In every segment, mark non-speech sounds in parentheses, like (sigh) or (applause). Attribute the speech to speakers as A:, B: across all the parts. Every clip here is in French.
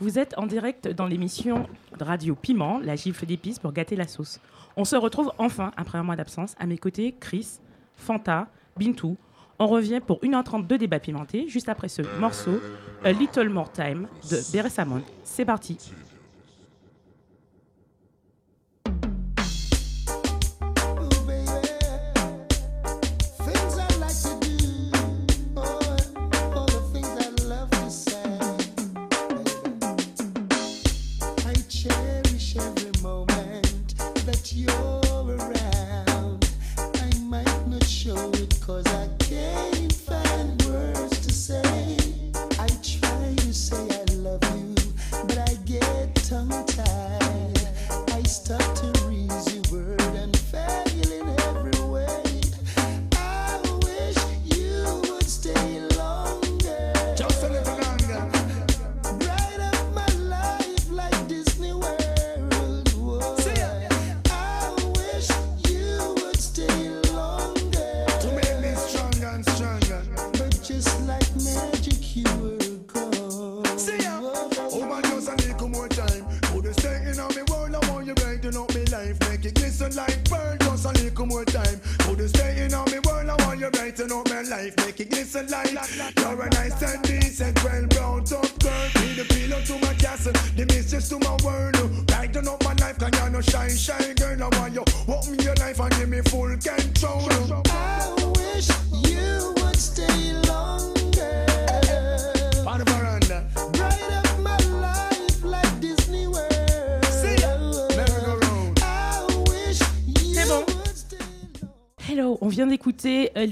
A: Vous êtes en direct dans l'émission de Radio Piment, la gifle d'épices pour gâter la sauce. On se retrouve enfin après un mois d'absence. À mes côtés, Chris, Fanta, Bintou. On revient pour 1h30 de débat pimenté, juste après ce morceau, A Little More Time de Beret Samon. C'est parti.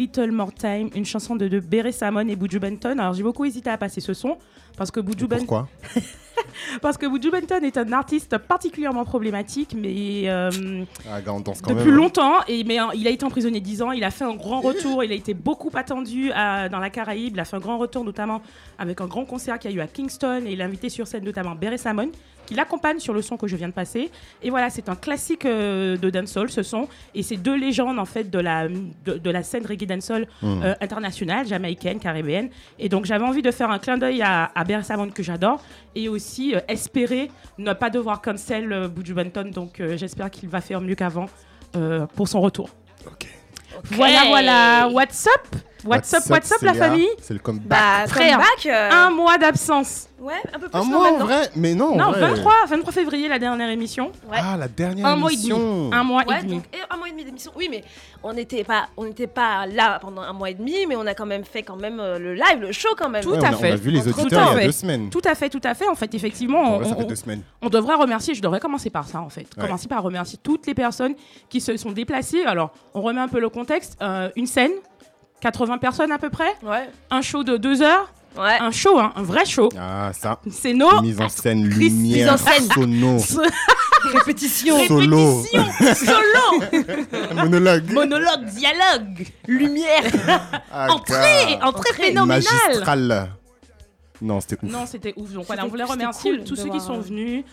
B: Little More Time,
A: une chanson de, de Samon et Buju Benton. Alors j'ai beaucoup hésité à passer ce son parce que Buju Benton
C: Pourquoi? (laughs)
A: Parce que Buju Benton est un artiste particulièrement problématique, mais euh,
C: Ah, quand
A: depuis
C: même. hein.
A: longtemps. Et mais hein, il a été emprisonné 10 ans. Il a fait un grand retour. Il a été beaucoup attendu à- dans la Caraïbe. Il a fait un grand retour, notamment avec un grand concert qu'il y a eu à Kingston. Et il a invité sur scène notamment Beret Samon, qui l'accompagne sur le son que je viens de passer. Et voilà, c'est un classique euh, de dancehall, ce son. Et c'est deux légendes en fait de la de, de la scène reggae dancehall euh, internationale, jamaïcaine, caribéenne. Et donc j'avais envie de faire un clin d'œil à, à Samon que j'adore, et aussi euh, espérer ne pas devoir cancel euh, Buju Benton. Donc euh, j'espère qu'il va faire mieux qu'avant euh, pour son retour.
C: Ok.
A: Voilà, voilà. What's up? What's up, what's up, la famille?
C: C'est le comeback.
D: Bah,
A: Frère,
D: comeback, euh,
A: Un mois d'absence.
D: Ouais, un peu plus
C: un mois en vrai Mais non,
A: Non,
C: vrai.
A: 23, 23 février, la dernière émission.
D: Ouais.
C: Ah, la dernière
A: Un mois et demi. Un mois
D: Ouais,
A: et demi.
D: donc, et un mois et demi d'émission. Oui, mais on n'était pas, on n'était pas là pendant un mois et demi, mais on a quand même fait quand même euh, le live, le show quand même.
A: Tout
C: Ouais,
A: à
C: on a-
A: fait.
C: On a vu les
A: Tout
C: auditeurs il y a deux semaines.
A: Tout à fait, tout à fait. En fait, effectivement,
C: En
A: on,
C: vrai, ça fait
A: on-
C: deux semaines.
A: on devrait remercier, je devrais commencer par ça en fait.
C: Ouais.
A: Commencer par remercier toutes les personnes qui se sont déplacées. Alors, on remet un peu le contexte. Euh, une scène, 80 personnes à peu près.
D: Ouais,
A: Un show de deux heures.
D: ouais.
A: Un show, hein, un vrai show.
C: Ah, ça.
A: C'est nos
C: Mise en scène,
A: Chris,
C: lumière,
D: mise en scène.
C: sono, (laughs)
D: Répétition,
C: solo,
A: solo, (laughs)
C: monologue.
A: monologue, dialogue,
D: lumière.
C: Ah,
A: entrée, entrée phénoménale.
C: Magistrale. Non, c'était ouf.
A: Non, c'était ouf. Donc voilà, on voulait remercier
D: cool
A: tous ceux qui sont
D: euh,
A: venus.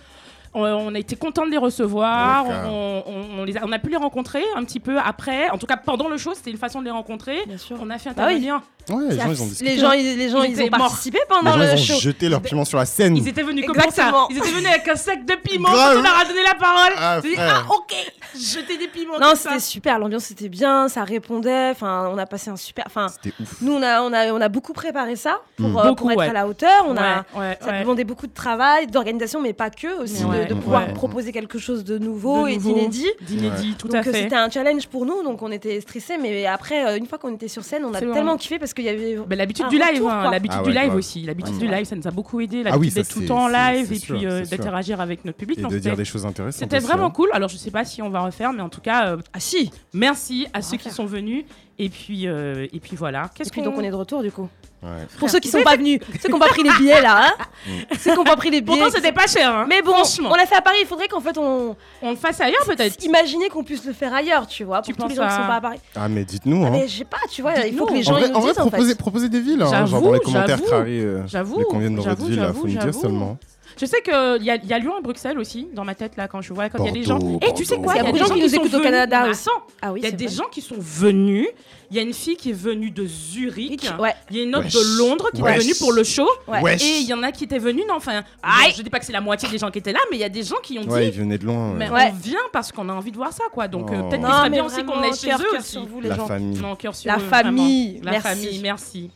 A: On, on a été contents de les recevoir. On, on- on les a, on a pu les rencontrer un petit peu après. En tout cas, pendant le show, c'était une façon de les rencontrer.
D: Bien sûr.
A: On a fait
D: Bah oui.
A: intervenir.
C: Ouais, les gens, ils ont discuté.
D: Les gens, ils, les gens,
A: Ils
D: ils,
A: étaient
D: ont
A: morts.
D: participé
C: Les
D: pendant
C: gens,
D: le
C: ils ont
D: show.
C: jeté leur piment sur la scène.
A: Ils étaient venus comment ça. Ils étaient venus avec un sac de piments. Quand on leur a donné la parole.
C: Ah,
A: J'ai dit, ah, ok. Jeter des piments.
D: Non,
A: comme
D: c'était super. L'ambiance était bien, ça répondait. Enfin, on a passé un super. Enfin,
C: C'était ouf.
D: nous, on a, on a, on a beaucoup préparé ça pour,
C: Mm.
D: euh,
A: Beaucoup,
D: pour être
A: ouais.
D: à la hauteur. On a,
A: Ouais,
D: Ça
A: ouais.
D: demandait beaucoup de travail, d'organisation, mais pas que, aussi de- de, pouvoir
A: ouais.
D: proposer quelque chose de nouveau
A: De
D: et d'inédit.
A: D'inédit, tout
D: Donc
A: à
D: euh,
A: fait.
D: c'était un challenge pour nous, donc on était stressés, mais après, euh, une fois qu'on était sur scène, on a tellement kiffé parce qu'il y avait.
A: Ben, l'habitude du live, hein, l'habitude
C: Ah
A: du live aussi. L'habitude
C: Ouais.
A: du live, ça nous a beaucoup aidé.
C: Ah oui,
A: L'habitude
C: ça,
A: d'être tout le temps en live et
C: sûr,
A: puis euh, d'interagir avec notre public.
C: Et
A: Non,
C: de dire des choses intéressantes.
A: C'était vraiment
C: hein.
A: cool. Alors, je sais pas si on va refaire, mais en tout cas, euh,
D: Ah si
A: merci à ceux qui sont venus. Et puis, euh, et puis voilà.
D: Et
A: Qu'est-ce
D: puis
A: qu'on
D: donc on est de retour du coup.
C: Ouais.
D: Pour ceux qui sont pas venus, ceux qui n'ont pas pris les billets là, hein ceux qui n'ont pas pris les billets.
A: Pourtant, c'était pas cher. hein.
D: Mais bon,
A: franchement.
D: on l'a fait à Paris, il faudrait qu'en fait on.
A: On le fasse ailleurs peut-être.
D: Imaginer qu'on puisse le faire ailleurs, tu vois,
A: Tu
D: pour tous les gens qui sont pas à Paris.
C: Ah, mais dites-nous. Hein.
D: Mais je sais pas, tu vois, il faut que les
C: En
D: gens
C: vrai,
D: nous
C: en vrai,
D: disent en
C: proposez,
D: fait.
C: proposez des villes. hein,
A: J'avoue,
C: genre dans les commentaires
A: j'avoue.
C: euh,
A: J'avoue. j'avoue,
C: ville, là,
A: j'avoue,
C: faut nous dire
A: j'avoue.
C: seulement.
A: Je sais qu'il y a, il y a Lyon et Bruxelles aussi, dans ma tête, là, quand je vois. Quand il y a des gens. Et tu sais quoi?
D: Il y a
A: des
D: gens qui nous
A: sont
D: écoutent au Canada aussi. Ah oui,
A: Il y a des
D: vrai.
A: gens qui sont venus. Il y a une fille qui est venue de Zurich.
D: Ouais.
A: Il y a une autre
C: Wesh.
A: de Londres qui
C: Wesh.
A: est venue pour le show.
D: Ouais.
A: Et il y en a qui étaient venus, non, enfin,
D: Aïe.
A: bon, je dis pas que c'est la moitié des gens qui étaient là, mais il y a des gens qui ont
C: Ouais,
A: dit,
C: ils venaient de loin. ouais.
A: mais
D: Ouais.
A: on vient parce qu'on a envie de voir ça, quoi. Donc euh,
C: Oh.
A: peut-être qu'il serait bien aussi qu'on aille chez
D: cœur,
A: eux
D: cœur
A: aussi.
D: sur vous, les
C: La
D: gens.
C: famille.
A: Non, cœur sur
D: La
A: eux,
D: famille,
A: vraiment. La
D: merci.
A: famille, merci.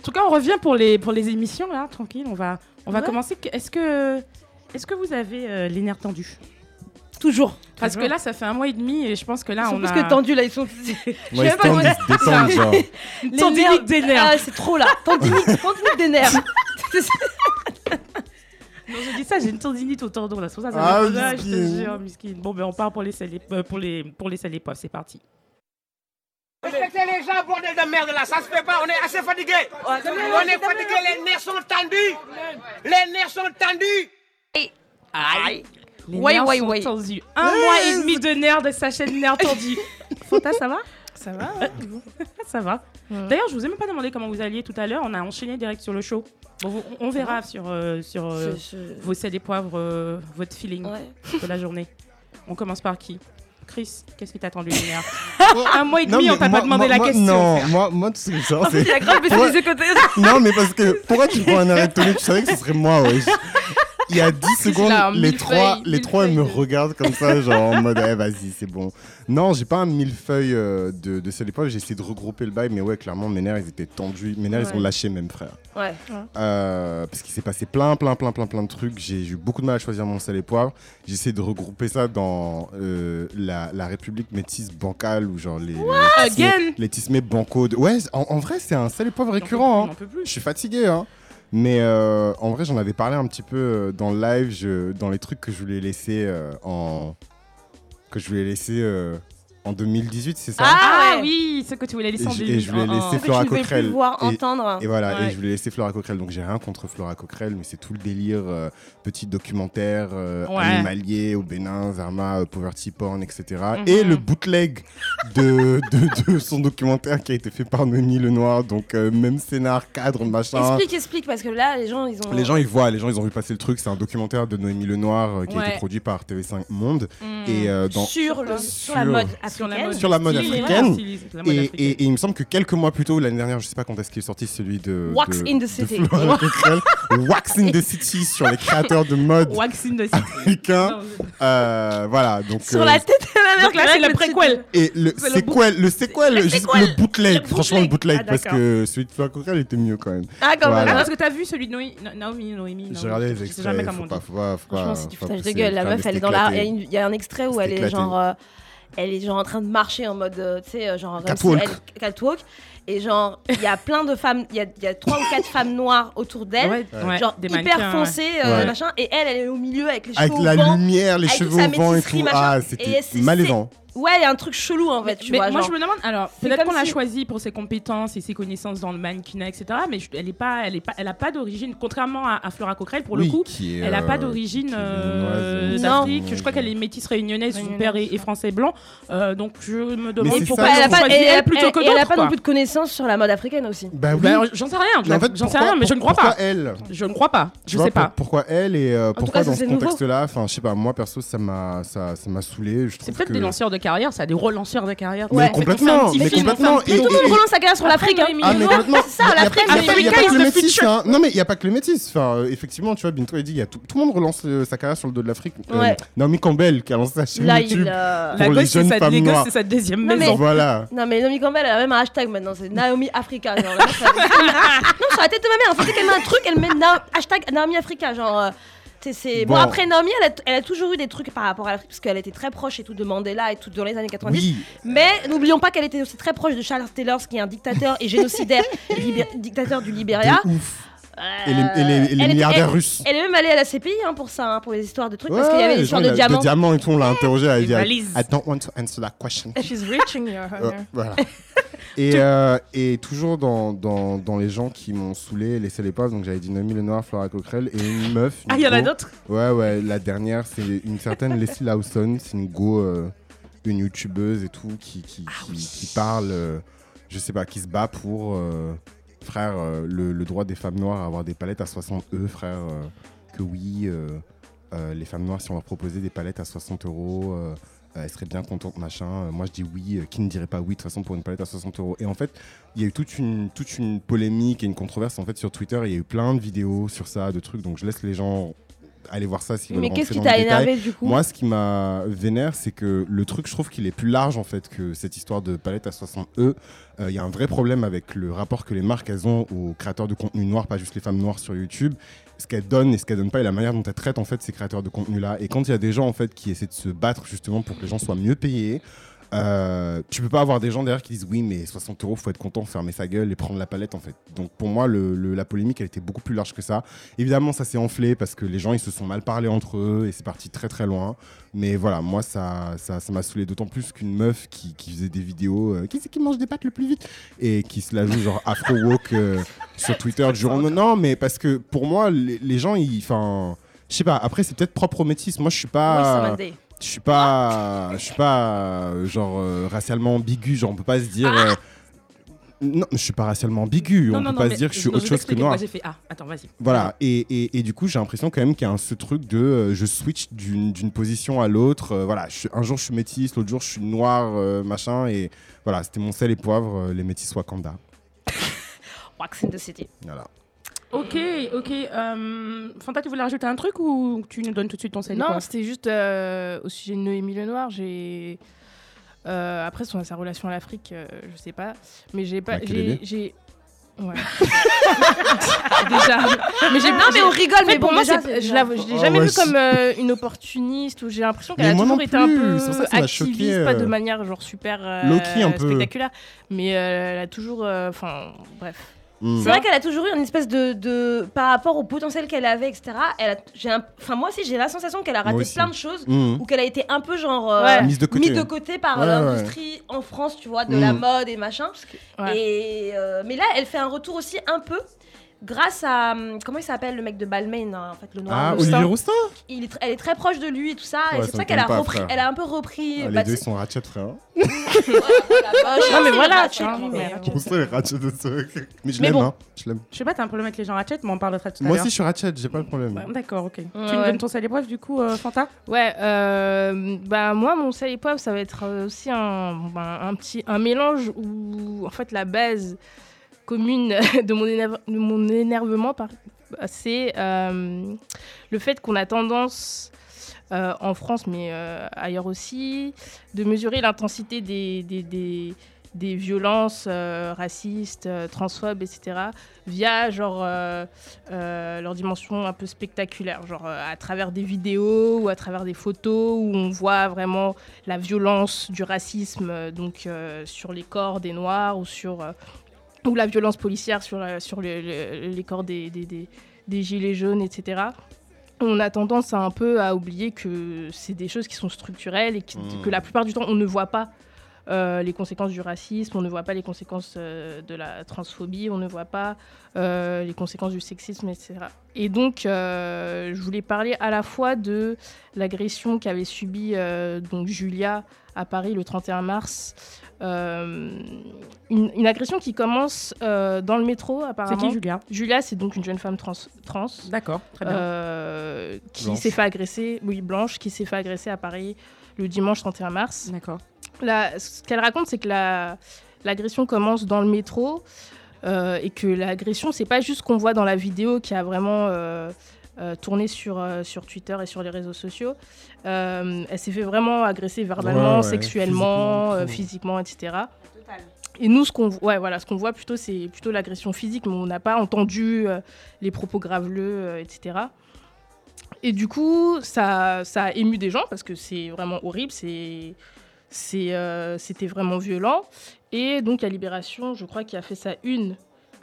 A: En tout cas, on revient pour les, pour les émissions, là, tranquille. On va, on va
D: Ouais.
A: commencer. Est-ce que, est que vous avez euh, les nerfs tendus?
D: Toujours.
A: Parce
D: Toujours.
A: que là, ça fait un mois et demi et je pense que là,
D: Ils sont
A: on
D: plus
A: a...
D: que tendus là, ils sont.
C: Ouais, (laughs)
D: Je sais
C: ils
D: pas, (laughs)
A: Tendinite
D: nerfs-
A: des nerfs.
D: Ah, c'est trop là. Tendinite, (laughs) tendinite des nerfs.
A: Non, je dis ça, j'ai une tendinite au tendon, là. C'est pour ça, ça
C: Ah,
A: fait mal, je te jure, miskin. Bon, ben, on part pour les et- euh, pour les, pour les poivres, c'est parti.
E: Respectez les gens, bordel de merde là, ça se fait pas, on est assez fatigué. On est fatigué, les nerfs sont tendus. Les nerfs sont tendus.
D: Aïe.
A: Les
D: Ouais,
A: nerfs
D: ouais,
A: sont
D: ouais.
A: tendus. Un mois et demi de nerfs, de sachet de nerfs tendus. (laughs) Fanta, ça va?
F: Ça va (laughs)
A: Ça va. D'ailleurs, je vous ai même pas demandé comment vous alliez tout à l'heure. On a enchaîné direct sur le show. Bon, vous- on verra sur, euh, sur euh,
D: Je- je-
A: vos sels et poivres, euh, votre feeling
D: Ouais.
A: de la journée. On commence par qui? Chris, qu'est-ce qui t'attend de lumière (laughs) Un mois et demi,
C: mais
A: on t'a pas demandé la question.
C: Non, moi, moi, tout ce que sais, (laughs) c'est.
D: Il a grave baissé
C: Ouais.
D: les yeux côté.
C: Non, mais parce que pourquoi tu prends un arrêt de tenue Tu savais que ce serait moi, wesh. Il y a 10 (laughs) secondes,
F: là,
C: les trois, les trois ils me regardent comme ça, genre en mode, (laughs) eh, vas-y, c'est bon. Non, j'ai pas un millefeuille euh, de, de cette époque, j'ai essayé de regrouper le bail, mais ouais, clairement, mes nerfs, ils étaient tendus. Mes nerfs, ils ont lâché même, frère.
D: Ouais.
C: Euh, parce qu'il s'est passé plein, plein, plein, plein, plein de trucs. J'ai eu beaucoup de mal à choisir mon sel et poivre. J'ai essayé de regrouper ça dans euh, la, la République métisse bancale ou genre les, les,
A: Again?
C: les tismés banco. de- Ouais, en, en vrai, c'est un sel et poivre récurrent. Hein. Je suis fatigué, hein. Mais euh, en vrai, j'en avais parlé un petit peu euh, dans le live, dans les trucs que je voulais laisser euh, en. que je voulais laisser en 2018, c'est ça
D: Ah,
A: Ah
D: ouais.
A: oui, ce que tu voulais laisser
C: Et
A: en
C: je- et je voulais
A: en- en-
C: laisser
D: Que tu
C: Flora
D: ne
C: Coquerel.
D: voir,
C: Et-
D: entendre.
C: Et voilà,
A: Ouais.
C: et je voulais laisser Flora Coquerel, donc j'ai rien contre Flora Coquerel, mais c'est tout le délire euh, petit documentaire euh,
A: Ouais.
C: animalier au Bénin, Zerma, euh, poverty porn, etc.
A: Mhm.
C: Et le bootleg de, de, de son documentaire qui a été fait par Noémie Lenoir, donc euh, même scénar, cadre, machin.
D: Explique, explique, parce que là, les gens, ils ont.
C: Les gens ils voient, les gens ils ont vu passer le truc, c'est un documentaire de Noémie Lenoir euh, qui a
A: Ouais.
C: été produit par TV5 Monde
A: Mm.
C: et euh, dans
D: sur, le, sur la mode
A: Sur la
D: africaine.
A: mode,
C: Sur la mode
A: Stylé,
C: africaine.
A: la
C: et,
A: africaine.
C: et- et il me semble que quelques mois plus tôt, l'année dernière, je sais pas quand est-ce qu'il est sorti celui de.
D: Wax
C: de-
D: in the City.
C: Wax in the City sur les créateurs de mode
A: Wax in the
C: africains. Euh, voilà, donc.
D: Sur
C: euh,
D: la tête de ma mère.
A: Donc là, c'est le préquel.
C: Et le
A: C'est le
C: sequel, le sequel,
A: Le
C: juste
A: sequel.
C: le bootleg,
A: Le
C: franchement le
A: bootleg. Ah,
C: parce que celui de Flora Coquerel était mieux quand même.
D: Ah, quand
C: Voilà.
A: Ah,
D: même.
A: parce que t'as vu celui de Naomi, Noémie.
C: J'ai regardé les extraits.
D: Franchement, c'est du
C: faut pas
D: foutage de
C: pousser,
D: gueule. La meuf, elle est dans la. Il y a
C: éclatés.
D: une- il y a un extrait où elle est genre. Elle est genre en train de marcher en mode, euh, tu sais, euh, genre.
C: Catwalk.
D: elle- Catwalk. Et genre, il y a plein de femmes, il y a, il y a trois ou quatre femmes noires autour d'elle.
A: Ouais, ouais,
D: Genre
A: des
D: hyper foncées, euh,
C: Ouais.
D: machin. Et elle, elle est au milieu avec les cheveux
C: Avec
D: au
C: la
D: vent.
C: lumière, les
D: avec
C: cheveux au vent et tout.
D: machin.
C: Ah, c'était malaisant.
D: Ouais, il y a un truc chelou en fait, tu
A: mais
D: vois.
A: moi
D: genre.
A: je me demande alors
D: C'est
A: peut-être qu'on l'a
D: si-
A: choisi pour ses compétences et ses connaissances dans le mannequinat etc mais je- elle est pas elle est pas elle a pas d'origine contrairement à, à Flora Coquerel pour
C: Oui,
A: le coup
C: qui est,
A: elle a pas
C: euh,
A: d'origine euh,
C: béninoise,
A: d'Afrique
C: euh,
A: je crois qu'elle est métisse réunionnaise son père est, français blanc Euh, donc je me demande pourquoi elle a pas elle plutôt que
D: et elle a pas non plus de connaissances sur la mode africaine aussi.
C: Bah oui.
A: Ben, j'en sais rien
C: Mais en fait,
A: j'en sais
C: pourquoi-
A: rien mais je ne crois
C: pourquoi
A: pas
C: elle
A: je ne crois pas je sais pas
C: pour- Pourquoi elle et euh, pourquoi dans ce contexte-là Enfin, je sais pas, moi perso, ça m'a ça, ça m'a saoulé. Je
A: c'est peut-être des lanceurs de carrière ça des relanceurs de carrière
C: Mais
D: Ouais.
C: complètement, mais complètement.
D: Tout le monde relance sa carrière sur l'Afrique. hein.
C: Ah
D: c'est ça,
C: Il y a
D: l'Afrique, c'est
C: hein. Non mais il y a pas que le métis. Enfin, euh, effectivement, tu vois, Bintou a dit, il y a tout, tout le monde relance euh, sa carrière sur le dos de l'Afrique. Euh,
D: Ouais.
C: Naomi Campbell qui a lancé sa chaîne
D: Là,
C: YouTube.
D: il. euh,
A: la
C: pour les
A: gosse c'est
C: jeunes
A: sa
C: femmes
A: les
C: noires.
A: c'est sa deuxième
D: Non, mais-
A: maison
C: Voilà.
D: Non, mais Naomi Campbell, elle a même un hashtag maintenant, c'est Naomi Africa. Non, sur la tête de ma mère, en fait, qu'elle met un truc, elle met hashtag Naomi Africa. Genre, euh, c'est-. Bon.
C: Bon.
D: après, Naomi, elle a, elle a toujours eu des trucs par rapport à l'Afrique, parce qu'elle était très proche et tout de Mandela et tout dans les années 90.
C: Oui.
D: Mais n'oublions pas qu'elle était aussi très proche de Charles Taylor, qui est un dictateur et génocidaire, (laughs) dictateur du Libéria. Euh,
C: Et les, et les- et les
D: elle était-
C: milliardaires
D: elle-
C: russes.
D: Elle est même allée à la CPI hein, pour ça, hein, pour les histoires de trucs, parce qu'il y avait
C: les
D: l'histoire
C: gens,
D: de
C: il y a-
D: diamants.
C: De diamants et tout, on l'a interrogé. Elle dit. I don't want to answer that question.
F: She's reaching your
C: Euh,
F: honor.
C: voilà. (laughs) et, euh, et toujours dans, dans, dans les gens qui m'ont saoulé, laissé les pauses, donc j'avais dit Noémie Lenoir, Flora Coquerel et une meuf. une
A: ah il y en a d'autres
C: Ouais, ouais, la dernière, c'est une certaine (laughs) Leslie Lawson, c'est une go, euh, une youtubeuse et tout, qui, qui,
A: Ah
C: qui, qui parle, euh, je sais pas, qui se bat pour, frère, le, le droit des femmes noires à avoir des palettes à 60 E, frère. que oui, les femmes noires, si on leur proposait des palettes à 60 euros, euh, elles seraient bien contentes, machin. Euh, moi, je dis oui. euh, qui ne dirait pas oui, de toute façon, pour une palette à 60 euros Et en fait, il y a eu toute une, toute une polémique et une controverse en fait sur Twitter. Il y a eu plein de vidéos sur ça, de trucs. Donc, je laisse les gens aller voir ça
D: Mais qu'est-ce qui t'a énervé du coup
C: Moi, ce qui m'a vénère, c'est que le truc, je trouve qu'il est plus large en fait que cette histoire de palette à 60 E. Il y a un vrai problème avec le rapport que les marques elles ont aux créateurs de contenu noirs, pas juste les femmes noires sur YouTube. Ce qu'elles donnent et ce qu'elles donnent pas et la manière dont elles traitent en fait ces créateurs de contenu là. Et quand il y a des gens en fait qui essaient de se battre justement pour que les gens soient mieux payés. Euh, tu peux pas avoir des gens derrière qui disent oui mais 60 euros faut être content fermer sa gueule et prendre la palette en fait donc pour moi le- le- la polémique elle était beaucoup plus large que ça évidemment ça s'est enflé parce que les gens ils se sont mal parlé entre eux et c'est parti très très loin mais voilà, moi, ça ça ça m'a saoulé d'autant plus qu'une meuf qui, qui faisait des vidéos, euh, qui c'est qui mange des pâtes le plus vite Et qui se la joue genre afro-woke euh, (laughs) sur Twitter du jour. Non, mais parce que pour moi, les, les gens, ils. Enfin. Je sais pas, après, c'est peut-être propre au métis. Moi, je suis pas. Je suis pas. Je suis pas, euh, genre, euh, racialement ambigu. Genre, on peut pas se dire. euh, non, je suis pas racialement ambigu. on peut pas se dire que je suis autre chose que noir.
A: J'ai fait Ah, attends, vas-y.
C: Voilà, et, et, et du coup, j'ai l'impression quand même qu'il y a un- ce truc de euh, je switch d'une d'une position à l'autre. euh, voilà, je suis- un jour je suis métisse, l'autre jour je suis noir, euh, machin. Et voilà, c'était mon sel et poivre, euh, les métis Wakanda. (laughs)
D: Wax in the City.
C: Voilà.
A: Ok, ok. euh, Fanta, tu voulais rajouter un truc ou tu nous donnes tout de suite ton sel
F: Non, c'était juste euh, au sujet de Noémie Lenoir. J'ai euh, après son sa relation à l'Afrique, euh, je sais pas, mais j'ai pas, j'ai, ouais. (laughs) déjà, mais j'ai
D: Non, mais on rigole, mais bon,
F: pour moi, je la- je l'ai
C: Oh,
F: jamais
C: c'est-
F: comme euh, une opportuniste ou j'ai l'impression qu'elle a toujours été un peu activiste,
C: choqué,
F: pas de manière genre super euh,
C: Low-key un peu.
F: spectaculaire, mais euh, elle a toujours, euh, enfin, bref.
C: Mm.
D: C'est vrai qu'elle a toujours eu une espèce de, de par rapport au potentiel qu'elle avait, etc. Elle a, j'ai un- enfin moi aussi j'ai la sensation qu'elle a raté plein de choses
C: Mm.
D: ou qu'elle a été un peu genre euh,
F: Ouais.
C: Mise de côté.
D: mise de côté par
C: Ouais,
D: l'industrie en France, tu vois, de
C: Mm.
D: la mode et machin.
F: Ouais.
D: Et euh, mais là, elle fait un retour aussi un peu grâce à hum, comment il s'appelle le mec de Balmain, hein, en fait le noir.
C: Ah,
D: le
C: Olivier. Roustin
D: Il est tr- elle est très proche de lui et tout ça. et c'est pour ça
C: me
D: qu'elle a repris,
C: frère.
D: elle a un peu repris.
C: Ah,
D: bah,
C: Les deux
D: c'est-
C: sont Ratchet, frère. (laughs)
D: voilà, bah, je
F: Non, mais voilà, tu vois,
D: euh,
F: Ratchet.
C: Roustin est Ratchet de ce. Mais je l'aime,
D: bon.
C: hein. Je l'aime.
A: Je sais pas, t'as un problème avec les gens Ratchet, mais on parle de ça tout à
C: Moi
A: l'heure.
C: aussi, je suis Ratchet, j'ai pas le problème.
A: Ouais, D'accord, ok. tu
F: ouais.
A: donnes ton et poivre, du coup, euh, Fanta?
F: Ouais, euh, bah moi mon et poivre ça va être euh, aussi un, ben, un petit un mélange où en fait la base commune (laughs) de mon, de énervement par- c'est euh, le fait qu'on a tendance euh, en France mais euh, ailleurs aussi de mesurer l'intensité des, violences racistes, transphobes, etc. via genre leur dimension un peu spectaculaire, genre à travers des vidéos ou à travers des photos où on voit vraiment la violence du racisme donc sur les corps des noirs ou sur ou la violence policière sur, la- sur le- le- les corps des, des, des- des gilets jaunes, etc. On a tendance à un peu à oublier que c'est des choses qui sont structurelles et qui-
C: Mmh.
F: que la plupart du temps on ne voit pas euh, les conséquences du racisme, on ne voit pas les conséquences euh, de la transphobie, on ne voit pas euh, les conséquences du sexisme, etc. Et donc, je voulais parler à la fois de l'agression qu'avait subie donc Julia à Paris le 31 mars. Euh, une, une agression qui commence euh, dans le métro,
A: C'est
F: apparemment.
A: qui, Julia?
F: Julia, c'est donc une jeune femme trans, trans
A: D'accord, très bien.
F: euh, qui s'est fait agresser, oui, blanche, qui s'est fait agresser à Paris le dimanche 31 mars.
A: D'accord.
F: Ce qu'elle raconte, c'est que la- l'agression commence dans le métro euh, et que l'agression, c'est pas juste ce qu'on voit dans la vidéo qui a vraiment euh, euh, tourné sur, euh, sur Twitter et sur les réseaux sociaux. Euh, elle s'est fait vraiment agresser verbalement,
C: Ouais, ouais,
F: sexuellement,
C: physiquement,
F: euh, physiquement, etc. Et nous, ce qu'on ouais, voilà, ce qu'on voit plutôt, c'est plutôt l'agression physique, mais on n'a pas entendu euh, les propos graveleux, euh, etc. Et du coup, ça, ça a ému des gens parce que c'est vraiment horrible, euh, c'était vraiment violent. Et donc, à Libération, je crois qu'il a fait sa une euh,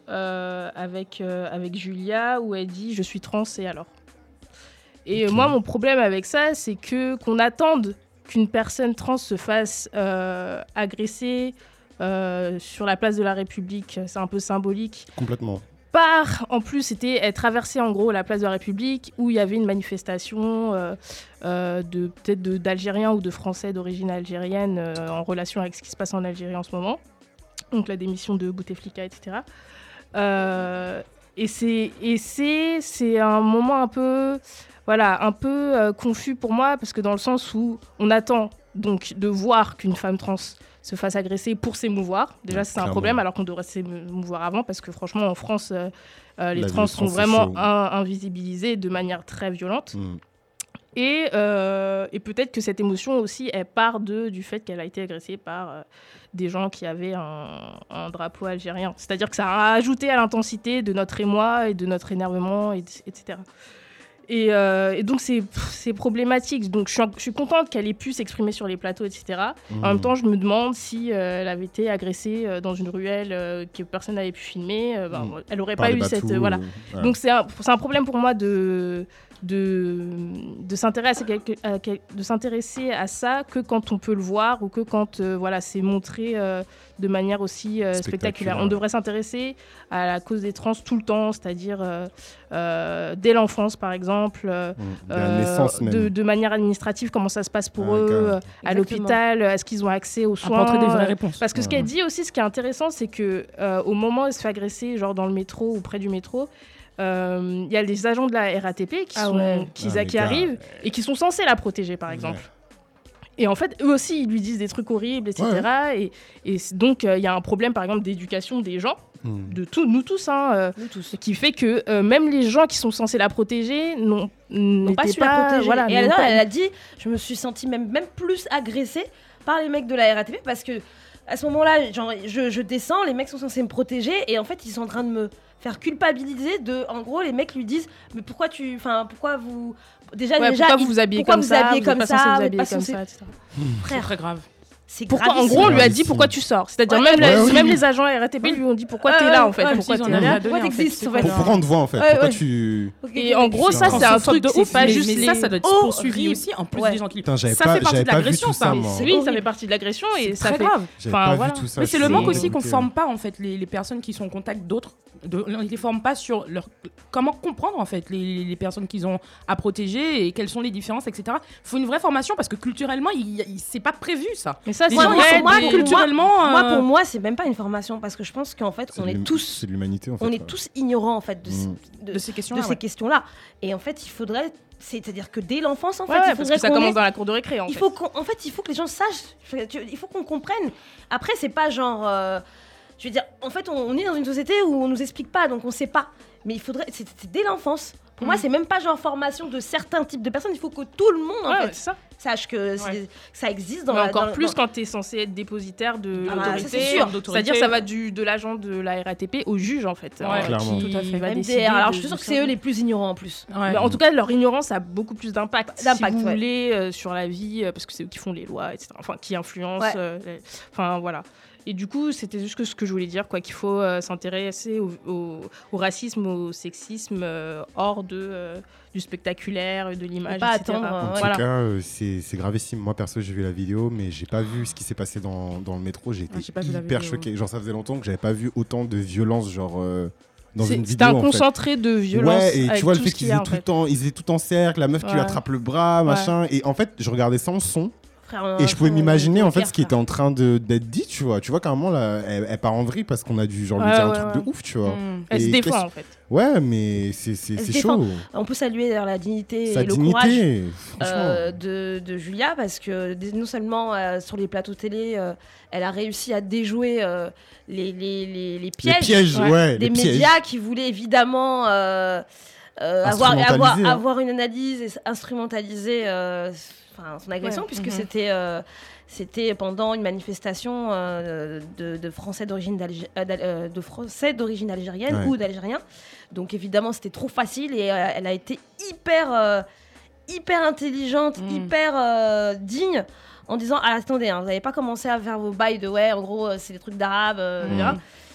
F: avec, euh, avec Julia où elle dit Je suis trans et alors? Et euh, moi, mon problème avec ça, c'est que qu'on attende qu'une personne trans se fasse euh, agresser euh, sur la place de la République, c'est un peu symbolique
C: Complètement.
F: par, en plus, c'était elle traversait en gros la place de la République où il y avait une manifestation euh, euh, de peut-être d'Algériens ou de Français d'origine algérienne euh, en relation avec ce qui se passe en Algérie en ce moment. Donc la démission de Bouteflika, etc. Euh, Et c'est et c'est c'est un moment un peu voilà un peu euh, confus pour moi parce que dans le sens où on attend donc de voir qu'une femme trans se fasse agresser pour s'émouvoir. Déjà,
C: Ouais,
F: c'est un problème alors qu'on devrait s'émouvoir avant parce que franchement en France euh, euh, les trans sont vraiment in- invisibilisés de manière très violente.
C: Mm.
F: Et, euh, et peut-être que cette émotion aussi, elle part de, du fait qu'elle a été agressée par des gens qui avaient un, un drapeau algérien. C'est-à-dire que ça a ajouté à l'intensité de notre émoi et de notre énervement, et- etc. Et, euh, et donc, c'est problématique. Donc, je suis, je suis contente qu'elle ait pu s'exprimer sur les plateaux, etc. En même temps, je me demande si euh, elle avait été agressée euh, dans une ruelle que personne n'avait pu filmer. ben,
C: Mm.
F: Elle n'aurait pas eu cette. voilà. Donc c'est un, c'est un problème pour moi de, de, de s'intéresser à, quelque- à quel- de s'intéresser à ça que quand on peut le voir ou que quand euh, voilà, c'est montré euh, de manière aussi euh, spectaculaire.
C: Spectaculaire.
F: On devrait s'intéresser à la cause des trans tout le temps, c'est-à-dire euh, euh, dès l'enfance par exemple, euh,
C: Mm.
F: Euh,
C: même.
F: de, de manière administrative, comment ça se passe pour
C: Ouais,
F: eux, à
D: Exactement.
F: l'hôpital, est-ce qu'ils ont accès aux soins
A: des vraies réponses.
F: parce que ce qu'elle dit aussi, ce qui est intéressant, c'est que euh, au moment où elle se fait agresser, genre dans le métro ou près du métro, euh, il y a des agents de la RATP qui,
D: Ah
F: sont,
D: ouais.
F: qui,
C: Ah,
F: qui arrivent et qui sont censés la protéger, par exemple. Et en fait, eux aussi, ils lui disent des trucs horribles, etc. Et, donc, euh, il y a un problème, par exemple, d'éducation des gens,
C: Mm.
F: de tout, nous tous, hein, euh,
D: Nous tous.
F: qui fait que euh, même les gens qui sont censés la protéger n'ont
D: pas su la protéger.
F: voilà,
D: et
F: pas-
D: elle a dit, je me suis sentie même, même plus agressée par les mecs de la RATP parce que à ce moment-là, genre, je, je descends, les mecs sont censés me protéger et en fait, ils sont en train de me faire culpabiliser. De, en gros, les mecs lui disent, mais pourquoi tu, enfin, pourquoi vous, déjà,
F: Ouais,
D: déjà,
F: pourquoi vous vous habillez
D: pourquoi
F: comme
D: vous
F: ça
D: habillez
F: vous
D: comme ça, vous pas
F: comme
D: censé-
F: ça, etc.
A: C'est
D: frère,
A: très grave.
D: C'est
F: Pourquoi, en gros, on lui a dit pourquoi tu sors? C'est-à-dire
D: Ouais,
F: même,
C: ouais,
F: les,
C: oui.
F: même les agents RATP lui ont dit pourquoi
D: Ouais,
F: t'es là en fait?
D: ouais,
F: pourquoi t'es là?
D: Pourquoi
A: en fait,
D: t'existes,
A: c'est
D: en
A: pas
D: fait?
C: Pour, pour rendre voix en fait.
D: Ouais,
C: Pourquoi
D: ouais.
C: tu.
F: Et en gros, ça, c'est un truc,
A: de ouf,
F: pas
A: mais-
F: juste
A: ça, ça doit être
D: horrible.
A: poursuivi aussi, en plus
D: Ouais.
A: des gens qui
C: Putain, j'avais
A: Ça
C: pas,
A: fait partie de l'agression, ça.
F: Oui, ça fait partie de l'agression et
A: C'est
F: ça fait... Enfin, voilà.
A: Mais c'est le manque aussi qu'on
C: dégoûté.
A: forme pas en fait les, les personnes qui sont en contact d'autres. Ils les forment pas sur leur comment comprendre en fait les, les personnes qu'ils ont à protéger et quelles sont les différences, etc. Il faut une vraie formation parce que culturellement, c'est pas prévu ça.
F: Mais ça, c'est
A: ils
F: vrai,
A: pas
F: des-
A: culturellement.
D: Moi,
A: euh,
D: pour moi, c'est même pas une formation parce que je pense qu'en fait, on est tous,
C: C'est l'humanité en fait.
D: on est
C: ouais.
D: tous ignorants en fait de,
C: Mm.
D: de-
A: de ces questions
D: de ces questions-là. Et en fait, il faudrait, c'est-à-dire que dès l'enfance, en
F: Ouais,
D: fait, il
F: parce
D: faudrait
F: que ça commence dans la cour de récré en
D: il
F: fait.
D: faut en fait, il faut que les gens sachent, il faut qu'on comprenne. Après, c'est pas genre, euh, je veux dire, en fait, on, on est dans une société où on nous explique pas, donc on sait pas. Mais il faudrait, c'est dès l'enfance. Pour moi,
F: Mm.
D: c'est même pas genre formation de certains types de personnes. Il faut que tout le monde en
F: Ouais,
D: fait
F: c'est ça.
D: sache que
A: Ouais.
D: ça existe dans
F: Mais
D: la-
F: encore
D: dans-
F: plus
D: dans-
F: quand tu es censé être dépositaire de
D: Ah bah, ça,
F: l'autorité.
D: c'est sûr.
F: C'est-à-dire ça va du, de l'agent de la RATP au juge en fait.
A: Ouais,
F: hein,
C: clairement.
F: qui
A: Tout à fait.
F: va
D: MDR. Alors,
F: de-
D: je suis sûre que c'est eux les plus ignorants en plus.
A: Ouais.
F: Mais en tout cas, leur ignorance a beaucoup plus d'impact.
D: D'impact,
F: si vous
D: ouais.
F: voulez, euh, sur la vie, euh, parce que c'est eux qui font les lois, etc. Enfin, qui influencent.
D: Ouais.
F: euh, les- Enfin, voilà. Et du coup, c'était juste ce que je voulais dire, quoi, qu'il faut euh, s'intéresser au, au- au racisme, au sexisme euh, hors de, euh, du spectaculaire, de l'image,
D: pas
F: etc.
D: attendre,
C: En
D: Ouais.
C: tout
F: Voilà.
C: cas, c'est c'est gravissime. Moi, perso, j'ai vu la vidéo, mais j'ai pas vu ce qui s'est passé dans, dans le métro. J'ai été
A: Ah, la
C: hyper choqué. Genre, ça faisait longtemps que j'avais pas vu autant de violence, genre, dans
F: C'est-
C: une
F: C'était
C: vidéo.
F: un
C: en fait.
F: concentré de violence.
C: Ouais, et
F: avec
C: tu vois le fait qu'ils étaient
F: en
C: tout ils étaient tout en cercle, la meuf qui lui
F: Ouais.
C: attrape le bras, machin. Et en fait, je regardais sans son
D: Frère,
C: et je pouvais m'imaginer en fait ce qui était en train d'être dit, tu vois. Tu vois qu'à un moment là, elle, elle part en vrille parce qu'on a dû genre lui dire un truc de ouf, tu vois.
A: Mm.
F: Elle se défend en fait.
C: Ouais, mais c'est chaud.
D: On peut saluer d'ailleurs la dignité
C: Sa
D: et le courage
C: dignité, franchement.
D: euh, de, de Julia parce que non seulement euh, sur les plateaux télé, euh, elle a réussi à déjouer les, les, les, les pièges,
C: les pièges,
F: ouais.
C: ouais,
D: des
C: pièges.
D: médias qui voulaient évidemment avoir, avoir,
C: hein.
D: avoir une analyse et instrumentaliser enfin, son agression
F: Ouais.
D: puisque
A: Mhm.
D: c'était euh, c'était pendant une manifestation euh, de, de Français d'origine d'Algé- euh, de Français d'origine algérienne
C: Ouais.
D: ou d'Algériens. Donc évidemment c'était trop facile et euh, elle a été hyper euh, hyper intelligente,
A: Mhm.
D: hyper euh, digne en disant ah, attendez hein, vous n'avez pas commencé à faire vos bails de ouais en gros c'est des trucs d'arabe euh,
C: Mhm.
D: etc.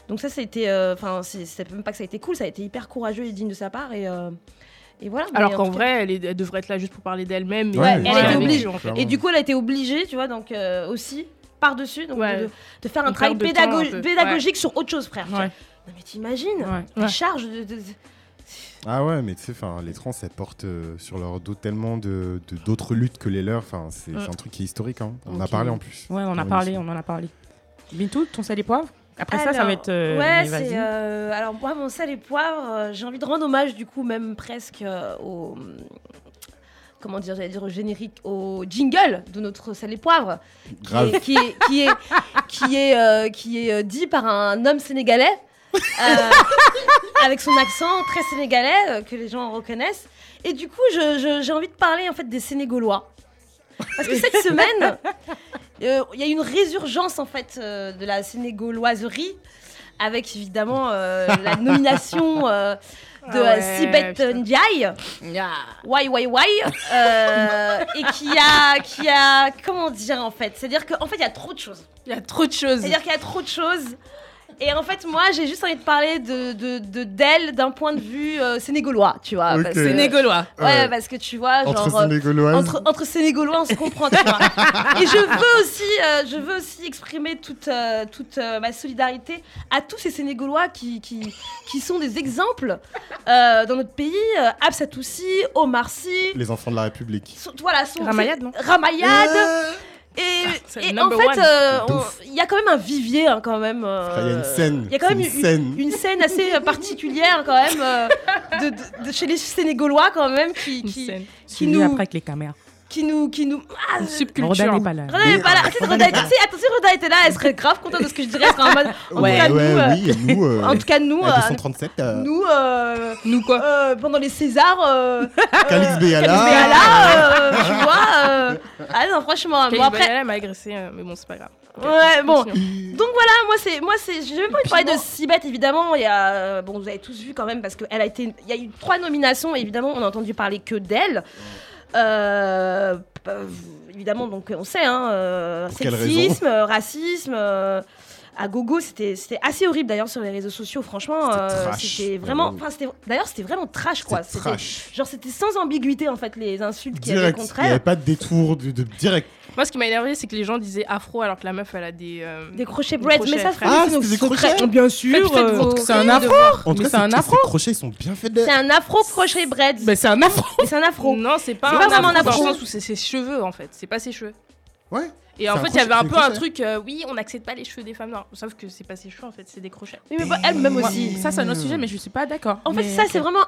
D: donc ça c'était enfin c'est c'est même pas que ça a été cool ça a été hyper courageux et digne de sa part et euh, et voilà
F: Alors qu'en vrai, elle, est- elle devrait être là juste pour parler d'elle-même. et-
C: Ouais,
D: elle était obligée. du coup elle a été obligée tu vois donc euh, aussi par dessus donc
F: Ouais.
D: de, de faire un travail pédago-
F: un
D: pédagogique sur autre chose frère
A: Ouais.
D: non mais t'imagines
A: Ouais.
D: la charge de, de- de-
C: Ah ouais, mais tu sais, enfin, les trans, elles portent euh, sur leur dos tellement de de- d'autres luttes que les leurs. Enfin, c'est
F: Mm.
C: un truc qui est historique. hein. On a
A: Ok.
C: parlé en plus.
A: Ouais, on a parlé, on en a parlé. Bintou, ton sel et poivre? Après ça, ça va être. euh,
D: ouais, euh, alors, moi, mon sel et poivre, euh, j'ai envie de rendre hommage, du coup, même presque euh, au. Comment dire, j'allais dire au générique, au jingle de notre sel et poivre. qui
C: Grave.
D: est- Qui est, qui est, qui est, euh, qui est, euh, dit par un homme sénégalais. euh, avec son accent très sénégalais euh, que les gens reconnaissent. Et du coup, j'ai envie de parler en fait des Sénégaulois. Parce que cette (laughs) semaine, euh, il y a une résurgence en fait euh, de la sénégauloiserie avec évidemment euh, la nomination euh, de
F: Ah ouais,
D: Sibeth. Ndiaye. Why, why, why euh, Et qui a, qui a, comment dire en fait? C'est-à-dire qu'en fait, il y a trop de choses.
F: Il y a trop de choses.
D: C'est-à-dire qu'il y a trop de choses. Et en fait, moi, j'ai juste envie de parler de de- de- d'elle d'un point de vue euh, sénégaulois, tu vois.
C: Ok.
D: parce que-
A: Sénégaulois.
D: Ouais,
C: Ouais.
D: parce que tu vois,
C: Entre
D: genre. euh, entre, entre Sénégaulois, on se comprend, tu vois. Et je veux aussi, euh, je veux aussi exprimer toute, euh, toute euh, ma solidarité à tous ces Sénégaulois qui, qui, qui sont des exemples euh, dans notre pays. Euh, Absatoussi, Omar Sy,
C: Les enfants de la République.
D: sont- voilà, sont,
F: Ramayad, non?
D: Ramayad. Et,
F: C'est
D: et en fait, euh, il y a quand même un vivier, hein, quand même. euh,
C: Il y a une scène.
D: Il y a quand même
C: une
D: une,
C: scène.
D: une scène assez particulière, quand même, euh, de, de- de chez les Sénégaulois, quand même, qui, nous,
A: après avec les caméras.
D: Qui nous, qui nous. Ah, euh,
F: subculture.
A: Rodan n'est pas là.
D: Roda est pas là. Si Roda était, si, attends, si Roda était là, elle serait grave contente de ce que je dirais. Elle serait en mode. En
C: Ouais,
D: tout cas,
C: ouais,
D: nous, euh,
C: oui, nous. euh,
D: en tout cas, nous,
C: à
D: euh,
C: 237, euh,
D: nous, euh,
F: Nous quoi
D: euh, pendant les Césars, euh, (laughs)
C: Calix
D: euh,
C: Béala.
D: Calix Béala, euh, tu vois. euh, ah non, franchement. Bon,
F: Kelly
D: après,
F: Banana m'a agressé, euh, mais bon, c'est pas grave.
D: ouais, bon. Donc voilà, moi c'est moi c'est j'ai même pas envie de parler de Sibeth évidemment, il y a euh, bon vous avez tous vu quand même parce qu'elle a été il y a eu trois nominations et évidemment on a entendu parler que d'elle. Euh, bah, évidemment donc on sait hein euh, sexisme, racisme euh, à gogo, c'était c'était assez horrible d'ailleurs sur les réseaux sociaux franchement
C: C'était
D: euh, vraiment d'ailleurs c'était vraiment trash quoi.
C: Trash.
D: genre c'était sans ambiguïté en fait les insultes qu'il y avait
C: Il n'y avait pas de détour de, de direct.
F: Moi, ce qui m'a énervé, c'est que les gens disaient afro alors que la meuf, elle a des. euh,
D: Des crochets
F: crochets,
D: mais ça
F: frère.
C: Ah,
D: c'est
C: des crochets
D: Bien sûr. Euh,
A: C'est un afro.
C: En tout cas,
A: c'est un afro.
C: Ces crochets, ils sont bien faits de.
D: C'est un afro crochet bread.
A: Mais c'est un afro.
D: C'est un afro.
F: Non, c'est pas,
D: C'est
F: un
D: pas vraiment un
F: afro dans le sens où c'est ses cheveux en fait. C'est pas ses cheveux.
C: Ouais.
F: Et en fait, il y avait un peu un truc, euh, oui, on n'accepte pas les cheveux des femmes noires. Sauf que c'est pas ses cheveux en fait, c'est des crochets.
D: Oui, mais bah, elle-même aussi.
A: Ça, c'est un autre sujet, mais je suis pas d'accord.
D: En fait,
A: Mais,
D: ça, c'est vraiment.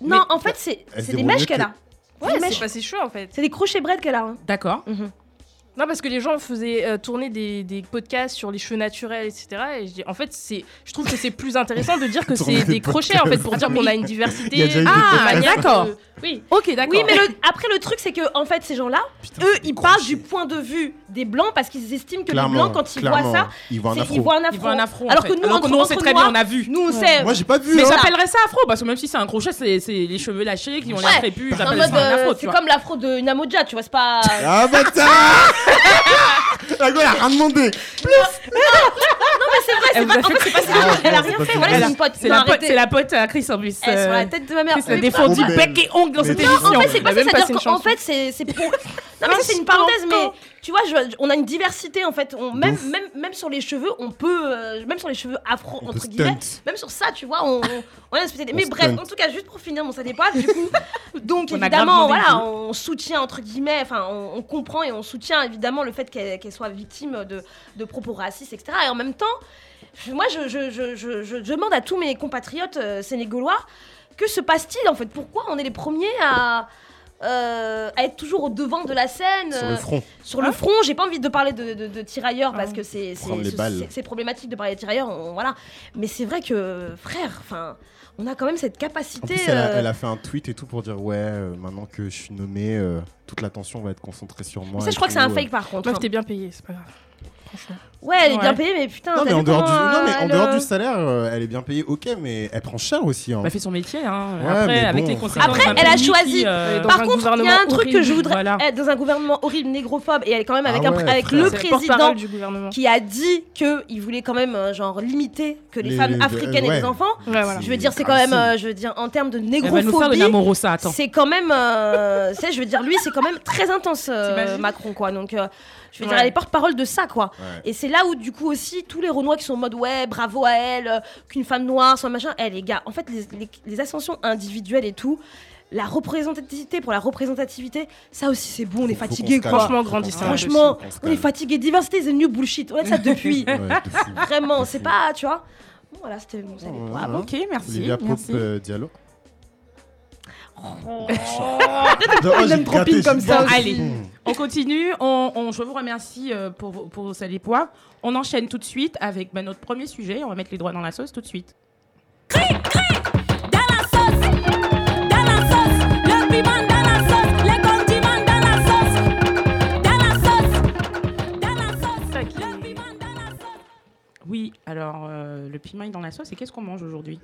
D: Non,
A: Mais-
D: en fait, c'est des mèches qu'elle
C: que-
D: a.
F: Ouais,
D: des
F: c'est
D: mèches.
F: pas ses cheveux en fait.
D: C'est des crochets bread qu'elle a. hein.
A: D'accord.
F: Non, parce que les gens faisaient euh, tourner des, des podcasts sur les cheveux naturels, etc. Et je dis, en fait, c'est, je trouve que c'est plus intéressant de dire que c'est
C: des
F: des crochets en fait pour dire qu'on a une
C: Il y a
F: diversité.
A: Ah, d'accord.
F: de- Oui.
A: Ok, d'accord.
D: Oui, mais le- (laughs) après, le truc, c'est que, en fait, ces gens-là, eux, ils parlent du point de vue des blancs parce qu'ils estiment que
C: Clairement,
D: les blancs, quand ils voient ça,
C: Ils voient un afro.
D: ils voient un afro.
A: Il voit un afro. en
D: Alors que nous,
A: Alors que
D: entre-
A: nous, on sait très bien, on a vu.
D: Nous, on sait.
C: Moi, j'ai pas vu.
A: Mais
C: hein.
A: j'appellerais ça afro parce que même si c'est un crochet, c'est c'est les cheveux lâchés qui ont l'air crépus.
D: Euh, c'est comme l'afro de Namoja, tu vois, c'est pas.
C: Ah, bâtard (laughs) La gueule, elle a rien demandé.
D: c'est vrai, c'est
A: Elle
D: pas.
A: a
D: En
A: fait
D: fait, c'est pas
C: Ah,
D: ça. Elle a
C: non,
D: rien
C: c'est
D: fait. Voilà,
A: Elle
D: c'est
A: a-
D: une pote.
A: C'est
D: Non,
A: la, pote-
D: arrêtez.
A: c'est la pote à Chris en plus.
D: Elle est sur la
A: euh,
D: tête de ma mère.
A: Chris a
D: Mais
A: défendu
C: belle.
A: bec et ongle dans
C: Mais
A: cette
C: non,
D: Non,
A: émission.
D: en fait, c'est pas ça.
F: même
D: C'est-à-dire
F: une
D: qu'en fait, c'est c'est pour. Non, mais ça, c'est une parenthèse, mais tu vois, je- on a une diversité en fait. On, même,
C: ouf.
D: même, même sur les cheveux, on peut. euh, même sur les cheveux afro,
C: On
D: entre guillemets.
C: stunt.
D: Même sur ça, tu vois, on, on, on a une spécialité.
C: On
D: Mais bref,
C: stunt.
D: en tout cas, juste pour finir mon ça dépend, du coup. (laughs) Donc, évidemment, voilà, on soutient, entre guillemets, enfin, on, on comprend et on soutient évidemment le fait qu'elle soit victime de, de propos racistes, etc. Et en même temps, je- moi, je, je, je, je, je- je demande à tous mes compatriotes euh, sénégalois que se passe-t-il en fait? Pourquoi on est les premiers à. Euh, à être toujours au devant de la scène
C: Sur
D: euh,
C: le front.
D: sur le front, j'ai pas envie de parler de, de- de tirailleurs parce que c'est c'est- problématique de parler de tirailleurs, on- voilà. Mais c'est vrai que frère, enfin, on a quand même cette
C: En
D: capacité.
C: plus, elle a,
D: euh,
C: elle a fait un tweet et tout pour dire Ouais, euh, maintenant que je suis nommé, euh, toute l'attention va être concentrée sur moi.
D: ça, je crois que c'est un
C: euh.
D: fake par contre.
F: Meuf,
D: hein.
F: t'es bien payée, c'est pas grave. Franchement.
D: Ouais, elle est bien payée, mais putain.
C: Non, mais en
D: vu
C: dehors, du...
D: comment,
C: non, mais en
D: elle,
C: dehors
D: euh,
C: du salaire, euh, elle est bien payée, ok, mais elle prend cher aussi. Hein.
A: Elle fait son métier. Hein.
C: Ouais,
A: Après,
C: mais
A: avec
C: bon,
A: les
C: frère.
A: conséquences.
D: Après,
A: d'un
D: elle a
A: pays
D: choisi.
A: qui, euh,
F: dans
D: Par
F: un
D: contre, il y a un truc que
F: horrible,
D: je voudrais.
A: voilà.
D: être dans un gouvernement horrible, négrophobe, et elle est quand même avec,
C: Ah
D: un-
C: ouais,
D: avec
C: frère.
D: le
F: C'est le
D: président
F: porte-parole du gouvernement.
D: qui a dit qu'il voulait quand même, euh, genre, limiter que les,
C: Les-
D: femmes
C: les-
D: africaines
C: ouais.
D: et les enfants.
F: Ouais, voilà.
D: Je veux dire, c'est quand même, euh, je veux dire, en termes de
A: Elle va nous faire de
D: négrophobie.
A: Namorosa. Attends.
D: C'est quand même, euh, (laughs) tu sais, je veux dire, lui, c'est quand même très intense, euh,
A: T'imagines
D: Macron, quoi. Donc, euh, je veux
F: Ouais.
D: dire, elle est porte-parole de ça, quoi.
C: Ouais.
D: Et c'est là où, du coup, aussi, tous les Renois qui sont en mode, ouais, bravo à elle, euh, qu'une femme noire soit machin. Eh, les gars, en fait, les, les- les ascensions individuelles et tout, la représentativité pour la représentativité, ça aussi c'est bon, on est fatigué quoi.
F: Franchement, grandissant.
D: Franchement, on est fatigué. Diversity is the new bullshit. On a ça depuis. (laughs) Vraiment, c'est pas, tu vois. Bon, voilà, c'était Bravo.
C: ouais.
A: Ok, merci.
C: Olivia
A: merci.
C: euh, Diallo.
D: Oh. Comme ça.
A: Allez, on continue. On, on- je vous remercie euh, pour, pour ça les poids. On enchaîne tout de suite avec bah, notre premier sujet. On va mettre les doigts dans la sauce tout de suite.
G: Dans la sauce, dans la sauce, le piment dans la sauce, les condiments dans la sauce, dans la sauce, dans la sauce, le piment dans la sauce.
A: Oui, alors euh, le piment est dans la sauce. Et qu'est-ce qu'on mange aujourd'hui?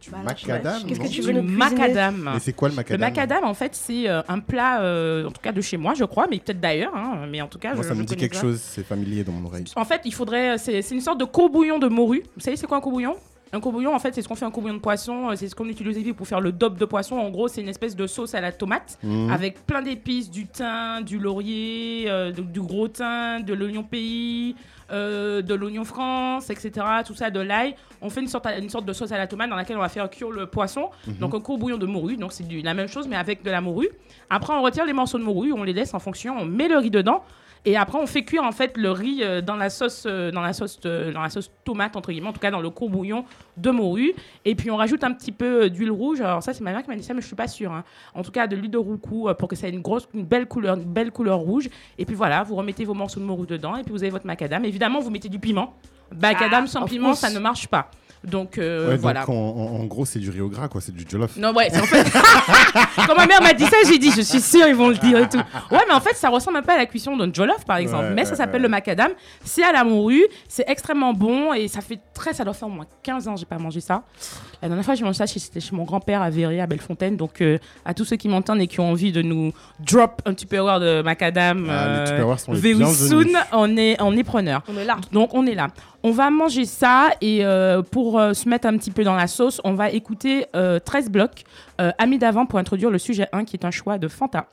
C: Du
D: Bah,
C: macadam.
D: Qu'est-ce que tu veux cuisiner
A: macadam.
C: Mais c'est quoi le
A: Le
C: macadam
A: macadam, en fait, c'est euh, un plat, euh, en tout cas de chez moi, je crois, mais peut-être d'ailleurs. hein, mais en tout cas,
C: Moi,
A: je,
C: ça
A: je
C: me dit quelque chose, c'est familier dans mon oreille.
A: En fait, il faudrait. C'est c'est une sorte de courbouillon de morue. Vous savez, c'est quoi un courbouillon Un courbouillon, en fait, c'est ce qu'on fait un courbouillon de poisson. euh, C'est ce qu'on utilise pour faire le dope de poisson. En gros, c'est une espèce de sauce à la tomate
C: Mhm.
A: avec plein d'épices, du thym, du laurier, euh, du, du gros thym, de l'oignon pays, euh, de l'oignon France, etc. Tout ça, de l'ail. On fait une sorte, une sorte de sauce à la tomate dans laquelle on va faire cuire le poisson.
C: Mhm.
A: Donc un courbouillon de morue. Donc c'est la même chose, mais avec de la morue. Après, on retire les morceaux de morue, on les laisse en fonction, on met le riz dedans. Et après, on fait cuire en fait le riz euh, dans la sauce, euh, dans la sauce, euh, dans la sauce tomate entre guillemets, en tout cas dans le courbouillon de morue. Et puis on rajoute un petit peu d'huile rouge. Alors ça, c'est ma mère qui m'a dit ça, mais je suis pas sûre. hein. En tout cas, de l'huile de roucou pour que ça ait une grosse, une belle couleur, une belle couleur rouge. Et puis voilà, vous remettez vos morceaux de morue dedans, et puis vous avez votre macadam. Évidemment, vous mettez du piment. Macadam sans
D: of
A: piment, ça ne marche pas. Donc euh,
C: Ouais, donc
A: voilà.
C: en, en- en gros, c'est du riz au gras, quoi. C'est du jollof.
A: Non, ouais, c'est en fait. (laughs) Quand ma mère m'a dit ça, j'ai dit, je suis sûre, ils vont le dire et tout. Ouais, mais en fait, ça ressemble un peu à la cuisson d'un jollof, par exemple.
C: Ouais,
A: mais ça s'appelle
C: ouais.
A: le macadam. C'est à la morue. C'est extrêmement bon et ça fait très. Ça doit faire au moins 15 ans que j'ai pas mangé ça. La dernière fois, j'ai mangé ça, chez- c'était chez mon grand-père à Verrier, à Bellefontaine. Donc, euh, à tous ceux qui m'entendent et qui ont envie de nous drop un Tupperware de macadam,
C: Ah, les
A: euh,
C: Tupperware sont les bienvenus.
A: soon, on est, on est preneur.
D: On est là.
A: Donc on est là. On va manger ça et euh, pour euh, se mettre un petit peu dans la sauce, on va écouter euh, 13 blocs euh, amis d'avant pour introduire le sujet 1 qui est un choix de Fanta.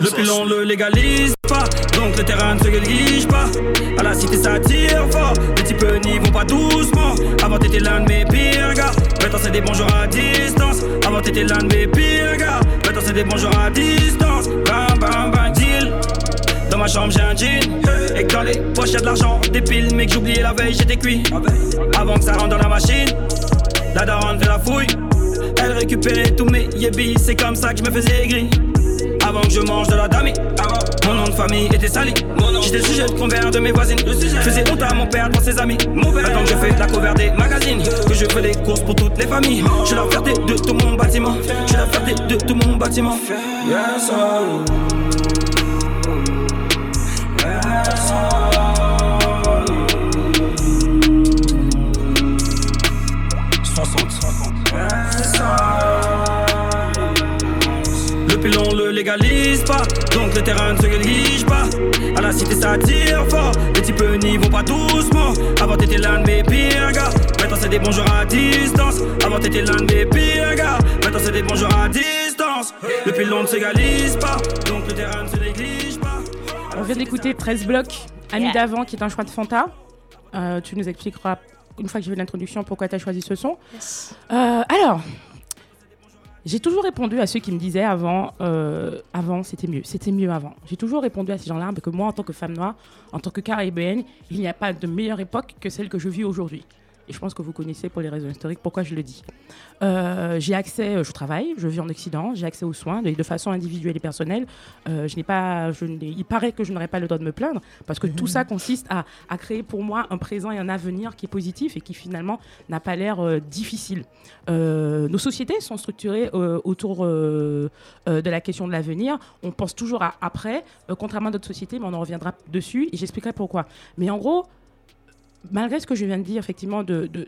H: Le pilon le légalise pas, donc le terrain ne se néglige pas. À la cité ça tire fort, les types n'y vont pas doucement. Avant t'étais l'un de mes pires gars, maintenant c'est des bonjours à distance. Avant t'étais l'un de mes pires gars, maintenant c'est des bonjours à distance. Bam bam bam deal. Dans ma chambre j'ai un jean Et dans les poches y'a de l'argent Des piles mais que j'oubliais la veille j'étais cuit Avant que ça rentre dans la machine La daronne fait la fouille Elle récupérait tous mes yébis C'est comme ça que je me faisais gris Avant que je mange de la dami. Mon nom de famille était sali J'étais sujet de convers de mes voisines. Faisais honte à mon père devant ses amis. Maintenant que je fais la cover des magazines Que je fais les courses pour toutes les familles Je la fierté de tout mon bâtiment. Je la fierté de tout mon bâtiment. Yes, oh. Le pilon le légalise pas, donc le terrain ne se néglige pas. À la cité ça tire fort, les types n'y vont pas doucement. Avant t'étais l'un de mes pires gars, maintenant c'est des bonjours à distance. Avant t'étais l'un de mes pires gars, maintenant c'est des bonjours à distance. Le pilon ne se légalise pas, donc le terrain ne se néglige pas.
A: On vient d'écouter 13 blocs
D: Yeah.
A: d'avant qui est un choix de Fanta. Euh, tu nous expliqueras une fois que j'ai fait l'introduction pourquoi tu as choisi ce son. Euh, alors, j'ai toujours répondu à ceux qui me disaient avant, euh, avant c'était mieux, c'était mieux avant. J'ai toujours répondu à ces gens-là que moi, en tant que femme noire, en tant que caribéenne, il n'y a pas de meilleure époque que celle que je vis aujourd'hui. Et je pense que vous connaissez pour les raisons historiques pourquoi je le dis. Euh, j'ai accès, euh, je travaille, je vis en Occident, j'ai accès aux soins de, de façon individuelle et personnelle. Euh, je n'ai pas, je il paraît que je n'aurais pas le droit de me plaindre parce que tout ça consiste à, à créer pour moi un présent et un avenir qui est positif et qui finalement n'a pas l'air euh, difficile. Nos sociétés sont structurées autour de la question de l'avenir. On pense toujours à après, contrairement à d'autres sociétés, mais on en reviendra dessus et j'expliquerai pourquoi. Mais en gros, malgré ce que je viens de dire, effectivement, il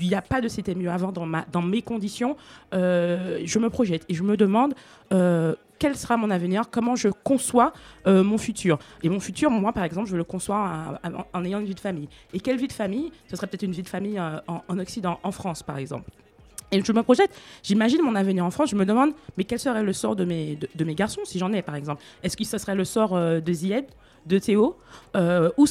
A: n'y a pas de c'était mieux avant dans, mes conditions, euh, je me projette et je me demande euh, quel sera mon avenir, comment je conçois euh, mon futur. Et mon futur, moi, par exemple, je le conçois en, ayant une vie de famille. Et quelle vie de famille? Ce serait peut-être une vie de famille en Occident, en France, par exemple. Et je me projette, j'imagine mon avenir en France, je me demande, mais quel serait le sort de mes, de, de mes garçons, si j'en ai par exemple? Est-ce que ce serait le sort euh, de Zied, de Théo? Euh, Où,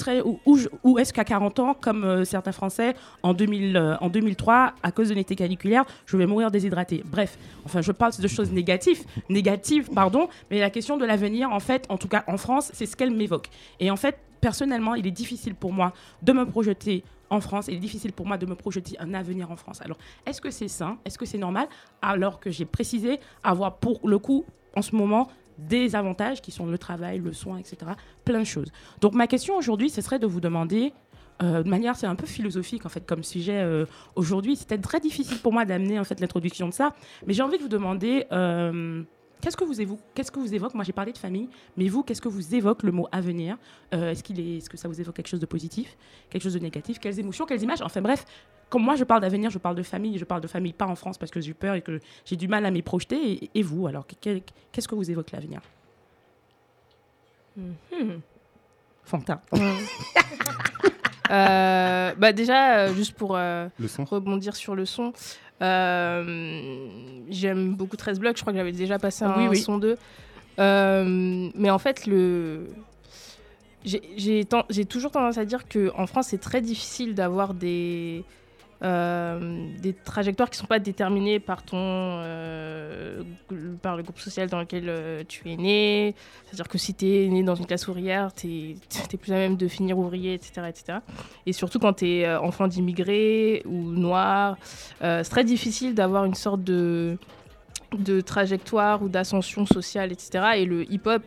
A: où, où est-ce qu'à 40 ans, comme euh, certains Français, en, 2000, euh, en 2003, à cause d'un été caniculaire, je vais mourir déshydraté? Bref, enfin, je parle de choses négatives, négatives, pardon, mais la question de l'avenir, en fait, en tout cas en France, c'est ce qu'elle m'évoque. Et en fait, personnellement, il est difficile pour moi de me projeter en France, il est difficile pour moi de me projeter un avenir en France. Alors, est-ce que c'est sain? Est-ce que c'est normal? Alors que j'ai précisé avoir pour le coup, en ce moment, des avantages qui sont le travail, le soin, etc. Plein de choses. Donc, ma question aujourd'hui, ce serait de vous demander, euh, de manière, c'est un peu philosophique en fait comme sujet euh, aujourd'hui. C'était très difficile pour moi d'amener en fait l'introduction de ça, mais j'ai envie de vous demander. euh, Qu'est-ce que vous évoque Qu'est-ce que vous évoque Moi, j'ai parlé de famille, mais vous, qu'est-ce que vous évoque le mot avenir? Euh, Est-ce qu'il est, est-ce que ça vous évoque quelque chose de positif, quelque chose de négatif? Quelles émotions, quelles images? Enfin bref, comme moi, je parle d'avenir, je parle de famille, je parle de famille pas en France parce que j'ai eu peur et que j'ai du mal à m'y projeter. Et, et vous, alors, que- qu'est-ce que vous évoque l'avenir?
F: Mhm.
A: Fanta. (laughs)
F: Euh, bah déjà, euh, juste pour euh, rebondir sur le son, euh, j'aime beaucoup 13 blocs. Je crois que j'avais déjà passé un
A: Oui, oui.
F: son 2. Euh, mais en fait, le... j'ai toujours tendance à dire qu'en France, c'est très difficile d'avoir des, euh, des trajectoires qui ne sont pas déterminées par, ton, euh, par le groupe social dans lequel euh, tu es né. C'est-à-dire que si tu es né dans une classe ouvrière, tu es, (laughs) plus à même de finir ouvrier, etc. etc. Et surtout quand tu es enfant d'immigrés ou noir, euh, c'est très difficile d'avoir une sorte de, de trajectoire ou d'ascension sociale, etc. Et le hip-hop,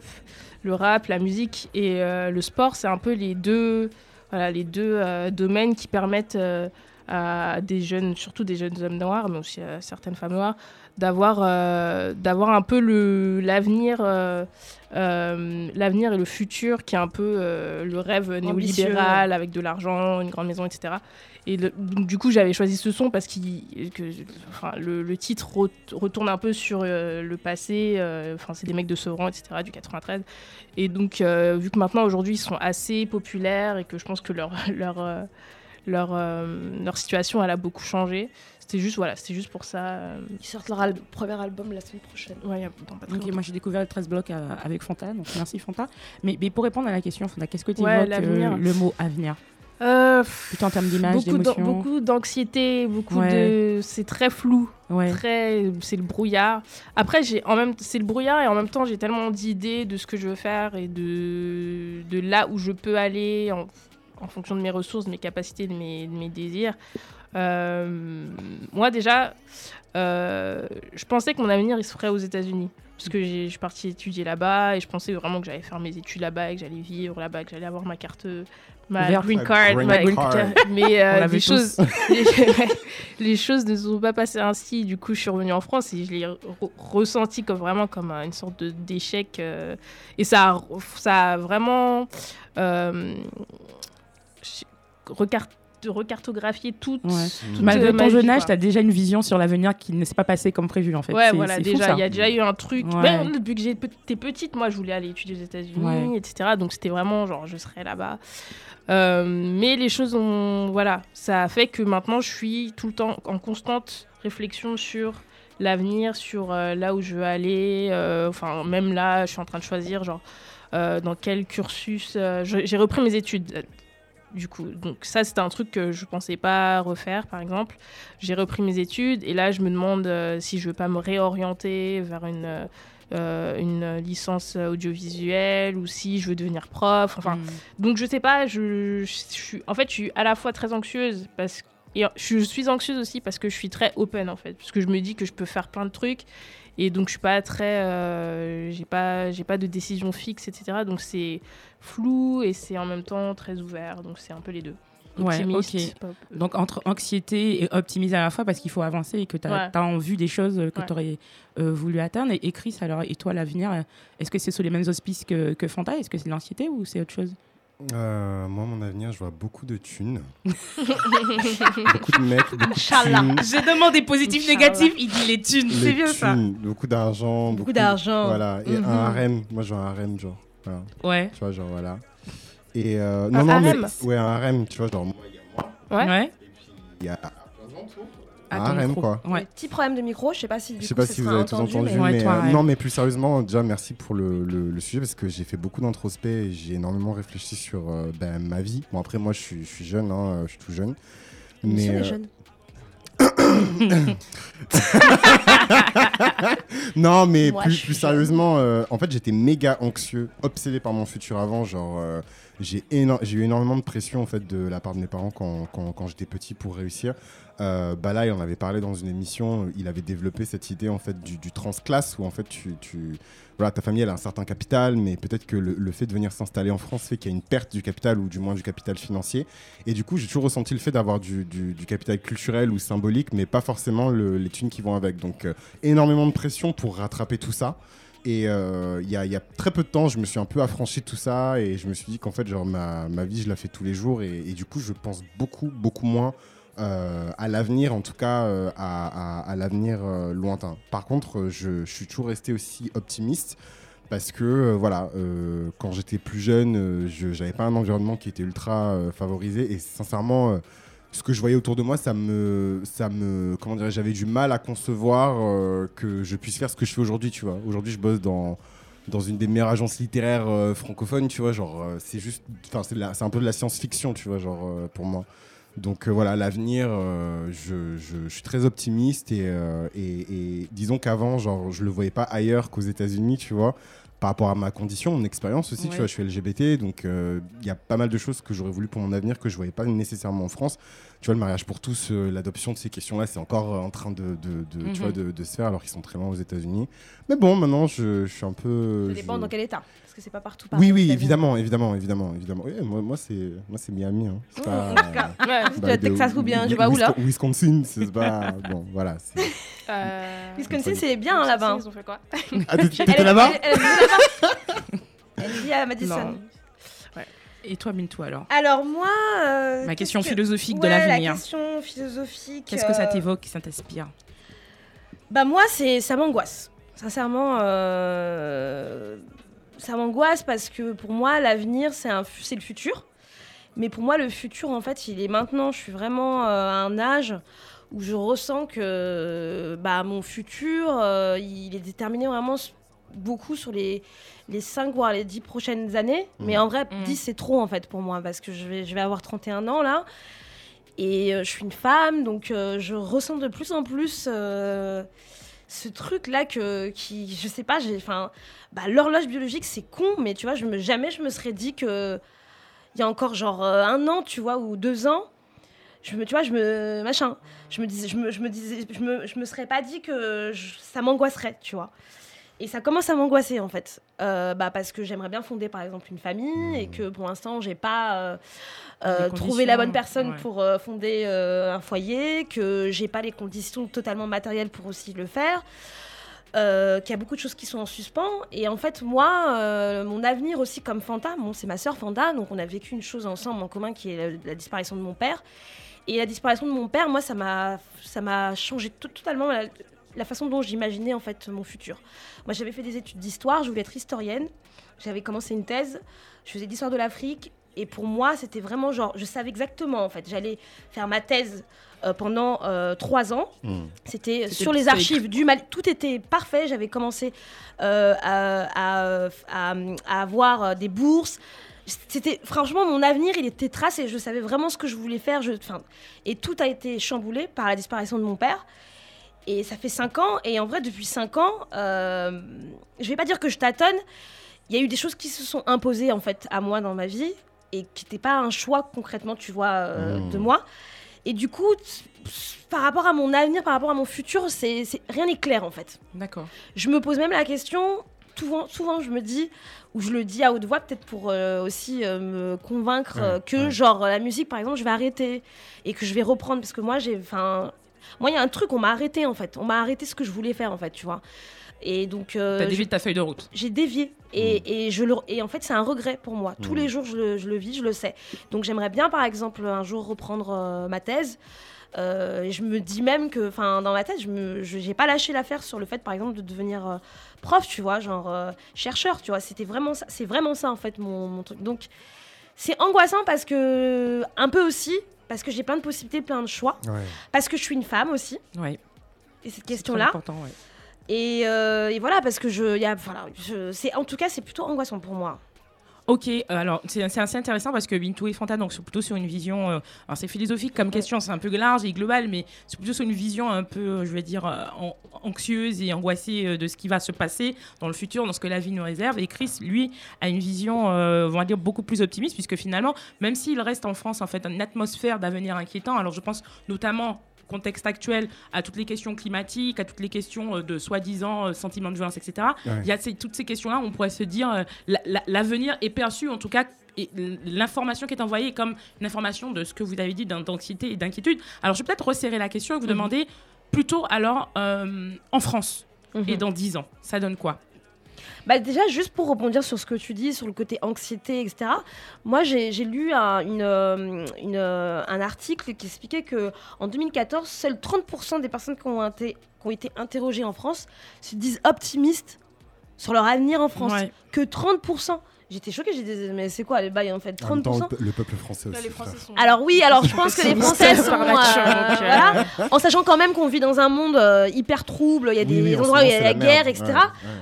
F: le rap, la musique et euh, le sport, c'est un peu les deux, les deux euh, domaines qui permettent euh, à des jeunes, surtout des jeunes hommes noirs, mais aussi à certaines femmes noires, d'avoir euh, d'avoir un peu le l'avenir euh, euh, l'avenir et le futur qui est un peu le rêve néolibéral avec de l'argent une grande maison etc et le- donc, du coup j'avais choisi ce son parce qu'il que enfin, le, le titre re- retourne un peu sur le passé enfin c'est des mecs de Sevran etc du 93 et donc vu que maintenant aujourd'hui ils sont assez populaires et que je pense que leur (laughs) leur leur, euh, leur situation elle a beaucoup changé c'était juste voilà c'était juste pour ça euh,
D: Ils sortent leur al- premier album la semaine prochaine.
F: ouais, dans pas très
A: Ok,
F: longtemps.
A: moi j'ai découvert le 13 blocs euh, avec Fanta, donc merci Fanta. Mais, mais pour répondre à la question, Fanta, qu'est-ce que tu
F: Ouais,
A: le mot avenir?
F: Euh,
A: Plutôt en termes d'image,
F: beaucoup d'an-
A: d'émotion
F: beaucoup d'anxiété beaucoup
A: Ouais.
F: de c'est très flou
A: Ouais.
F: très c'est le brouillard après j'ai en même c'est le brouillard et en même temps j'ai tellement d'idées de ce que je veux faire et de de là où je peux aller en, en fonction de mes ressources de mes capacités de mes, de mes désirs. Euh, moi déjà euh, je pensais que mon avenir il se ferait aux États-Unis. Parce que j'ai- je suis partie étudier là-bas et je pensais vraiment que j'allais faire mes études là-bas et que j'allais vivre là-bas que j'allais avoir ma carte ma green card,
C: green
F: ma green
C: card.
F: mais euh, les choses (laughs) les, (laughs) les choses ne se sont pas passées ainsi. Du coup je suis revenue en France et je l'ai re- ressenti comme vraiment comme un- une sorte d'échec et ça ça a vraiment euh, je- recart- recartographié toute,
A: Ouais.
F: toute,
A: Malgré ton jeune âge, tu as déjà une vision sur l'avenir qui ne s'est pas passé comme prévu en fait.
F: Ouais, voilà, déjà, il y a déjà eu un truc.
A: Ouais.
F: Même depuis que t'es petite, moi, je voulais aller étudier aux États-Unis,
A: Ouais.
F: etc. Donc, c'était vraiment genre, je serais là-bas. Euh, mais les choses ont. Voilà, ça a fait que maintenant, je suis tout le temps en constante réflexion sur l'avenir, sur euh, là où je veux aller. euh, Enfin, même là, je suis en train de choisir, genre, dans quel cursus. j'ai repris mes études. Du coup, donc ça c'était un truc que je pensais pas refaire, par exemple. J'ai repris mes études et là je me demande euh, si je veux pas me réorienter vers une euh, euh, une licence audiovisuelle ou si je veux devenir prof. Enfin,
A: Mm.
F: donc je sais pas. Je, je suis en fait je suis à la fois très anxieuse parce et je suis anxieuse aussi parce que je suis très open en fait, parce que je me dis que je peux faire plein de trucs et donc je suis pas très, euh, j'ai pas, j'ai pas de décision fixe, etc. Donc c'est flou et c'est en même temps très ouvert. Donc c'est un peu les deux.
A: Ouais,
F: Optimiste,
A: ok.
F: pas-
A: Donc entre anxiété et optimisme à la fois parce qu'il faut avancer et que tu as,
F: Ouais.
A: en vue des choses euh, que
F: Ouais.
A: tu aurais voulu atteindre. Et, et Chris, alors, et toi, l'avenir, euh, est-ce que c'est sous les mêmes auspices que, que Fanta? Est-ce que c'est l'anxiété ou c'est autre chose?
C: Euh, moi, mon avenir, je vois beaucoup de thunes. (laughs) beaucoup de mecs, beaucoup de
F: Inch'Allah.
C: thunes.
A: J'ai demandé positif,
F: Inch'Allah.
A: négatif, il dit les thunes. C'est
C: Les
A: bien ça.
C: thunes, Beaucoup d'argent.
D: Beaucoup d'argent.
C: Voilà. Et
D: Mhm.
C: un harem. Moi, je veux un harem, genre. Voilà.
A: Ouais.
C: Tu vois, genre, voilà. Et euh,
F: Un
C: non, non,
F: harem
C: mais. Ouais, un harem, tu vois, genre, moi, il y a moi.
F: Ouais.
A: Ouais.
C: Il y a. un
A: ton
C: harem,
A: micro.
C: quoi.
A: Ouais.
D: Petit problème de micro, je sais pas si du
C: Je sais
D: coup,
C: pas si vous avez tous entendu,
D: mais-
A: Ouais,
C: mais
A: toi,
C: euh,
A: ouais.
C: non, mais plus sérieusement, déjà merci pour le, le- le sujet parce que j'ai fait beaucoup d'introspect et j'ai énormément réfléchi sur euh, ben, ma vie. Bon après moi je suis, je suis jeune, hein, je suis tout jeune, mais
D: est
C: euh,
D: jeune. (laughs)
C: non mais
D: Moi,
C: plus,
D: je
C: sérieusement, euh, en fait j'étais méga anxieux, obsédé par mon futur avant, genre euh, j'ai eu énormément de pression en fait de la part de mes parents quand, quand, quand j'étais petit pour réussir. Euh, là, il en avait parlé dans une émission. Il avait développé cette idée en fait du, du transclasse où en fait tu, tu- voilà, ta famille a un certain capital, mais peut-être que le, fait de venir s'installer en France fait qu'il y a une perte du capital ou du moins du capital financier. Et du coup, j'ai toujours ressenti le fait d'avoir du, capital culturel ou symbolique, mais pas forcément le- les thunes qui vont avec. Donc euh, énormément de pression pour rattraper tout ça. Et euh, il y, a, très peu de temps, je me suis un peu affranchi de tout ça et je me suis dit qu'en fait, genre, ma, ma vie, je la fais tous les jours et du coup, je pense beaucoup, beaucoup moins euh, à l'avenir, en tout cas euh, à, l'avenir euh, lointain. Par contre, je, suis toujours resté aussi optimiste parce que voilà, quand j'étais plus jeune, je n'avais pas un environnement qui était ultra favorisé et sincèrement, ce que je voyais autour de moi, ça me, ça me, comment dirais, j'avais du mal à concevoir que je puisse faire ce que je fais aujourd'hui, tu vois. Aujourd'hui, je bosse dans dans une des meilleures agences littéraires francophones, tu vois, genre c'est juste, enfin c'est un peu de la science-fiction, tu vois, genre pour moi. Donc euh, voilà, l'avenir, euh, je, je- je suis très optimiste et, euh, et- et disons qu'avant, genre, je le voyais pas ailleurs qu'aux États-Unis, tu vois, par rapport à ma condition, mon expérience aussi,
A: Ouais.
C: tu vois, je suis LGBT, donc il y a pas mal de choses que j'aurais voulu pour mon avenir que je voyais pas nécessairement en France. Tu vois, le mariage pour tous, euh, l'adoption de ces questions-là, c'est encore euh, en train de, de- de- tu
A: Mhm.
C: vois, de, de se faire alors qu'ils sont très loin aux États-Unis. Mais bon, maintenant, je, je suis un peu.
D: Ça dépend
C: je-
D: dans quel état. Parce que c'est pas partout pareil.
C: Oui, oui,
D: évidemment.
C: évidemment, évidemment, évidemment. Oui, moi, moi c'est, moi, c'est Miami. Hein. C'est pas.
D: Cas,
F: Ouais.
C: De-
D: Texas ou bien, je pas où là.
C: Wisco- Wisconsin, c'est pas. bon, voilà.
F: Euh,
D: Wisconsin, c'est bien hein, là-bas.
F: Ils ont fait quoi?
C: Ah, t'étais-
D: Elle
C: t'étais
D: est-
C: là-bas?
D: elle- elle vit là-bas. Elle vit à Madison.
A: Et toi, Mintou, alors
D: Alors moi... euh,
A: Ma question
D: que-
A: philosophique de l'avenir.
D: La question philosophique.
A: Qu'est-ce que ça
D: euh,
A: t'évoque, ça t'inspire
D: Bah moi, c'est ça m'angoisse. Sincèrement, euh, ça m'angoisse parce que pour moi, l'avenir, c'est un, le futur. Mais pour moi, le futur, en fait, il est maintenant. Je suis vraiment à un âge où je ressens que bah, mon futur, euh, il est déterminé vraiment beaucoup sur les, les 5 voire les 10 prochaines années. Mais en vrai,
A: Mm.
D: 10, c'est trop, en fait, pour moi, parce que je vais, je vais avoir 31 ans, là. Et euh, je suis une femme, donc euh, je ressens de plus en plus euh, ce truc-là que, qui, je sais pas, j'ai, enfin, bah, l'horloge biologique, c'est con, mais tu vois, je me, jamais je me serais dit que il y a encore genre euh, un an, tu vois, ou deux ans, je me, tu vois, je me, machin, je me disais, je me, je me disais, je me, je me serais pas dit que je- ça m'angoisserait, tu vois. Et ça commence à m'angoisser en fait, Euh, bah, parce que j'aimerais bien fonder par exemple une famille et que pour l'instant j'ai pas euh, euh, trouvé la bonne personne
A: ouais.
D: pour euh, fonder un foyer, que j'ai pas les conditions totalement matérielles pour aussi le faire, qu'il y a beaucoup de choses qui sont en suspens. Et en fait, moi, mon avenir aussi comme Fanta, bon, c'est ma sœur Fanta, donc on a vécu une chose ensemble en commun qui est la, la disparition de mon père. Et la disparition de mon père, moi, ça m'a, ça m'a changé to- totalement la, la façon dont j'imaginais en fait mon futur. Moi, j'avais fait des études d'histoire, je voulais être historienne. J'avais commencé une thèse, je faisais d'histoire de l'Afrique. Et pour moi, c'était vraiment genre, je savais exactement en fait. J'allais faire ma thèse euh, pendant euh, trois ans.
C: Hmm.
D: C'était
A: C'était-
D: sur les archives du Mali. Tout était parfait. J'avais commencé euh, à, à- à- à avoir euh, des bourses. C'était franchement mon avenir, il était tracé. Je savais vraiment ce que je voulais faire. Je, et tout a été chamboulé par la disparition de mon père. Et ça fait cinq ans. Et en vrai, depuis cinq ans, euh, je vais pas dire que je tâtonne. Il y a eu des choses qui se sont imposées en fait à moi dans ma vie et qui n'étaient pas un choix concrètement, tu vois, euh,
C: Mmh.
D: de moi. Et du coup, par rapport à mon avenir, par rapport à mon futur, c'est rien n'est clair en fait.
A: D'accord.
D: Je me pose même la question, souvent, souvent je me dis, ou je le dis à haute voix, peut-être pour euh, aussi euh, me convaincre
C: Ouais,
D: euh, que,
C: ouais.
D: genre, la musique, par exemple, je vais arrêter et que je vais reprendre. Parce que moi, j'ai. Enfin. Moi, il y a un truc, on m'a arrêté en fait. On m'a arrêté ce que je voulais faire en fait, tu vois. Et donc. euh,
A: T'as dévié de ta feuille de route.
D: j'ai dévié. Et, et je le, et en fait, c'est un regret pour moi. Tous
C: Mm.
D: les jours, je le, je le vis, je le sais. Donc, j'aimerais bien, par exemple, un jour reprendre euh, ma thèse. Euh, et je me dis même que, enfin, dans ma tête, je j'ai pas lâché l'affaire sur le fait, par exemple, de devenir euh, prof, tu vois, genre chercheur, tu vois. C'était vraiment ça, c'est vraiment ça, en fait, mon, mon truc. Donc, c'est angoissant parce que, un peu aussi, parce que j'ai plein de possibilités, plein de choix,
C: Ouais.
D: parce que je suis une femme aussi,
A: Ouais.
D: et cette question-là.
A: ouais.
D: Et, euh, et voilà, parce que je, y a, voilà, je, c'est, en tout cas, c'est plutôt angoissant pour moi.
A: Ok, euh, alors c'est assez intéressant parce que Bintou et Fanta donc sont plutôt sur une vision, euh, alors c'est philosophique comme question, c'est un peu large et global, mais c'est plutôt sur une vision un peu, euh, je vais dire, euh, an- anxieuse et angoissée de ce qui va se passer dans le futur, dans ce que la vie nous réserve. Et Chris, lui, a une vision, euh, on va dire, beaucoup plus optimiste puisque finalement, même s'il reste en France en fait une atmosphère d'avenir inquiétant, alors je pense notamment contexte actuel à toutes les questions climatiques, à toutes les questions euh, de soi-disant euh, sentiments de violence, etc.
C: Ouais.
A: Il y a ces- toutes ces questions-là, on pourrait se dire euh, la- la- l'avenir est perçu, en tout cas, et l'information qui est envoyée est comme une information de ce que vous avez dit d'an- d'anxiété et d'inquiétude. Alors, je vais peut-être resserrer la question et vous demander plutôt, alors, euh, en France et dans 10 ans, ça donne quoi?
D: Bah déjà, juste pour rebondir sur ce que tu dis, sur le côté anxiété, etc. Moi, j'ai lu un, une, euh, une, euh, un article qui expliquait que en 2014, seuls 30% des personnes qui ont, été, qui ont été interrogées en France se disent optimistes sur leur avenir en France.
A: Ouais.
D: Que 30%. J'étais choquée, j'ai dit, mais c'est quoi les bails en fait?
C: En même temps,
D: 30%
C: le pe- le peuple français aussi.
F: Là, les
C: frère.
F: Français sont.
D: alors oui, alors je pense que les (laughs) Français (laughs) sont, euh,
F: euh,
D: voilà. en sachant quand même qu'on vit dans un monde euh, hyper trouble, il y a des
C: Oui, oui, en ce
D: endroits où il y a la
C: c'est la
D: guerre, etc.
C: Ouais, ouais.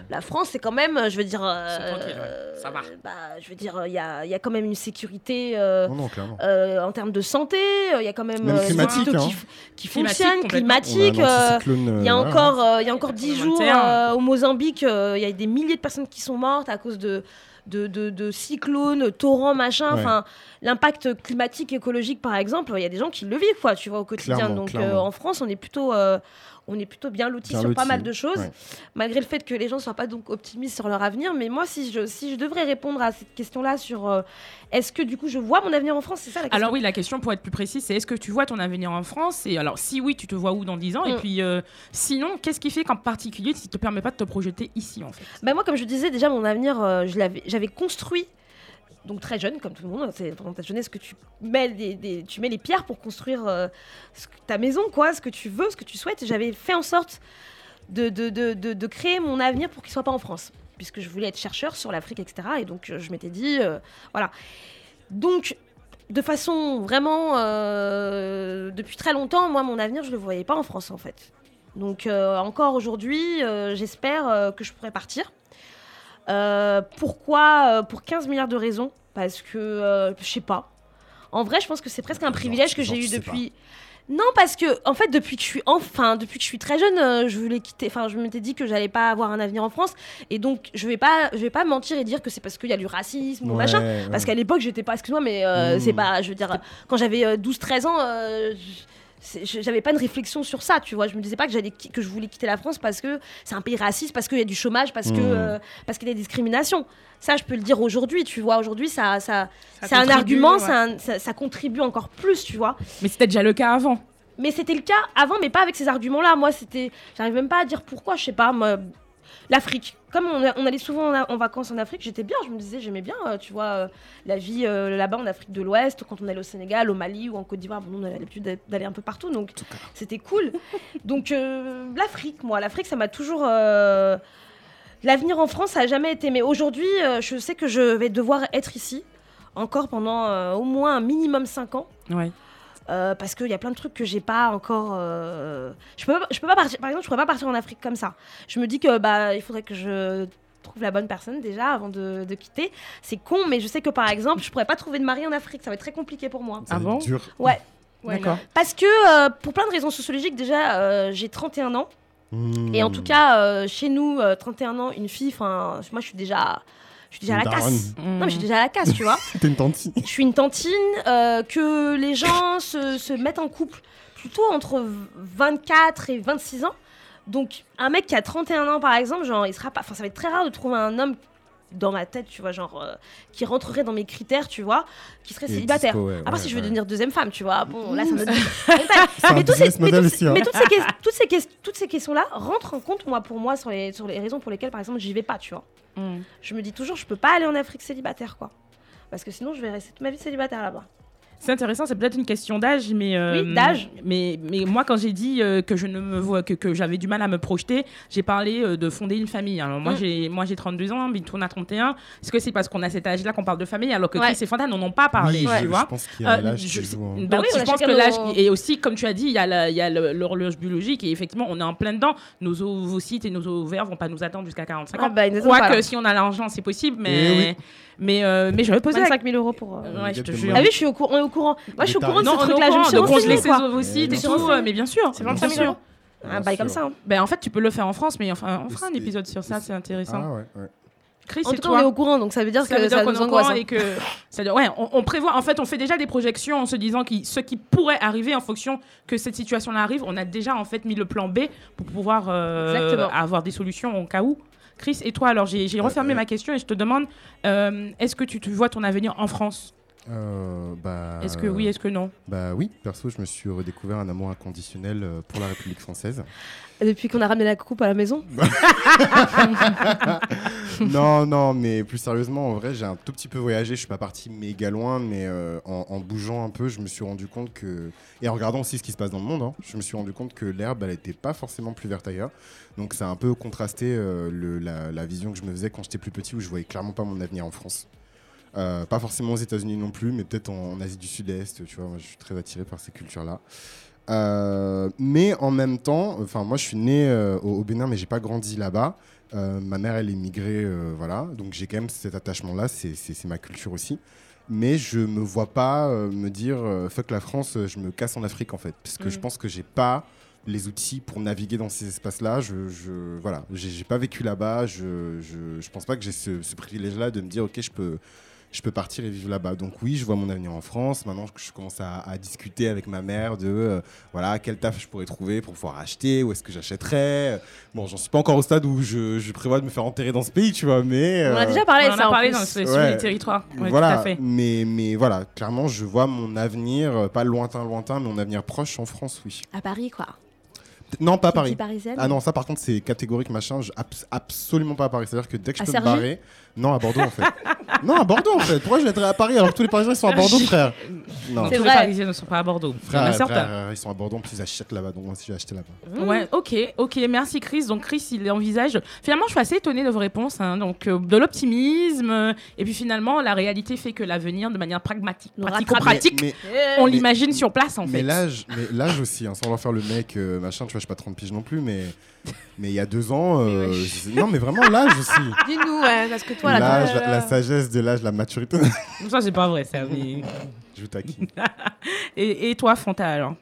D: La France, c'est quand même, je veux dire, euh,
A: C'est tranquille, ouais. Ça va.
D: bah, je veux dire, il y a, il y a quand même une sécurité euh,
C: Non, non,
D: euh, en termes de santé. euh, Il y a quand même,
C: Même
D: euh, des
C: climatique,
D: hôpitaux
C: hein.
D: qui, qui
A: Climatique,
D: euh, il y a
C: euh,
D: encore, euh, il y a encore dix jours
A: Humanitaire.
D: euh, au Mozambique, euh, il y a des milliers de personnes qui sont mortes à cause de de, de, de cyclones, torrents, machin.
C: Ouais.
D: L'impact climatique, écologique, par exemple, il y a des gens qui le vivent, quoi, tu vois, au quotidien.
C: Clairement,
D: Donc,
C: clairement.
D: euh, en France, on est plutôt, euh, on est plutôt bien lotis
C: Bien
D: sur pas mal de choses,
C: ouais.
D: malgré le fait que les gens soient pas donc optimistes sur leur avenir. Mais moi, si je, si je devrais répondre à cette question-là sur euh, est-ce que du coup je vois mon avenir en France, c'est ça la question.
A: Alors oui, la question pour être plus précise, c'est est-ce que tu vois ton avenir en France? Et alors si oui, tu te vois où dans 10 ans? Et
D: Mm.
A: puis euh, sinon, qu'est-ce qui fait qu'en particulier, ça te permet pas de te projeter ici en fait?
D: Bah moi, comme je disais, déjà, mon avenir, euh, je l'avais- j'avais construit, donc très jeune, comme tout le monde, c'est pendant ta jeunesse que tu mets, des, tu mets les pierres pour construire euh, ta maison, quoi, ce que tu veux, ce que tu souhaites. J'avais fait en sorte de, de, de, de- créer mon avenir pour qu'il soit pas en France, puisque je voulais être chercheur sur l'Afrique, etc. Et donc, euh, je m'étais dit, euh, voilà. Donc, de façon vraiment, depuis très longtemps, moi, mon avenir, je le voyais pas en France, en fait. Donc, encore aujourd'hui, j'espère que je pourrai partir. Pourquoi Pour 15 milliards de raisons. Parce que, euh, je sais pas. En vrai, je pense que c'est presque un privilège que j'ai eu depuis. Non, parce que, en fait, depuis que je suis, enfin, depuis que je suis très jeune, euh, je voulais quitter. Enfin, je m'étais dit que j'allais pas avoir un avenir en France, et donc je vais pas, je vais pas mentir et dire que c'est parce qu'il y a du racisme ou machin.
C: ouais.
D: Parce qu'à l'époque, j'étais pas, excuse-moi, mais euh,
C: Mmh.
D: c'est pas, je veux dire, quand j'avais euh, 12-13 ans, je- j'avais pas de réflexion sur ça, tu vois. Je me disais pas que, j'allais, que je voulais quitter la France parce que c'est un pays raciste, parce qu'il y a du chômage, parce que
C: Mmh.
D: euh, parce qu'il y a des discriminations. Ça, je peux le dire aujourd'hui, tu vois. Aujourd'hui, ça, ça,
A: Ça
D: c'est un argument,
A: ouais.
D: c'est un- ça, ça contribue encore plus, tu vois.
A: Mais c'était déjà le cas avant.
D: Mais c'était le cas avant, mais pas avec ces arguments-là. Moi, c'était. J'arrive même pas à dire pourquoi, je sais pas. Moi, L'Afrique. Comme on, a- on allait souvent en, en vacances en Afrique, j'étais bien. Je me disais, j'aimais bien, euh, tu vois, euh, la vie euh, là-bas en Afrique de l'Ouest, quand on allait au Sénégal, au Mali ou en Côte d'Ivoire. Bon, on avait l'habitude d'a- d'aller un peu partout, donc c'était cool. donc, euh, l'Afrique, moi, l'Afrique, ça m'a toujours. euh, L'avenir en France, ça a jamais été. Mais aujourd'hui, euh, je sais que je vais devoir être ici encore pendant euh, au moins un minimum 5 ans.
A: Ouais.
D: Euh, parce qu'il y a plein de trucs que j'ai pas encore. euh, Je peux, pas- je peux pas partir. Par exemple, je pourrais pas partir en Afrique comme ça. Je me dis que bah il faudrait que je trouve la bonne personne déjà avant de, de quitter. C'est con, mais je sais que par exemple, je pourrais pas trouver de mari en Afrique. Ça va être très compliqué pour moi.
C: Ça
A: Ah bon
C: dur.
D: Ouais.
A: D'accord.
D: Parce que euh, pour plein de raisons sociologiques, déjà, euh, j'ai 31 ans.
C: Mmh.
D: Et en tout cas, euh, chez nous, euh, 31 ans, une fille, enfin, moi je suis déjà. Je suis déjà à
C: Une
D: la casse. Non, mais je suis déjà à la casse, tu vois. (laughs)
C: T'es une tantine.
D: Je suis une tantine, euh, que les gens se, se mettent en couple plutôt entre 24 et 26 ans. Donc, un mec qui a 31 ans, par exemple, genre, il sera pas. Enfin, ça va être très rare de trouver un homme dans ma tête, tu vois, genre, euh, qui rentrerait dans mes critères, tu vois, qui serait
C: Et
D: célibataire.
C: ouais,
D: à part
C: ouais,
D: si je veux
C: ouais.
D: devenir deuxième femme, tu vois. Bon, là, ça me. (laughs) Mais, ces- mais
C: hein.
D: mais toutes ces, toutes ces, toutes ces questions-là rentrent en compte, moi, pour moi, sur les, sur les raisons pour lesquelles, par exemple, j'y vais pas, tu vois.
A: Mm.
D: Je me dis toujours, je peux pas aller en Afrique célibataire, quoi. Parce que sinon, je vais rester toute ma vie célibataire là-bas.
A: C'est intéressant, c'est peut-être une question d'âge, mais euh,
D: Oui, d'âge.
A: Mais, mais moi, quand j'ai dit euh, que je ne me vois que, que j'avais du mal à me projeter, j'ai parlé euh, de fonder une famille. Alors moi,
D: Mm.
A: j'ai moi j'ai 32 ans, mais tourne à 31. Est-ce que c'est parce qu'on a cet âge-là qu'on parle de famille, alors que
D: Ouais.
A: Chris et Fanta n'en ont pas parlé,
C: Oui,
A: tu
C: je,
A: vois
C: je pense qu'il y a l'âge qui
A: je-
C: joue, hein.
A: Donc
D: Bah oui,
A: je
D: a
A: pense que l'âge
D: nos-
A: et aussi comme tu as dit, il y a la- il y a le- l'horloge biologique et effectivement on est en plein dedans. Nos ovocytes et nos ovaires vont pas nous attendre jusqu'à 45 ans.
D: Ah bah,
A: Quoique
D: là.
A: si on a l'argent, c'est possible,
C: Eh
A: mais mais mais je vais poser la
D: 25 000 euros pour.
A: je te jure.
D: Ah oui, je suis au courant. On au courant. Moi, je suis au courant de ce
A: on
D: truc-là. Je me suis
A: congeler
D: renseignée,
A: ses
D: quoi.
A: ovocytes
C: Mais
A: et
C: bien
A: tout,
D: sûr.
A: mais bien sûr.
F: C'est
A: bien
F: 25 000
A: sûr.
F: euros.
D: Un bail comme ça. hein.
A: Ben, en fait, tu peux le faire en France, mais enfin, on fera un épisode sur ça,
C: c'est-
A: intéressant.
C: Ah ouais, ouais.
A: Chris,
D: En
A: et
D: tout cas, on est
A: toi
D: au courant, donc ça veut dire
A: ça
D: que
A: veut dire
D: ça
A: qu'on
D: nous
A: est au
D: angoisse.
A: courant
D: hein.
A: et que (laughs) c'est-à-dire ouais on, on prévoit en fait on fait déjà des projections en se disant qui ce qui pourrait arriver en fonction que cette situation là arrive on a déjà en fait mis le plan B pour pouvoir euh, avoir des solutions au cas où Chris et toi alors j'ai refermé ma question et je te demande euh, est-ce que tu, tu vois ton avenir en France?
C: Euh, bah,
A: est-ce que oui est-ce que non?
C: Bah oui, perso, je me suis redécouvert un amour inconditionnel euh, pour la République française.
D: Et Depuis qu'on a ramené la coupe à la maison? (laughs)
C: non, non, mais plus sérieusement, en vrai, j'ai un tout petit peu voyagé. Je suis pas parti méga loin, mais euh, en, en bougeant un peu, je me suis rendu compte que. Et en regardant aussi ce qui se passe dans le monde, hein, je me suis rendu compte que l'herbe, elle était pas forcément plus verte ailleurs. Donc ça a un peu contrasté euh, le- la, la vision que je me faisais quand j'étais plus petit, où je voyais clairement pas mon avenir en France. Euh, pas forcément aux États-Unis non plus, mais peut-être en, en Asie du Sud-Est. Tu vois, moi, je suis très attiré par ces cultures-là. Euh, mais en même temps, enfin moi je suis né euh, au, au Bénin, mais j'ai pas grandi là-bas. Ma mère elle est migrée, voilà, donc j'ai quand même cet attachement-là, c'est- ma culture aussi. Mais je me vois pas me dire fuck la France, je me casse en Afrique en fait, parce que je pense que j'ai pas les outils pour naviguer dans ces espaces-là. Je, je voilà, j'ai j'ai pas vécu là-bas. Je, je, je pense pas que j'ai ce, ce privilège-là de me dire ok je peux je peux partir et vivre là-bas. Donc oui, je vois mon avenir en France. Maintenant je commence à, à discuter avec ma mère de euh, voilà quel taf je pourrais trouver pour pouvoir acheter, où est-ce que j'achèterais. Bon, j'en suis pas encore au stade où je, je prévois de me faire enterrer dans ce pays, tu vois, mais
D: On a
C: euh,
D: déjà parlé
A: on
D: de
A: en
D: ça.
A: a
D: en
A: parlé dans, sur
C: Ouais.
A: les territoires Ouais,
C: voilà.
A: tout à fait
C: Mais mais voilà, clairement, je vois mon avenir euh, pas lointain, lointain, mais mon avenir proche en France, oui.
D: À Paris, quoi.
C: Non, pas à Paris.
D: parisienne.
C: Ah non, ça par contre c'est catégorique machin, je, abs- absolument pas à Paris. C'est-à-dire que dès que je
D: À
C: peux me barrer, non à Bordeaux en fait. non à Bordeaux en fait. Pourquoi je vais être à Paris alors que tous les Parisiens ils sont à Bordeaux frère Non.
D: C'est
A: tous les
D: vrai.
A: Parisiens ne sont pas à Bordeaux il y en
C: Frère,
A: a certains
C: frère, euh, ils sont à Bordeaux, en plus ils achètent là-bas, donc moi aussi j'ai acheté là-bas.
A: Ouais, ok, ok, merci Chris. Donc Chris, il envisage. Finalement, je suis assez étonnée de vos réponses. hein. Donc euh, de l'optimisme, euh, et puis finalement, la réalité fait que l'avenir, de manière pragmatique, pratico-pratique,
C: Mais,
A: on
C: mais-
A: l'imagine sur place en
C: mais
A: fait.
C: l'âge, mais l'âge aussi, hein, sans vouloir faire le mec euh, machin, tu vois, je suis pas 30 piges non plus, mais mais il y a deux ans, euh,
F: Mais ouais.
C: je- non mais vraiment l'âge aussi. (laughs)
D: Dis-nous, ouais, parce que toi,
C: L'âge,
D: toi,
C: la, la sagesse de l'âge, la maturité. (laughs)
A: Ça, c'est pas vrai, ça. mais- (laughs)
C: je vous taquine.
A: et, et toi, Fanta, alors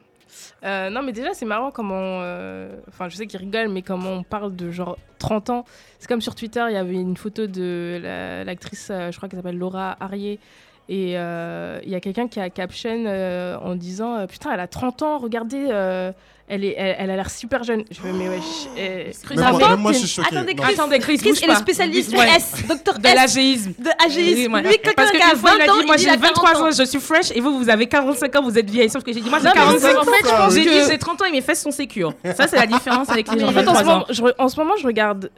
F: Euh, non, mais déjà, c'est marrant comment. euh, Enfin, je sais qu'ils rigolent, mais comment on parle de genre 30 ans. C'est comme sur Twitter, il y avait une photo de la- l'actrice, euh, je crois qu'elle s'appelle Laura Harrier. Et euh, il y a quelqu'un qui a caption euh, en disant euh, Putain, elle a 30 ans, regardez, euh, elle, est, elle, elle a l'air super jeune. Je fais Mais wesh. (gasps) euh,
A: Chris,
C: Même moi, même moi, je suis choqué.
D: Attendez. Chris,
A: Attendez, Chris,
D: Chris est le spécialiste
A: Ouais.
D: S, docteur
A: De
D: S,
A: l'agéisme.
D: de AGIsme.
A: Oui,
D: Lui,
A: Parce que
D: qui a
A: une fois,
D: 20
A: il a dit, moi j'ai
D: il a
A: 23
D: 40
A: ans, je suis fresh, et vous, vous avez 45 ans, vous êtes vieille. Sauf que j'ai dit, moi j'ai
F: Non, mais
A: 45
F: en
A: ans.
F: fait, je pense
A: J'ai
F: que-
A: dit, j'ai 30 ans et mes fesses sont sécures. Ça, c'est la différence avec les gens
F: en fait, en ce,
A: 23 ans.
F: moment, je, en regarde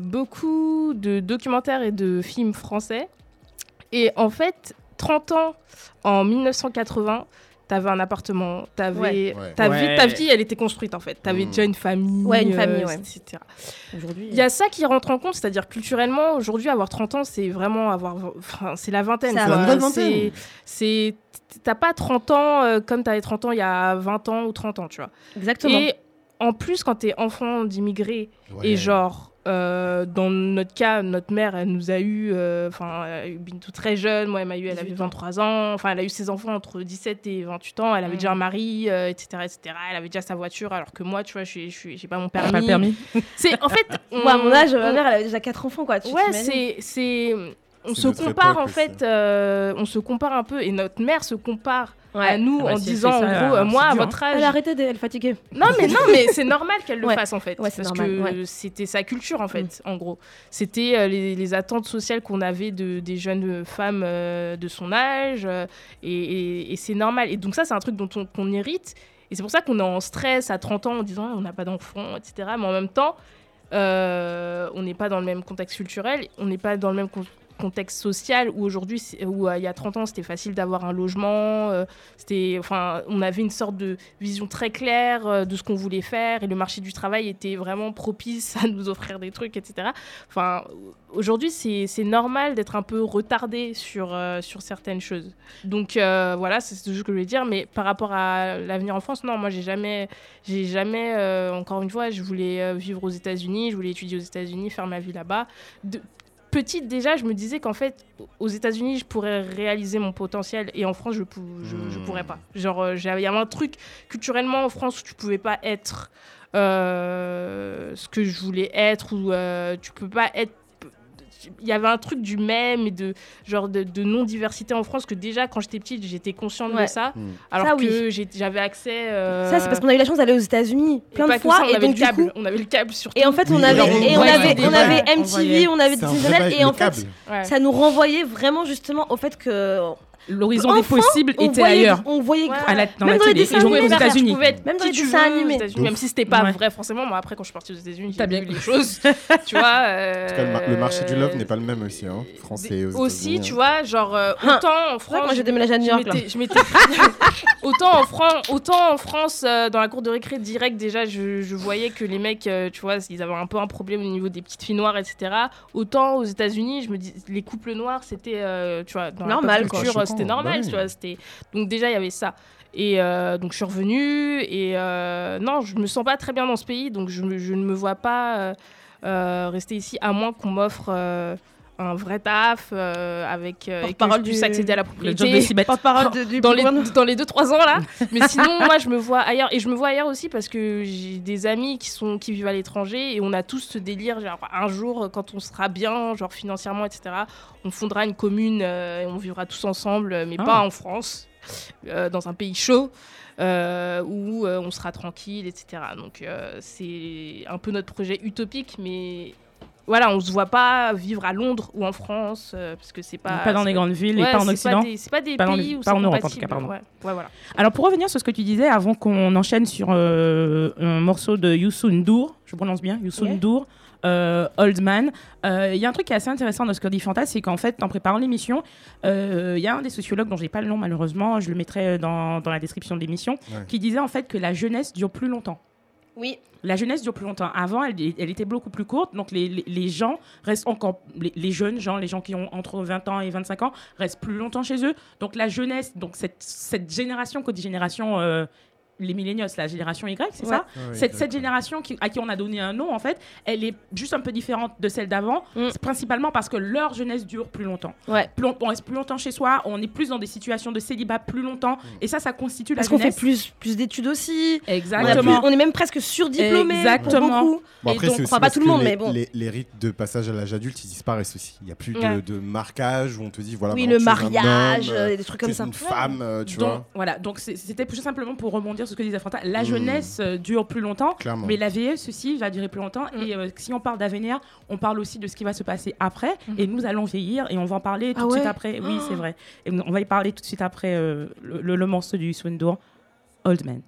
F: beaucoup de documentaires et de films français. Et en fait, 30 ans en 1980, t'avais un appartement, t'avais,
D: Ouais.
F: Ta,
A: Ouais.
F: vie, ta vie, elle était construite en fait. T'avais
C: Mm.
F: déjà une famille,
D: Ouais, une
F: euh,
D: famille, ouais.
F: etc.
D: Aujourd'hui.
F: Il y a ça qui rentre en compte, c'est-à-dire culturellement, aujourd'hui, avoir 30 ans, c'est vraiment avoir. Enfin, c'est la vingtaine.
D: C'est.
F: T'as pas 30 ans euh, comme t'avais 30 ans il y a 20 ans ou 30 ans, tu vois.
D: Exactement.
F: Et en plus, quand t'es enfant d'immigrés,
C: Ouais.
F: et genre, euh, dans notre cas, notre mère, elle nous a eu, euh, enfin, elle a eu Bintou très jeune, moi, elle m'a eu, elle avait
D: 18 ans.
F: 23 ans, enfin, elle a eu ses enfants entre 17 et 28 ans, elle avait
A: Mm.
F: déjà un mari, euh, etc., etc., elle avait déjà sa voiture, alors que moi, tu vois, je j'ai pas mon permis.
A: Pas le permis.
F: C'est, en fait, (laughs)
D: Moi, à mon âge, ma mère, elle avait déjà 4 enfants, quoi. Tu
F: ouais, c'est, c'est, on se compare
C: époque
F: en fait, euh, on se compare un peu, et notre mère se compare à nous
A: Ah bah,
F: en
A: si
F: disant, en gros,
A: euh,
F: moi, à
A: dur,
F: votre âge,
D: Elle a arrêté, elle est fatiguée.
F: non, mais non, mais c'est normal qu'elle le
D: Ouais.
F: fasse en fait.
D: Ouais,
F: parce
D: normal,
F: que
D: ouais. Mm.
F: c'était sa culture en fait, en gros. C'était euh, les, les attentes sociales qu'on avait de, des jeunes femmes euh, de son âge. euh, et et- et c'est normal. Et donc, ça, c'est un truc dont on, qu'on hérite. Et c'est pour ça qu'on est en stress à 30 ans en disant on n'a pas d'enfants, etc. Mais en même temps, euh, on n'est pas dans le même contexte culturel, on n'est pas dans le même con- contexte social où aujourd'hui, où euh, il y a 30 ans, c'était facile d'avoir un logement. euh, enfin, on avait une sorte de vision très claire euh, de ce qu'on voulait faire et le marché du travail était vraiment propice (laughs) à nous offrir des trucs, etc. Enfin, aujourd'hui, c'est normal d'être un peu retardé sur, sur certaines choses. Donc voilà, c'est ce que je voulais dire. Mais par rapport à l'avenir en France, non, moi j'ai jamais, j'ai jamais, encore une fois, je voulais vivre aux États-Unis, je voulais étudier aux États-Unis, faire ma vie là-bas. Petite déjà, je me disais qu'en fait, aux États-Unis, je pourrais réaliser mon potentiel et en France, je, pou- je, je
C: Hmm.
F: pourrais pas. Genre, euh, il y avait un truc culturellement en France où tu pouvais pas être euh, ce que je voulais être ou euh, tu peux pas être il y avait un truc du même et de genre de, de non-diversité en France que déjà quand j'étais petite j'étais consciente de ça
C: Hmm.
F: alors
D: Ça,
F: que
D: oui.
F: j'avais accès euh,
D: Ça, c'est parce qu'on a eu la chance d'aller aux États-Unis plein de fois.
F: ça, on
D: et
F: avait
D: donc,
F: le
D: du
F: câble
D: coup,
F: on avait le câble surtout
D: et en fait, on avait, et
C: on
D: avait, on avait
A: on
D: MTV, on avait Disney Channel, et en fait.
F: Ouais.
D: ça nous renvoyait vraiment justement au fait que
A: L'horizon des possibles était
D: voyait,
A: ailleurs.
D: on voyait
F: Ouais.
A: À la- dans
D: Même
A: la
D: dans les
A: télé, aux États-Unis.
D: Même dans les dessins animés.
F: si c'était pas
A: Ouais.
F: vrai forcément. Moi après quand je suis partie aux États-Unis,
A: T'as
F: j'ai
A: bien-
F: vu les choses. (laughs) tu vois. euh,
C: En tout cas, le, mar- le marché du love n'est pas le même aussi, hein, français
F: Aussi, tu
C: hein.
F: vois, genre autant en France,
D: moi j'ai déménagé à New York
F: je m'étais autant en France autant en France dans la cour de récré direct déjà je, voyais que les mecs euh, tu vois ils avaient un peu un problème au niveau des petites filles noires etc autant aux États-Unis je me dis les couples noirs c'était euh, tu vois dans
D: Normal,
F: la culture c'était normal
C: bah oui.
F: tu vois c'était donc déjà il y avait ça et euh, donc je suis revenue et euh, non je me sens pas très bien dans ce pays donc je, ne me vois pas euh, rester ici à moins qu'on m'offre un vrai taf euh, avec euh, et puisse
D: du-
F: la
A: job
F: propriété
A: de Sibeth.
D: Porte-parole de- du
F: dans les, dans les 2-3 ans là. (laughs) Mais sinon, moi, je me vois ailleurs. Et je me vois ailleurs aussi parce que j'ai des amis qui, sont, qui vivent à l'étranger et on a tous ce délire. Genre, un jour, quand on sera bien, genre financièrement, etc., on fondera une commune euh, et on vivra tous ensemble, euh, mais
A: Ah.
F: pas en France, euh, dans un pays chaud. euh, où euh, on sera tranquille, etc. Donc euh, c'est un peu notre projet utopique, mais voilà, on se voit pas vivre à Londres ou en France, euh, parce que c'est pas...
A: Pas dans les grandes villes et pas en
F: c'est
A: Occident.
F: des- C'est pas des
A: Pas dans
F: pays où
A: pas
F: c'est
A: en Europe, en tout cas, pardon.
F: Ouais, ouais, voilà.
A: Alors pour revenir sur ce que tu disais, avant qu'on enchaîne sur euh, un morceau de Youssou N'Dour, je prononce bien, Youssou
D: Yeah.
A: N'Dour, euh, Old Man, euh, il y a un truc qui est assez intéressant dans ce que dit Fanta, c'est qu'en fait, en préparant l'émission, euh, il y a un des sociologues dont j'ai pas le nom malheureusement, je le mettrai dans, dans la description de l'émission,
C: Ouais.
A: qui disait en fait que la jeunesse dure plus longtemps.
D: Oui.
A: La jeunesse dure plus longtemps. Avant, elle, était beaucoup plus courte. Donc, les, les- gens restent encore. Les, jeunes gens, les gens qui ont entre 20 ans et 25 ans, restent plus longtemps chez eux. Donc, la jeunesse, donc cette, cette génération, dit génération. euh, les milléniaux, la génération Y, c'est
D: Ouais.
A: ça
C: Ouais, ouais,
A: cette, génération qui- à qui on a donné un nom, en fait, elle est juste un peu différente de celle d'avant.
D: Mm.
A: Principalement parce que leur jeunesse dure plus longtemps.
D: Ouais.
A: Plus on, on reste plus longtemps chez soi, on est plus dans des situations de célibat plus longtemps. Et ça, ça constitue
D: Parce
A: la
D: qu'on fait
A: jeunesse.
D: plus, plus d'études aussi. On,
A: Exactement.
D: plus- on est même presque surdiplômé.
A: Exactement.
D: Pour beaucoup.
C: Bon,
D: Et
C: après,
D: donc, on croit pas
C: parce
D: tout le
C: que
D: monde,
C: les,
D: mais bon.
C: Les, les rites de passage à l'âge adulte, ils disparaissent aussi. Il n'y a plus de,
F: Ouais.
C: de marquage où on te dit voilà.
D: Oui, le mariage,
C: homme,
D: euh, des trucs comme ça.
C: une femme, euh, tu vois.
A: Voilà, donc c'était tout simplement pour rebondir sur ce que disait Fanta. La
C: Mm.
A: jeunesse euh, dure plus longtemps,
C: Clairement.
A: mais la vieillesse aussi va durer plus longtemps. Et euh, si on parle d'avenir, on parle aussi de ce qui va se passer après.
F: Mm.
A: Et nous allons vieillir et on va en parler tout
D: Ah
A: de suite après. Oui,
D: Oh.
A: c'est vrai. Et on va y parler tout de suite après euh, le, le, le morceau du Swindour, Old Man.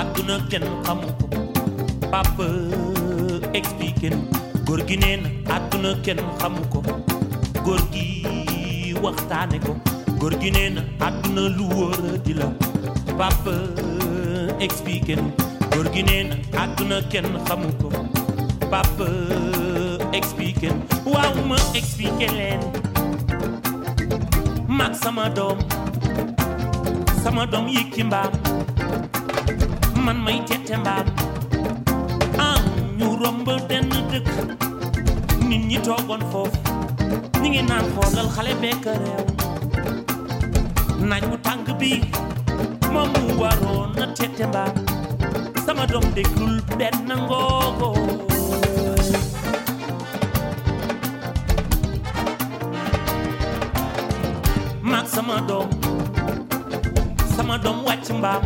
I: Àdduna kenn xamu ko papa expliqué na góor gi neen àdduna kenn xamu ko. Góor gi waxtaane ko. Góor gi àdduna lu di la papa expliqué na góor gi kenn xamu ko. Papa expliqué na waaw ma expliqué leen mag sama doom sama ci mbaam man may tette mbaam ah ñu romb benn dëkk nit ñi toogoon foofu ñi ngi naan xoolal xale bekk réew naaj bu tàng bi moom mu waroon na tette mbaam sama doom déglul benn ngoogo maag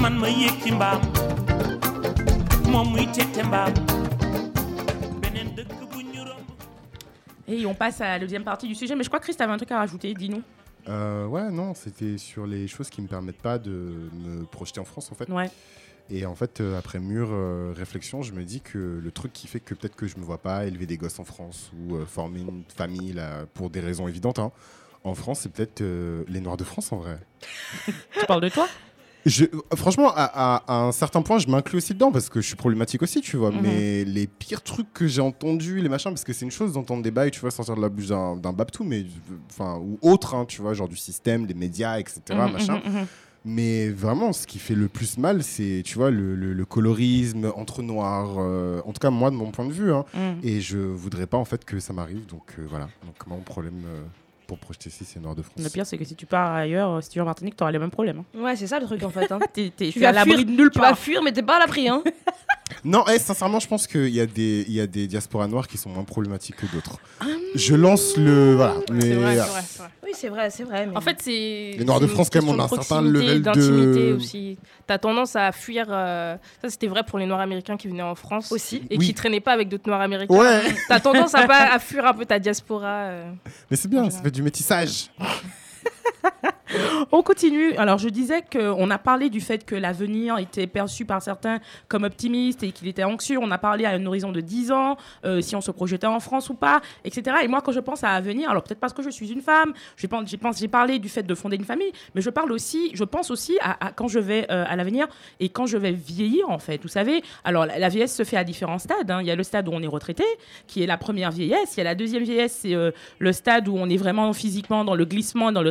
I: man ma yéeg ci mbaam moom muy tette mbaam beneen dëkk bu ñu romb
A: Et on passe à la deuxième partie du sujet. Mais je crois que Chris, tu avais un truc à rajouter. Dis-nous.
C: Euh, ouais, non, c'était sur les choses qui me permettent pas de me projeter en France, en fait.
A: Ouais.
C: Et en fait, euh, après mûre euh, réflexion, je me dis que le truc qui fait que peut-être que je me vois pas élever des gosses en France ou euh, former une famille là, pour des raisons évidentes, hein, en France, c'est peut-être euh, les Noirs de France en vrai. (laughs)
A: Tu parles de toi?
C: Je, franchement, à, à- à un certain point, je m'inclus aussi dedans parce que je suis problématique aussi, tu vois.
A: Mhm.
C: Mais les pires trucs que j'ai entendus, les machins, parce que c'est une chose d'entendre des bails, tu vois, sortir de la bouche d'un Babtou, mais enfin ou autre, hein, tu vois, genre du système, des médias, etc.
A: Mhm,
C: machin.
A: mhm.
C: Mais vraiment, ce qui fait le plus mal, c'est, tu vois, le, le- le colorisme entre noirs. euh, en tout cas, moi, de mon point de vue. hein. Et je voudrais pas, en fait, que ça m'arrive. Donc, euh, voilà. Donc, mon problème euh, pour projeter ici, c'est Nord de France.
A: Le pire, c'est que si tu pars ailleurs, si tu vas en Martinique, tu auras les mêmes problèmes. hein.
D: Ouais, c'est ça le truc en fait. hein. (laughs)
A: T'es t'es-
D: Tu
A: t'es à
D: vas
A: l'abri
D: fuir-
A: de nulle
D: Tu vas
A: part.
D: fuir, mais t'es pas à l'abri. Hein. (laughs)
C: Non, eh, sincèrement, je pense qu'il y, a des- il y a des diasporas noires qui sont moins problématiques que d'autres. Je lance le. Voilà. Mais,
F: C'est vrai, c'est vrai, c'est vrai.
D: Oui, c'est vrai, c'est vrai. mais-
F: En fait, c'est.
C: Les Noirs de
F: c'est une
C: France, quand même, on a un
F: question
C: certain
F: de proximité,
C: level de-
F: d'intimité aussi. T'as tendance à fuir. euh, Ça, c'était vrai pour les Noirs américains qui venaient en France
D: aussi.
F: et
C: Oui.
F: qui traînaient pas avec d'autres Noirs américains.
C: Ouais.
F: T'as tendance à, pas, (laughs) à fuir un peu ta diaspora. euh.
C: Mais c'est bien, ça fait du métissage.
A: On continue. Alors, je disais qu'on a parlé du fait que l'avenir était perçu par certains comme optimiste et qu'il était anxieux. On a parlé à un horizon de 10 ans, euh, si on se projetait en France ou pas, etc. Et moi, quand je pense à l'avenir, alors peut-être parce que je suis une femme, j'ai j'ai parlé du fait de fonder une famille, mais je parle aussi, je pense aussi à, quand je vais euh, à l'avenir et quand je vais vieillir, en fait. Vous savez, alors la, vieillesse se fait à différents stades. hein. Il y a le stade où on est retraité, qui est la première vieillesse. Il y a la deuxième vieillesse, c'est euh, le stade où on est vraiment physiquement dans le glissement, dans le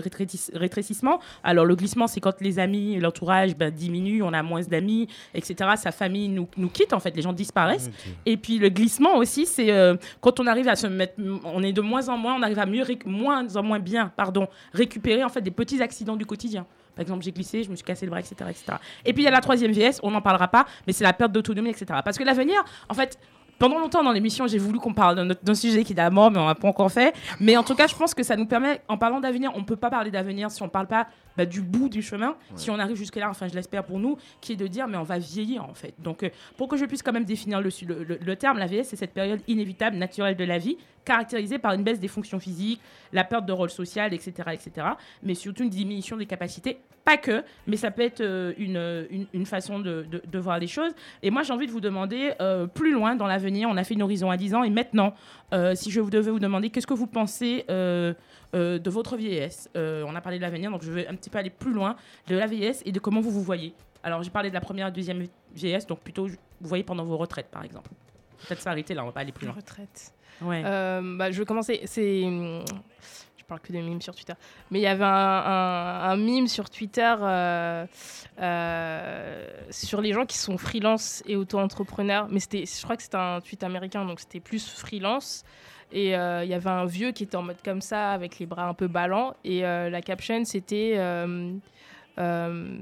A: rétrécissement. Alors le glissement, c'est quand les amis, l'entourage ben, diminue, on a moins d'amis, etc. Sa famille nous, nous quitte, en fait, les gens disparaissent. Et puis le glissement aussi, c'est euh, quand on arrive à se mettre, on est de moins en moins, on arrive à mieux, moins en moins bien, pardon, récupérer en fait des petits accidents du quotidien. Par exemple, j'ai glissé, je me suis cassé le bras, etc., etc. Et puis il y a la troisième vieillesse, on n'en parlera pas, mais c'est la perte d'autonomie, etc. Parce que l'avenir, en fait, pendant longtemps dans l'émission, j'ai voulu qu'on parle d'un sujet qui est à mort, mais on n'a pas encore fait. Mais en tout cas, je pense que ça nous permet, en parlant d'avenir, on ne peut pas parler d'avenir si on ne parle pas bah, du bout du chemin, si on arrive jusque-là, enfin je l'espère pour nous, qui est de dire, mais on va vieillir en fait. Donc, euh, pour que je puisse quand même définir le, su- le- le- le terme, la vieillesse, c'est cette période inévitable, naturelle de la vie, caractérisée par une baisse des fonctions physiques, la perte de rôle social, etc., etc., mais surtout une diminution des capacités. Pas que, mais ça peut être euh, une, une, une façon de, de- de voir les choses. Et moi, j'ai envie de vous demander, euh, plus loin dans l'avenir, on a fait une horizon à 10 ans, et maintenant, euh, si je vous devais vous demander, qu'est-ce que vous pensez euh, de votre vieillesse Euh, On a parlé de l'avenir, donc je vais un petit peu aller plus loin de la vieillesse et de comment vous vous voyez. Alors, j'ai parlé de la première et deuxième vieillesse, donc plutôt, vous voyez pendant vos retraites, par exemple. Peut-être s'arrêter là, on va pas aller plus loin.
F: Retraite.
A: Ouais.
F: Euh, bah, je vais commencer. C'est. Je parle que de mimes sur Twitter. Mais il y avait un, un, un mime sur Twitter euh, euh, sur les gens qui sont freelance et auto-entrepreneurs. Mais c'était, je crois que c'était un tweet américain, donc c'était plus freelance. Et euh, il y avait un vieux qui était en mode comme ça, avec les bras un peu ballants. Et euh, la caption, c'était. Euh,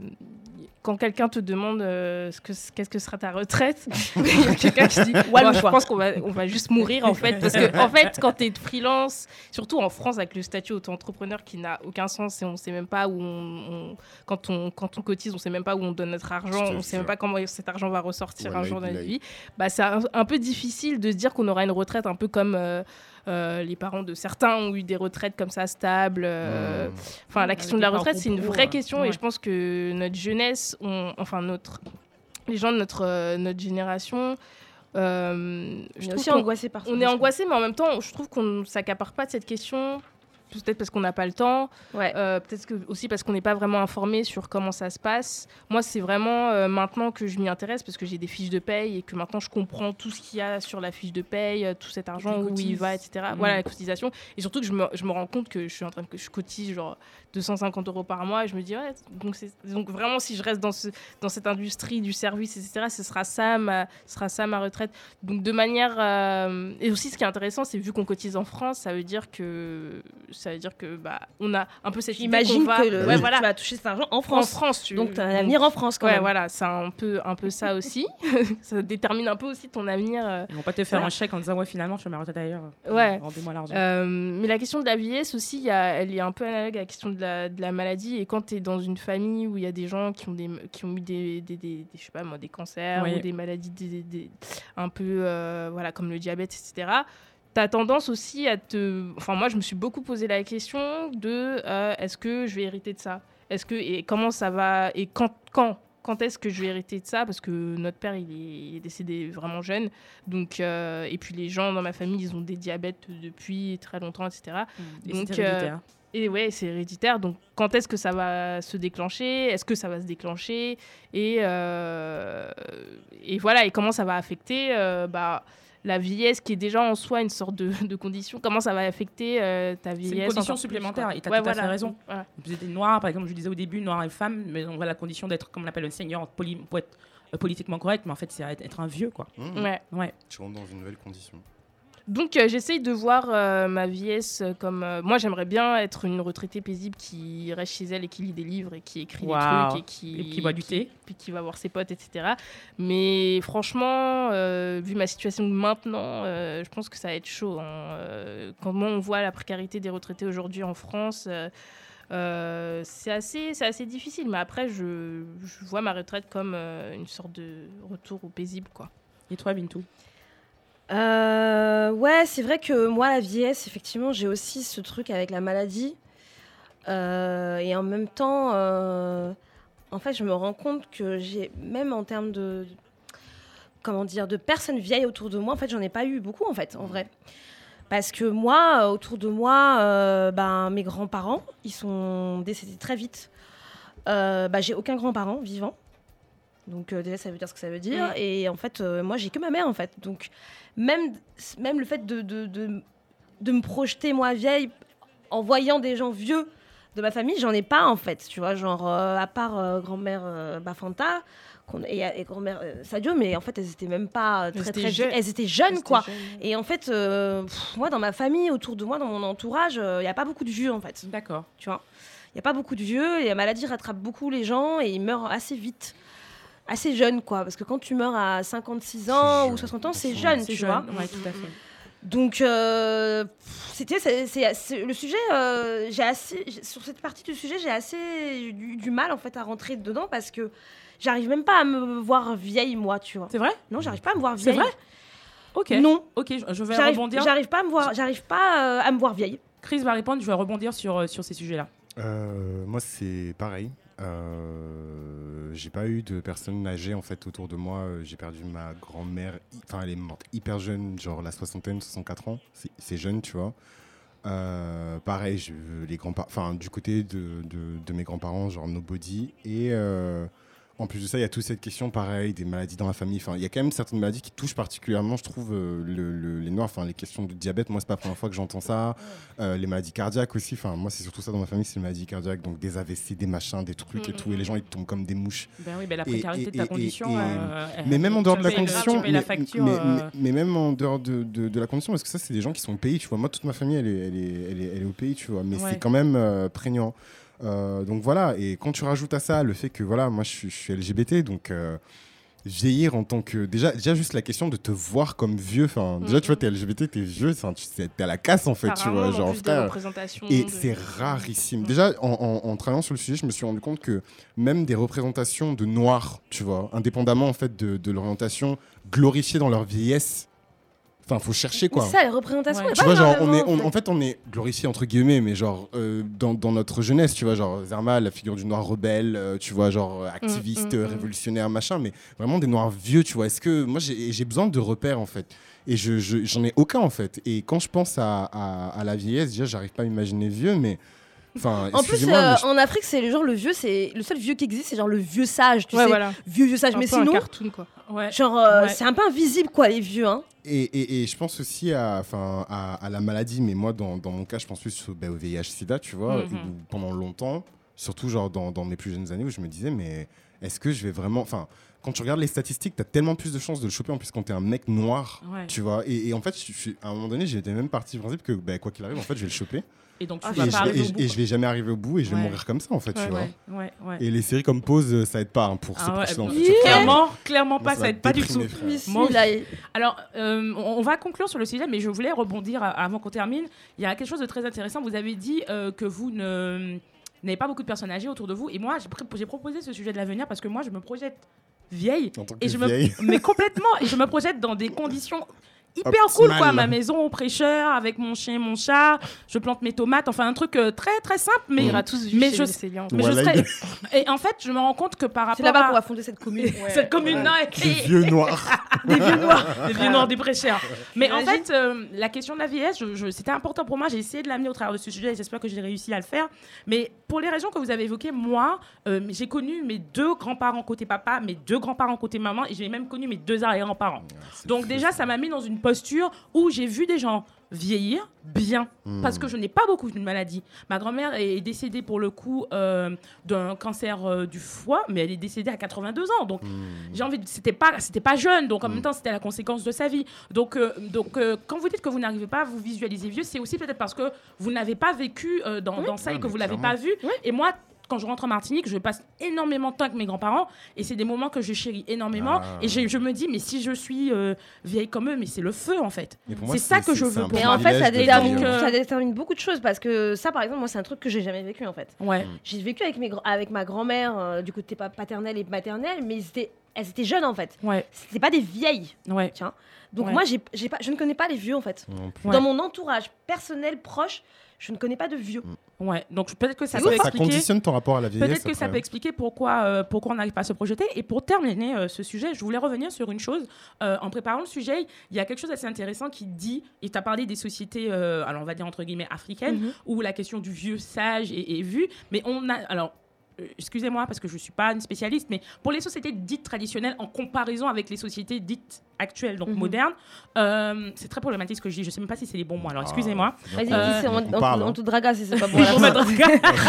F: quand quelqu'un te demande euh, ce que, qu'est-ce que sera ta retraite, (laughs) (laughs) il y a quelqu'un qui dit Moi, je pense qu'on va, on va juste mourir en fait. Parce que, en fait, quand tu es freelance, surtout en France avec le statut auto-entrepreneur qui n'a aucun sens et on sait même pas où on, on- quand, on, quand on cotise, on sait même pas où on donne notre argent, on sait même pas comment cet argent va ressortir un jour dans notre vie. Bah, c'est un, un peu difficile de se dire qu'on aura une retraite un peu comme. euh, euh, les parents de certains ont eu des retraites comme ça stables. euh,
C: Mmh.
F: Enfin, la
A: Avec
F: question de la retraite, c'est une vraie
A: euh,
F: question
A: ouais.
F: et je pense que notre jeunesse, on- enfin notre, les gens de notre, euh, notre génération, euh, je
D: On est
F: trouve
D: aussi angoissé par ça.
F: on est angoissé, mais en même temps, je trouve qu'on ne s'accapare pas de cette question. Peut-être parce qu'on n'a pas le temps,
D: Ouais.
F: euh, peut-être que aussi parce qu'on n'est pas vraiment informé sur comment ça se passe. Moi, c'est vraiment euh, maintenant que je m'y intéresse parce que j'ai des fiches de paye et que maintenant je comprends tout ce qu'il y a sur la fiche de paye, euh, tout cet argent, où il va, etc.
A: Mm.
F: Voilà, la cotisation. Et surtout que je me, je me rends compte que je suis en train de que je cotise genre 250 euros par mois et je me dis, ouais, donc, vraiment, si je reste dans, ce, dans cette industrie du service, etc., ce sera ça ma, sera ça ma retraite. Donc de manière... euh, Et aussi, ce qui est intéressant, c'est vu qu'on cotise en France, ça veut dire que ça veut dire que bah on a un peu cette idée
D: J'imagine
F: qu'on va-
D: que le-
F: ouais,
D: tu
F: voilà.
D: vas toucher cet argent en
F: En
D: France.
F: France, tu...
D: Donc, t'as un avenir en France, quand
F: ouais,
D: même.
F: voilà, c'est un peu, un peu ça aussi. (laughs) ça détermine un peu aussi ton avenir. euh,
A: Ils vont pas te faire
F: voilà.
A: un chèque en disant ouais finalement je fais ma retraite ailleurs.
F: Ouais.
A: Rendez-moi l'argent.
F: Euh, mais la question de la vieillesse aussi, il y a- elle est un peu analogue à la question de la, de la maladie. Et quand tu es dans une famille où il y a des gens qui ont, des, qui ont eu des, des, des- des- je sais pas moi, des cancers ou des maladies des- des- un peu euh, voilà, comme le diabète, etc., tu as tendance aussi à te... Enfin, moi, je me suis beaucoup posé la question de euh, est-ce que je vais hériter de ça? Est-ce que... Et comment ça va... Et quand, quand quand est-ce que je vais hériter de ça? Parce que notre père, il est, il est décédé vraiment jeune. Donc, euh, et puis les gens dans ma famille, ils ont des diabètes depuis très longtemps, etc.
A: Mmh. Et
F: Donc,
A: c'est héréditaire.
F: et ouais, c'est héréditaire. Donc, quand est-ce que ça va se déclencher? Est-ce que ça va se déclencher? Et, euh, et voilà, et comment ça va affecter? Euh, bah, la vieillesse qui est déjà en soi une sorte de, de condition Comment ça va affecter euh, ta
A: C'est
F: vieillesse
A: une condition
F: plus,
A: supplémentaire et tu as
F: Ouais,
A: tout à
F: voilà.
A: fait raison.
F: Voilà.
A: Vous êtes noir, par exemple, je disais au début, noir et femme, mais on voit la condition d'être, comme on appelle, un senior poli- pour être euh, politiquement correct, mais en fait, c'est être être un vieux, quoi.
C: Mmh.
F: Ouais.
A: Ouais.
C: Tu rentres dans une nouvelle condition.
F: Donc euh, j'essaye de voir euh, ma vieillesse comme... euh, moi j'aimerais bien être une retraitée paisible qui reste chez elle et qui lit des livres et qui écrit
A: Waouh.
F: des trucs et qui...
A: Et qui boit du thé.
F: Puis qui va voir ses potes, etc. Mais franchement, euh, vu ma situation maintenant, euh, je pense que ça va être chaud. hein. Euh, comment on voit la précarité des retraités aujourd'hui en France euh, euh, c'est assez, c'est assez difficile, mais après, je, je vois ma retraite comme euh, une sorte de retour au paisible, quoi.
A: Et toi, Bintou
D: Euh, ouais, c'est vrai que moi, la vieillesse, effectivement, j'ai aussi ce truc avec la maladie. Euh, et en même temps, euh, en fait, je me rends compte que j'ai, même en termes de, comment dire, de personnes vieilles autour de moi, en fait, j'en ai pas eu beaucoup, en fait, en vrai. Parce que moi, autour de moi, ben, mes grands-parents, ils sont décédés très vite. Bah, j'ai aucun grand-parent vivant. Donc euh, déjà, ça veut dire ce que ça veut dire.
F: Mm.
D: Et en fait, euh, moi, j'ai que ma mère, en fait. Donc même, même le fait de, de, de, de me projeter, moi, vieille, en voyant des gens vieux de ma famille, j'en ai pas, en fait. Tu vois, genre, euh, à part euh, grand-mère Bafanta et, et grand-mère Sadio, mais en fait, elles étaient même pas très, très...
F: jeunes.
D: Elles étaient jeunes, quoi. Et en fait, pff, moi, dans ma famille, autour de moi, dans mon entourage, il n'y a pas beaucoup de vieux, en fait.
A: D'accord.
D: Tu vois Il n'y a pas beaucoup de vieux et la maladie rattrape beaucoup les gens et ils meurent assez vite. Assez jeunes, quoi. Parce que quand tu meurs à 56 ans ou 60 ans, c'est jeune,
A: C'est
D: tu
A: jeune,
D: vois.
A: Ouais, tout à fait.
D: Donc, euh, c'était c'est- c'est- c'est- le sujet. euh, j'ai assez sur cette partie du sujet, j'ai assez du, du mal en fait à rentrer dedans parce que j'arrive même pas à me voir vieille moi, tu vois.
A: C'est vrai?
D: Non, j'arrive pas à me voir
A: C'est
D: vieille.
A: vrai? Ok.
D: Non.
A: Ok, je- vais
D: J'arrive
A: rebondir.
D: j'arrive pas à me voir. J'arrive pas euh, à me voir vieille.
A: Chris va répondre, je vais rebondir sur, euh, sur ces sujets-là.
C: Euh, moi, c'est pareil. Euh, j'ai pas eu de personnes âgées en fait autour de moi. Euh, J'ai perdu ma grand-mère. Enfin, elle est morte hyper jeune, genre la soixantaine, 64 ans. C'est- jeune, tu vois. Euh, pareil, les grands enfin du côté de, de, de mes grands-parents, genre nobody. Et en plus de ça, il y a toute cette question, pareil, des maladies dans la famille. Enfin, il y a quand même certaines maladies qui touchent particulièrement, je trouve, euh, le- le- les noirs. Enfin, les questions de diabète, moi, c'est pas la première fois que j'entends ça. Euh, les maladies cardiaques aussi. Enfin, moi, c'est surtout ça dans ma famille, c'est les maladies cardiaques. Donc, des AVC, des machins, des trucs et
A: Mm,
C: tout. Et les gens, ils tombent comme des mouches.
A: Ben oui, ben la précarité
C: et-
A: de ta
C: et-
A: condition,
C: et-
A: euh,
C: mais même en dehors de la condition,
A: la
C: mais,
A: facture,
C: mais-
A: euh,
C: mais- mais même en dehors de, de- de la condition, parce que ça, c'est des gens qui sont au pays, tu vois. Moi, toute ma famille, elle est, elle est, elle est, elle est au pays, tu vois. Mais
A: Ouais.
C: c'est quand même euh, prégnant. Euh, donc voilà, et quand tu rajoutes à ça le fait que, voilà, moi, je suis, je suis LGBT, donc euh, vieillir en tant que. Déjà, déjà, juste la question de te voir comme vieux, enfin, déjà, tu vois, t'es LGBT, t'es vieux, t'es à la casse, en fait, tu vois.
F: en
C: Genre, frère. Et
F: de-
C: c'est rarissime. Déjà, en, en- en travaillant sur le sujet, je me suis rendu compte que même des représentations de noirs, tu vois, indépendamment en fait de, de l'orientation, glorifiées dans leur vieillesse, enfin, faut chercher quoi.
D: Mais ça, les représentations,
A: Ouais.
C: Tu vois, genre, on est, on- en fait, on est glorifié entre guillemets, mais genre, euh, dans, dans notre jeunesse, tu vois, genre, Zerma, la figure du noir rebelle, euh, tu vois, genre, activiste,
F: mm,
C: euh,
F: mm.
C: révolutionnaire, machin, mais vraiment des noirs vieux, tu vois. Est-ce que, moi, j'ai besoin de repères, en fait. Et je, je- j'en ai aucun, en fait. Et quand je pense à, à, à la vieillesse, déjà, j'arrive pas à imaginer vieux, mais. Enfin,
D: En plus, euh,
C: je-
D: en Afrique, c'est le genre le vieux, c'est le seul vieux qui existe, c'est genre le vieux sage, tu
F: Ouais,
D: sais,
F: voilà.
D: vieux vieux sage.
F: Un
D: Mais
F: peu un
D: sinon,
F: cartoon, quoi.
A: Ouais.
D: genre, euh,
A: Ouais.
D: c'est un peu invisible quoi, les vieux, hein.
C: Et, et- et je pense aussi à, enfin, à, à la maladie, mais moi, dans, dans mon cas, je pense plus au, bah, au VIH-Sida, tu vois,
A: Mhm.
C: où pendant longtemps, Surtout genre dans, dans mes plus jeunes années où je me disais, mais est-ce que je vais vraiment. Enfin, quand tu regardes les statistiques, tu as tellement plus de chances de le choper en plus quand tu es un mec noir.
A: Ouais.
C: Tu vois. Et, et en fait, je à un moment donné, j'étais même parti du principe que bah, quoi qu'il arrive, en fait, je vais le choper.
A: Et donc, tu
C: et,
A: vas
C: je
A: pas
C: vais,
A: arriver
C: et,
A: au bout,
C: et je
A: quoi.
C: vais jamais arriver au bout et je vais
A: Ouais.
C: mourir comme ça, en fait, tu vois.
A: Ouais, ouais, ouais.
C: Et les séries comme Pause, euh, ça aide pas hein, pour
A: Ah ouais,
C: profils-là, en
A: bah. Clairement, clairement pas,
C: ça
A: ça
C: va
A: aide pas du tout. Moi Alors, euh, on va conclure sur le sujet, mais je voulais rebondir à- avant qu'on termine. Il y a quelque chose de très intéressant. Vous avez dit euh, que vous ne n'avez pas beaucoup de personnes âgées autour de vous. Et moi, j'ai proposé ce sujet de l'avenir parce que moi, je me projette vieille.
C: En tant que
A: Et je
C: vieille.
A: me, (laughs) mais complètement. Et je me projette dans des conditions hyper cool, quoi. Ma maison au prêcheur, avec mon chien, mon chat. Je plante mes tomates. Enfin, un truc euh, très, très simple. Mais,
F: ira tous vu
A: mais je, mais je
C: Voilà,
A: serais- (laughs) Et en fait, je me rends compte que par rapport
D: C'est là-bas
A: à
D: qu'on va fonder cette commune. (laughs)
A: cette commune, non, et- (laughs)
C: Des vieux noirs.
A: des vieux noirs, des vieux noirs, des prêcheurs. Mais en fait, euh, la question de la vieillesse, je- je- c'était important pour moi. J'ai essayé de l'amener au travers de ce sujet et j'espère que j'ai réussi à le faire. Mais pour les raisons que vous avez évoquées, moi, euh, j'ai connu mes deux grands-parents côté papa, mes deux grands-parents côté maman et j'ai même connu mes deux arrière-grands-parents. Donc déjà, ça m'a mis dans une posture où j'ai vu des gens vieillir bien. Parce que je n'ai pas beaucoup de maladies. Ma grand-mère est décédée pour le coup euh, d'un cancer euh, du foie, mais elle est décédée à 82 ans. Donc j'ai envie de... c'était pas c'était pas jeune. Donc en même temps c'était la conséquence de sa vie. Donc euh, donc euh, quand vous dites que vous n'arrivez pas à vous visualiser vieux c'est aussi peut-être parce que vous n'avez pas vécu euh, dans, dans ça
C: Ah,
A: et que vous l'avez pas vu. Et moi quand je rentre en Martinique, je passe énormément de temps avec mes grands-parents et c'est des moments que je chéris énormément.
C: Ah.
A: Et je, je me dis, mais si je suis euh, vieille comme eux, mais c'est le feu en fait. C'est ça que je veux
D: Mais en fait, ça
A: vieillir.
D: ça détermine beaucoup de choses parce que ça, par exemple, moi, c'est un truc que j'ai jamais vécu en fait.
A: Ouais.
D: J'ai vécu avec, mes, avec ma grand-mère euh, du côté pa- paternel et maternel, mais ils étaient- elles étaient jeunes en fait.
A: Ouais,
D: C'était pas des vieilles.
A: ouais.
D: Tiens. Donc
A: Ouais.
D: moi, j'ai, j'ai pas, je ne connais pas les vieux en fait. Dans mon entourage personnel proche, je ne connais pas de vieux.
A: Ouais, donc peut-être que ça
C: Ça,
A: peut
C: ça
A: expliquer.
C: conditionne ton rapport à la vieillesse.
A: Peut-être que ça peut expliquer pourquoi, euh, pourquoi on n'arrive pas à se projeter. Et pour terminer euh, ce sujet, je voulais revenir sur une chose. Euh, en préparant le sujet, il y a quelque chose d'assez intéressant qui dit, et tu as parlé des sociétés, euh, alors on va dire entre guillemets africaines,
D: Mhm.
A: où la question du vieux sage est, est vue. Mais on a. Alors, excusez-moi parce que je ne suis pas une spécialiste, mais pour les sociétés dites traditionnelles, en comparaison avec les sociétés dites actuelles, donc
D: Mhm.
A: modernes, euh, c'est très problématique ce que je dis. Je ne sais même pas si c'est les bons mots. Alors, excusez-moi.
D: Vas-y,
A: Euh,
D: on,
C: on
D: on-
C: parle,
D: on
C: hein.
D: te draga si c'est pas (laughs) bon.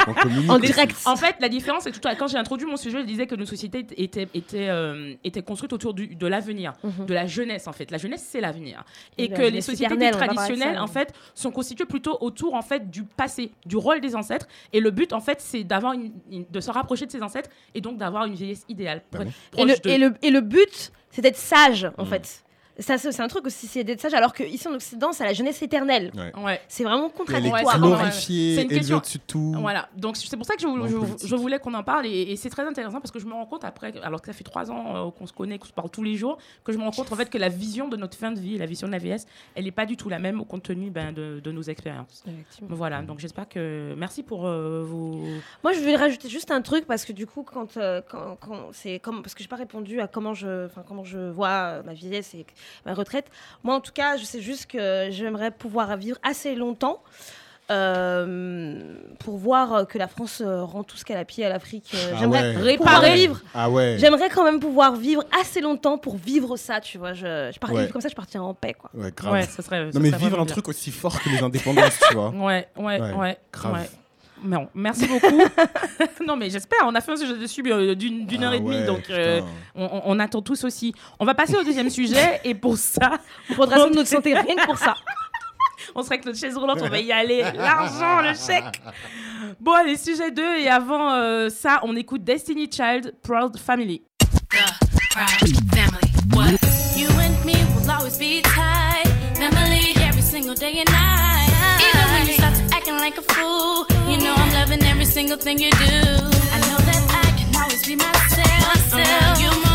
C: On communique.
D: En direct.
A: En fait, la différence, c'est tout. Quand j'ai introduit mon sujet, je disais que nos sociétés étaient, étaient, euh, étaient construites autour du- de l'avenir,
D: Mhm.
A: de la jeunesse, en fait. La jeunesse, c'est l'avenir. Et que les sociétés
D: de
A: traditionnelles,
D: ça,
A: en
D: oui.
A: fait, sont constituées plutôt autour, en fait, du passé, du rôle des ancêtres. Et le but, en fait, c'est d'avoir une, une- de se rapprocher de ses ancêtres et donc d'avoir une vieillesse idéale.
C: Bah
A: être
D: Et le,
A: proche d'eux.
D: et, le, et le but, c'est d'être sage, en
C: Mm.
D: fait. Ça, c'est un truc aussi, c'est d'être sage, alors qu'ici en Occident, c'est la jeunesse éternelle.
C: Ouais.
D: C'est vraiment contradictoire.
C: Glorifiée,
A: C'est une question-
C: au-dessus de tout.
A: Voilà, donc c'est pour ça que je, voulais qu'on en parle et, et c'est très intéressant parce que je me rends compte après, alors que ça fait trois ans euh, qu'on se connaît, qu'on se parle tous les jours, que je me rends compte en fait que la vision de notre fin de vie, la vision de la vieillesse, elle n'est pas du tout la même au compte tenu ben, de, de nos expériences. Voilà, donc j'espère que. Merci pour euh, vos.
D: Moi, je vais rajouter juste un truc parce que du coup, quand, euh, quand, quand- c'est comme parce que j'ai pas répondu à comment je, enfin comment je vois ma vieillesse et ma retraite. Moi, en tout cas, je sais juste que j'aimerais pouvoir vivre assez longtemps. euh, pour voir que la France euh, rend tout ce qu'elle a pied à l'Afrique. Euh,
C: Ah
D: j'aimerais
C: ouais.
A: Réparer.
D: vivre.
C: Ah ouais.
D: J'aimerais quand même pouvoir vivre assez longtemps pour vivre ça, tu vois. Je, je partirais
C: Ouais.
D: vivre comme ça, je partirais en paix, quoi.
C: Ouais, grave.
A: Ouais, ça serait. ça
C: Non mais
A: serait
C: vivre un
A: bien.
C: truc aussi fort que les indépendances, tu vois.
A: Ouais, ouais,
C: Ouais,
A: ouais.
C: grave.
A: Non, merci beaucoup. (laughs) non, mais j'espère. On a fait un sujet dessus euh, d'une d'une heure
C: Ah
A: et demie,
C: ouais,
A: donc euh, on, attend tous aussi. On va passer au deuxième (laughs) sujet, et pour ça,
D: On faudra soin de notre santé, rien que pour ça. (laughs)
A: on serait que notre chaise roulante, on va y aller. L'argent, le chèque. Bon, allez, sujet 2, et avant euh, ça, on écoute Destiny Child, Proud Family.
G: family. What? You and me will always be tight. Family every single day and night. Loving every single thing you do. I know that I can always be myself. Around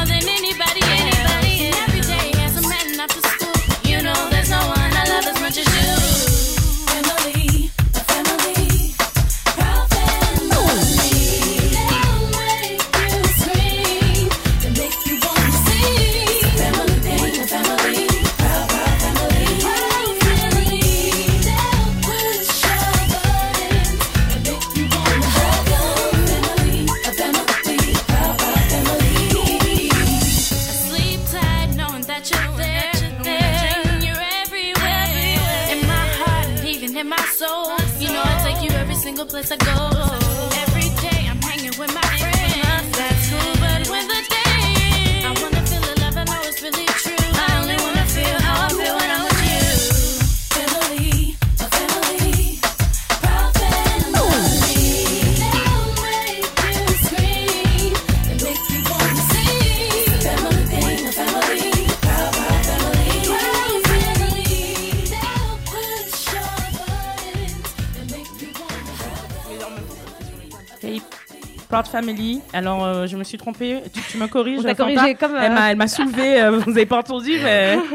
G: Proud Family.
A: Alors, euh, je me suis trompée. Tu, tu me corriges
D: On corrigé comme, euh,
A: Elle m'a- Elle m'a soulevée. euh, vous n'avez pas entendu, (laughs) mais. (laughs)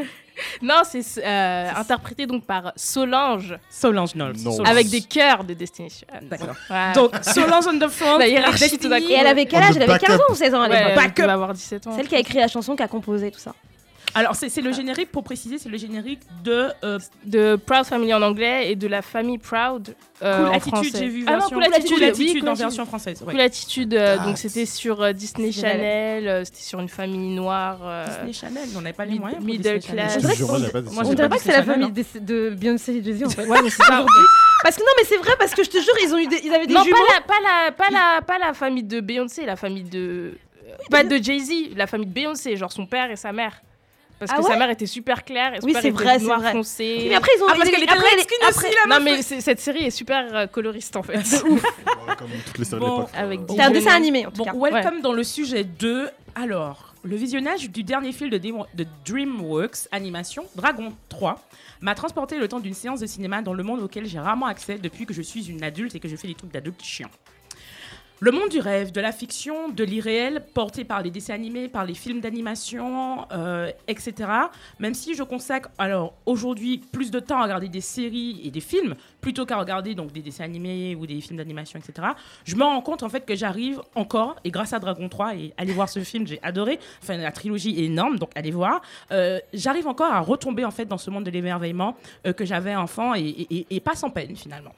F: Non, c'est euh, interprété donc par Solange.
A: Solange Knowles. Solange.
F: Avec des cœurs de Destination.
A: D'accord.
F: Ouais.
A: Donc, Solange on the front.
F: La hiérarchie,
A: Destiny.
F: tout d'un coup.
D: Et elle avait quel âge? Elle avait 15
C: backup.
D: ans ou 16 ans à
F: Ouais,
D: l'époque
F: elle devait avoir 17 ans.
D: Celle qui a écrit la chanson, qui a composé tout ça.
A: Alors, c'est c'est le générique, pour préciser, c'est le générique de euh,
F: de Proud Family en anglais et de la famille Proud euh,
A: Cool
F: en
A: Attitude, j'ai vu
F: Ah non, Cool Attitude,
A: Cool
F: oui,
A: Attitude
F: Cool
A: en version française. ouais.
F: Cool Attitude, euh,
C: Ah,
F: donc c'était sur euh, Disney
D: Channel.
F: Euh, c'était sur une famille noire. euh,
A: Disney Channel, on n'avait pas les moyens. pour
F: middle class.
D: On dirait
C: pas
D: que c'est la famille
A: Channel,
D: de, de Beyoncé et Jay-Z en fait.
A: Ouais, mais c'est ça.
D: Parce que non, mais c'est vrai, parce que je te jure, ils, ont eu des, ils avaient des
F: non,
D: jumeaux.
F: pas la, pas, la, pas, la, pas la famille de Beyoncé, la famille de. Pas de Jay-Z, la famille de Beyoncé, genre son père et sa mère. Parce
D: Ah
F: que
D: ouais
F: sa mère était super claire et son
D: Oui, c'est vrai, c'est vrai.
F: foncé.
D: Mais après, ils ont.
A: Ah, parce qu'elle était
D: après, les-
A: skin
D: après-
A: aussi, la
F: Non, mais c'est- cette série est super euh, coloriste en fait. (laughs)
C: Comme toutes les séries de
A: Bon.
C: l'époque.
F: Avec
D: C'est un dessin animé en tout
A: Bon,
D: cas.
A: welcome dans le sujet 2. Alors, le visionnage du dernier film de, de DreamWorks Animation, Dragon 3, m'a transporté le temps d'une séance de cinéma dans le monde auquel j'ai rarement accès depuis que je suis une adulte et que je fais des trucs d'adulte chiants. Le monde du rêve, de la fiction, de l'irréel, porté par les dessins animés, par les films d'animation, euh, etc. Même si je consacre alors aujourd'hui plus de temps à regarder des séries et des films plutôt qu'à regarder donc des dessins animés ou des films d'animation, etc. Je me rends compte en fait que j'arrive encore et grâce à Dragon 3 et allez voir ce film, j'ai adoré. Enfin la trilogie est énorme, donc allez voir. Euh, j'arrive encore à retomber en fait dans ce monde de l'émerveillement euh, que j'avais enfant et, pas sans peine finalement.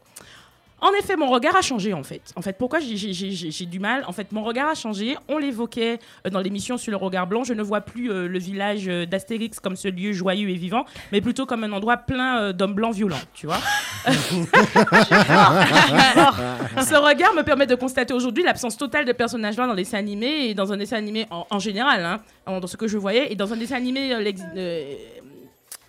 A: En effet, mon regard a changé en fait. En fait, pourquoi j'ai- du mal? En fait, mon regard a changé. On l'évoquait euh, dans l'émission sur le regard blanc. Je ne vois plus euh, le village euh, d'Astérix comme ce lieu joyeux et vivant, mais plutôt comme un endroit plein euh, d'hommes blancs violents, tu vois. (laughs) Ce regard me permet de constater aujourd'hui l'absence totale de personnages blancs dans les dessins animés et dans un dessin animé en, en général, hein, dans ce que je voyais, et dans un dessin animé, euh,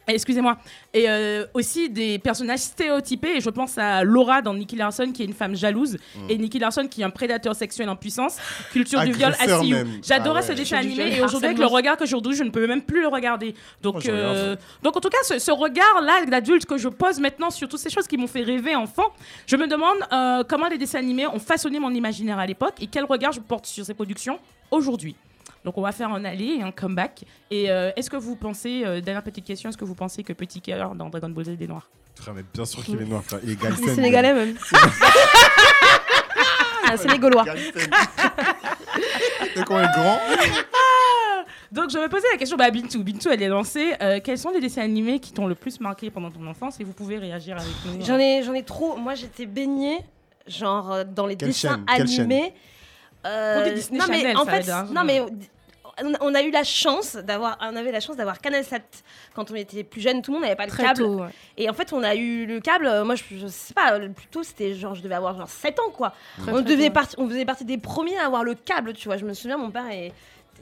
A: Excusez-moi. Et euh, aussi des personnages stéréotypés. Et je pense à Laura dans Nicky Larson, qui est une femme jalouse. Et Nicky Larson, qui est un prédateur sexuel en puissance. Culture du viol,
C: même.
A: J'adorais
C: Ah
A: ce
C: ouais.
A: dessin
F: Culture du
A: animé. Et aujourd'hui, avec le regard que j'ai aujourd'hui, je ne peux même plus le regarder. Donc,
C: je regarde
A: euh, donc en tout cas, ce, ce regard-là d'adulte que je pose maintenant sur toutes ces choses qui m'ont fait rêver enfant, je me demande euh, comment les dessins animés ont façonné mon imaginaire à l'époque et quel regard je porte sur ces productions aujourd'hui. Donc on va faire un aller et un comeback. Et euh, est-ce que vous pensez, euh, dernière petite question, est-ce que vous pensez que Petit Cœur dans Dragon Ball Z est noir?
C: Frère, mais bien sûr qu'il est noir, frère. Il est
D: Il est
C: Galsen.
D: sénégalais même. (laughs) ah, c'est les Gaulois.
C: Galsen. (laughs) Et quand on est grand,
A: Donc je me posais la question, bah Bintou, Bintou elle est lancée. Euh, quels sont les dessins animés qui t'ont le plus marqué pendant ton enfance Et vous pouvez réagir avec nous.
D: J'en ai, j'en ai trop. Moi, j'étais baignée, genre, dans les
C: Quelle
D: dessins
C: chaîne? Quelle chaîne?
D: animés. Euh,
A: Pour des Disney
D: non, mais
A: Channel,
D: en
A: ça
D: fait,
A: aide, hein.
D: non, mais on- a eu la chance d'avoir, on avait la chance d'avoir Canal 7 quand on était plus jeune. Tout le monde n'avait pas le
F: Très
D: câble.
F: tôt. ouais.
D: Et en fait, on a eu le câble. euh, Moi, je, je sais pas. Le plus tôt, c'était genre, je devais avoir genre 7 ans, quoi.
F: Très,
D: on,
F: très
D: devait parti- on faisait partie des premiers à avoir le câble, tu vois. Je me souviens, mon père, et-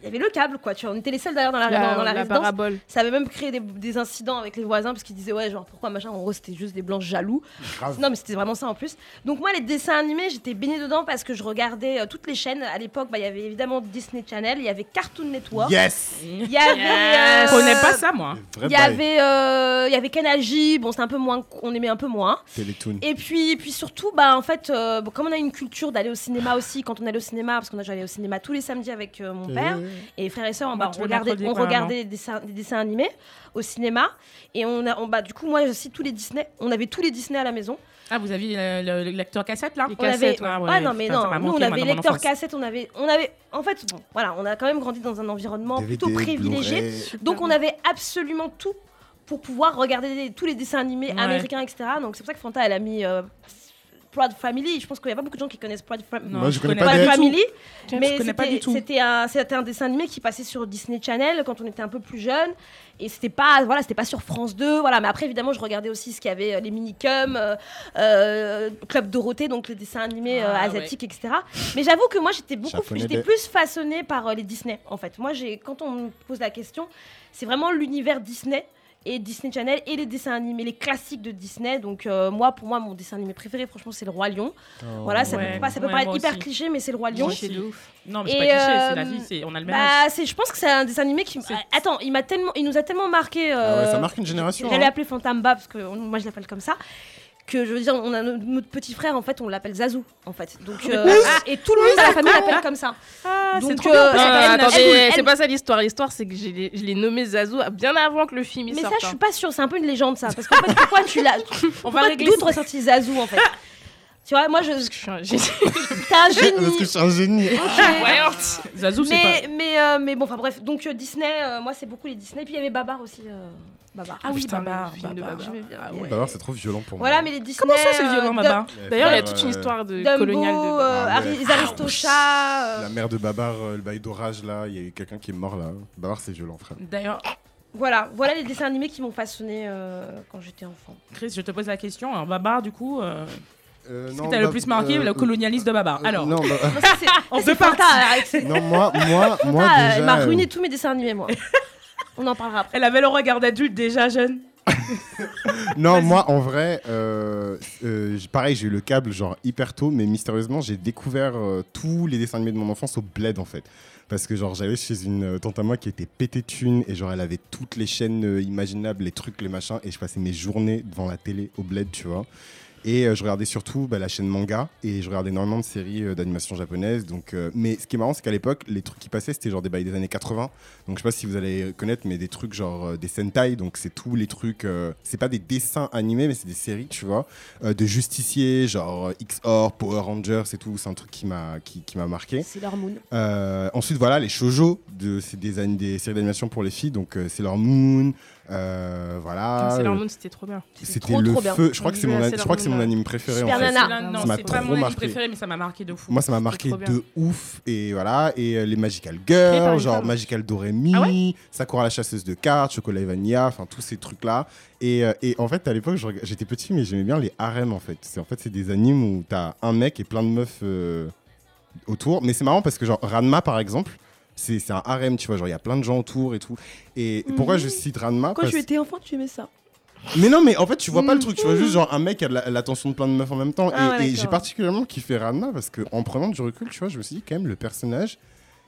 D: il y avait le câble, quoi. Tu vois, on était les seuls d'ailleurs dans la,
F: La,
D: dans, dans la
F: la
D: résidence.
F: parabole.
D: Ça avait même créé des, des incidents avec les voisins parce qu'ils disaient ouais genre pourquoi machin en gros c'était juste des blancs jaloux.
C: grave.
D: Non mais c'était vraiment ça en plus. Donc moi les dessins animés j'étais baignée dedans parce que je regardais euh, toutes les chaînes. À l'époque bah, il y avait évidemment Disney Channel, il y avait Cartoon Network,
C: Yes
D: il y avait
A: Je
D: euh,
A: connais pas ça moi.
C: Vrai
D: il y avait euh, il y avait Canal J, bon c'est un peu moins on aimait un peu moins.
C: Télétoon.
D: Et puis, puis surtout, bah, en fait, euh, bon, comme on a une culture d'aller au cinéma aussi, quand on allait au cinéma, parce qu'on a allé au cinéma tous les samedis avec euh, mon père et frères et sœurs, bah, on
A: les
D: regardait, on regardait des dessins, des dessins animés au cinéma. Et on a, on, bah, du coup, moi aussi, tous les Disney, on avait tous les Disney à la maison.
A: Ah, vous aviez lecteur cassette là
F: Les
D: On avait,
F: cassettes,
A: ouais,
D: non, mais non, nous, on avait
A: enfance.
D: cassette, on avait, on avait, en fait, bon, voilà, on a quand même grandi dans un environnement plutôt privilégié. Donc on avait absolument tout pour pouvoir regarder tous les dessins animés
A: Ouais.
D: américains, etc. Donc c'est pour ça que Fanta, elle a mis euh, Proud Family. Je pense qu'il n'y a pas beaucoup de gens qui connaissent Proud Family.
A: Non,
C: Moi, je connais
A: connais
C: pas
D: Proud Family,
A: Je
D: mais
A: connais pas
D: c'était-
A: du tout.
D: c'était un, dessin animé qui passait sur Disney Channel quand on était un peu plus jeune, et c'était pas, voilà, c'était pas sur France 2, voilà. Mais après, évidemment, je regardais aussi ce qu'il y avait, euh, les minicums, euh, euh, Club Dorothée, donc les dessins animés euh,
A: Ah,
D: asiatiques, etc. Mais j'avoue que moi, j'étais beaucoup, j'étais plus façonnée par euh, les Disney, en fait. Moi, j'ai, quand on me pose la question, c'est vraiment l'univers Disney et Disney Channel et les dessins animés, les classiques de Disney. Donc euh, moi, pour moi, mon dessin animé préféré, franchement, c'est le Roi Lion. voilà, ça
A: ouais.
D: peut, pas, ça peut
A: Ouais,
D: paraître hyper
A: aussi.
D: cliché, mais c'est le Roi Lion.
A: Moi aussi. Non, mais c'est pas cliché, c'est
D: euh,
A: la vie, c'est- on a le même.
D: Bah, c'est, je pense que c'est un dessin animé qui.
A: C'est-
D: Ah, Attends, il m'a tellement, il nous a tellement marqué.
C: Ah ouais,
D: euh,
C: ça marque une génération.
D: J'allais
C: hein.
D: appeler Fantamba parce que moi je l'appelle comme ça. Que je veux dire, on a notre, notre petit frère, en fait, on l'appelle Zazou, en fait. Donc, euh, ah, et tout le monde dans la famille l'appelle comme ça.
A: Ah, c'est
D: Donc,
A: trop
D: euh,
F: attendez, c'est pas ça l'histoire. L'histoire, c'est que je l'ai nommé Zazou bien avant que le film il
D: Mais ça,
F: sorte.
D: je suis
F: hein.
D: pas sûre, c'est un peu une légende, ça. Parce qu'en fait, pourquoi tu l'as. (laughs)
A: On va régler
D: d'où
A: ça.
D: t'aurais sorti Zazou, en fait? Tu vois, moi, je.
F: Je suis un génie. (laughs)
D: T'es un
C: Parce que
D: génie.
C: je suis un génie.
F: Voyante.
A: Zazou, c'est
D: Mais,
A: pas.
D: mais, euh, mais bon, enfin bref, donc euh, Disney, euh, moi c'est beaucoup les Disney. Puis il y avait Babar aussi. euh, Babar.
A: Ah oui,
F: Putain,
A: Babar, Babar.
F: Babar.
A: Ah ouais.
C: Alors, c'est trop violent pour moi.
D: Voilà, mais les Disney.
A: Comment ça, c'est violent, Babar
F: D'ailleurs, il y a toute une histoire de
D: Dumbo,
F: coloniale de
D: euh,
F: Babar.
C: Ouais.
D: les Aristochats. euh,
C: La mère de Babar, euh, le bail d'orage là, il y a eu quelqu'un qui est mort là. Babar, c'est violent, frère.
A: D'ailleurs,
D: Voilà, voilà les dessins animés qui m'ont façonné euh, quand j'étais enfant.
A: Chris, je te pose la question. Alors, Babar, du coup, euh,
C: Euh,
A: ce
C: non,
A: qui t'a le
C: Bab-
A: plus marqué,
C: euh,
A: le colonialiste de Babar.
C: euh,
A: Alors,
C: non, bah-
A: En (laughs) deux
D: Fanta,
C: non, moi, moi, moi
D: Fanta,
C: déjà.
D: elle m'a
C: euh,
D: ruiné tous mes dessins animés, moi. (laughs) On en parlera après.
A: elle avait le regard d'adulte déjà jeune. (laughs)
C: Non, moi, en vrai, euh, euh, pareil, j'ai eu le câble genre hyper tôt, mais mystérieusement, j'ai découvert euh, tous les dessins animés de mon enfance au bled en fait. Parce que genre j'allais chez une euh, tante à moi qui était pété de thunes et genre elle avait toutes les chaînes euh, imaginables, les trucs, les machins et je passais mes journées devant la télé au bled, tu vois. Et euh, je regardais surtout bah, la chaîne manga et je regardais énormément de séries euh, d'animation japonaise. Donc, euh, mais ce qui est marrant, c'est qu'à l'époque, les trucs qui passaient, c'était genre des bails des années 80. Donc je sais pas si vous allez connaître, mais des trucs genre euh, des Sentai. Donc c'est tous les trucs. c'est pas des dessins animés, mais c'est des séries, tu vois, de justiciers, genre XOR, Power Rangers et tout. C'est un truc qui m'a qui, qui m'a marqué.
D: C'est leur moon.
C: Ensuite, voilà, les shoujo, de, c'est des, des séries d'animation pour les filles. Donc euh, Sailor Moon, euh, voilà.
F: Sailor Moon, c'était trop bien.
C: C'était
D: trop,
C: le
D: trop bien.
C: feu. Je crois que c'est
F: On
C: mon, je crois que c'est mon anime préféré
D: Super
C: en fait.
D: Nana.
A: Là, non,
C: Ça m'a
A: pas
C: trop
A: mon anime
C: marqué.
A: préféré, mais ça m'a marqué de fou.
C: Moi, ça m'a marqué
F: bien.
C: de ouf. Et voilà. Et euh, les Magical Girls, genre
F: femme.
C: Magical Doremi,
A: Ah ouais
C: Sakura la chasseuse de cartes, Chocolat et Vanilla, enfin tous ces trucs-là. Et, euh, et en fait, à l'époque, j'étais petit, mais j'aimais bien les harems en fait. C'est en fait, c'est des animes où t'as un mec et plein de meufs euh, autour. Mais c'est marrant parce que, genre, Ranma par exemple, c'est un harem, tu vois. Genre, il y a plein de gens autour et tout. Et pourquoi je cite Ranma
D: Quand tu étais enfant, tu aimais ça.
C: mais non, mais en fait, tu vois pas le truc. Tu vois juste genre un mec qui a l'attention de plein de meufs en même temps.
D: Ah
C: et
D: ouais,
C: et
D: d'accord.
C: j'ai particulièrement kiffé Ranma parce que en prenant du recul, tu vois, je me suis dit quand même le personnage,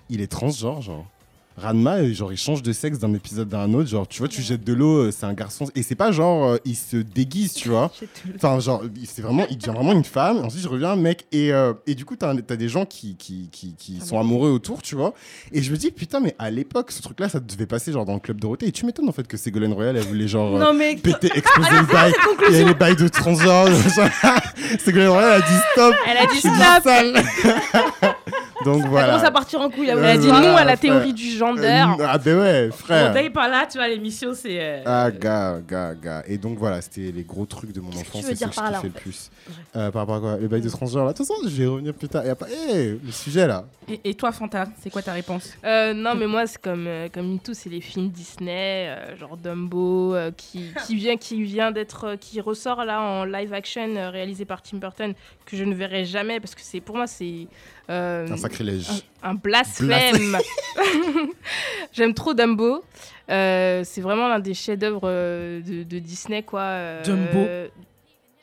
C: il est transgenre, genre. Ranma, genre, il change de sexe d'un épisode à un autre. Genre, tu vois, tu jettes de l'eau, euh, c'est un garçon. Et c'est pas genre, euh, il se déguise, tu vois. (laughs) Enfin, genre, c'est vraiment, il devient vraiment une femme. Ensuite, je reviens un mec. Et, euh, et du coup, t'as as des gens qui, qui, qui, qui sont amoureux autour, tu vois. Et je me dis, putain, mais à l'époque, ce truc-là, ça devait passer genre dans le club Dorothée. Et tu m'étonnes en fait que Ségolène Royal, elle voulait genre.
D: Non, mais.
C: péter, (laughs) exploser le bail. Il y a les bails de transgenre. (laughs) Que Royal a dit stop.
F: Elle a dit stop.
C: Donc
D: Ça
C: voilà.
D: commence à partir en couille
F: Elle a dit non à la théorie du gender.
C: Euh, ah ben ouais, frère.
A: Dave par là, tu vois, l'émission, c'est. euh,
C: Ah, gars, gars, gars. Et donc voilà, c'était les gros trucs de mon enfance.
D: tu veux
C: C'est ce
D: dire
C: que je
D: par là,
C: kiffais
D: en
C: le plus. Euh, par rapport à quoi? Les bails de transgenre là. De toute façon, je vais revenir plus tard. Y a pas... Eh, le sujet là.
A: Et, et toi, Fanta, c'est quoi ta réponse?
F: Non, mais moi, c'est comme, comme tout, c'est les films Disney, genre Dumbo, qui, qui (laughs) vient, qui vient d'être, qui ressort là en live action réalisé par Tim Burton, que je ne verrai jamais parce que c'est, pour moi, c'est euh,
C: Un sacrilège.
F: un, un blasphème. (laughs) J'aime trop Dumbo. Euh, c'est vraiment l'un des chefs-d'œuvre euh, de, de Disney, quoi. euh,
A: Dumbo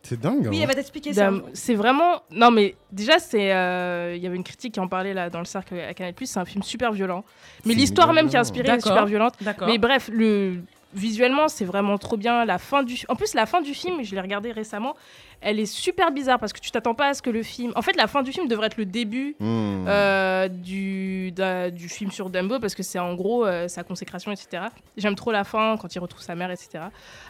C: C'est dingue.
D: Oui,
C: hein.
D: elle va t'expliquer ça.
F: C'est vraiment. Non, mais déjà, c'est. euh, Il y avait une critique qui en parlait là dans le cercle à Canal. C'est un film super violent. Mais l'histoire même qui est
C: violent.
F: inspirée est super violente.
A: D'accord.
F: Mais bref, le visuellement, c'est vraiment trop bien. La fin du, en plus, la fin du film, je l'ai regardé récemment, elle est super bizarre parce que tu t'attends pas à ce que le film. En fait, la fin du film devrait être le début
C: Hmm.
F: euh, du, du film sur Dumbo parce que c'est en gros euh, sa consécration, etc. J'aime trop la fin quand il retrouve sa mère, etc.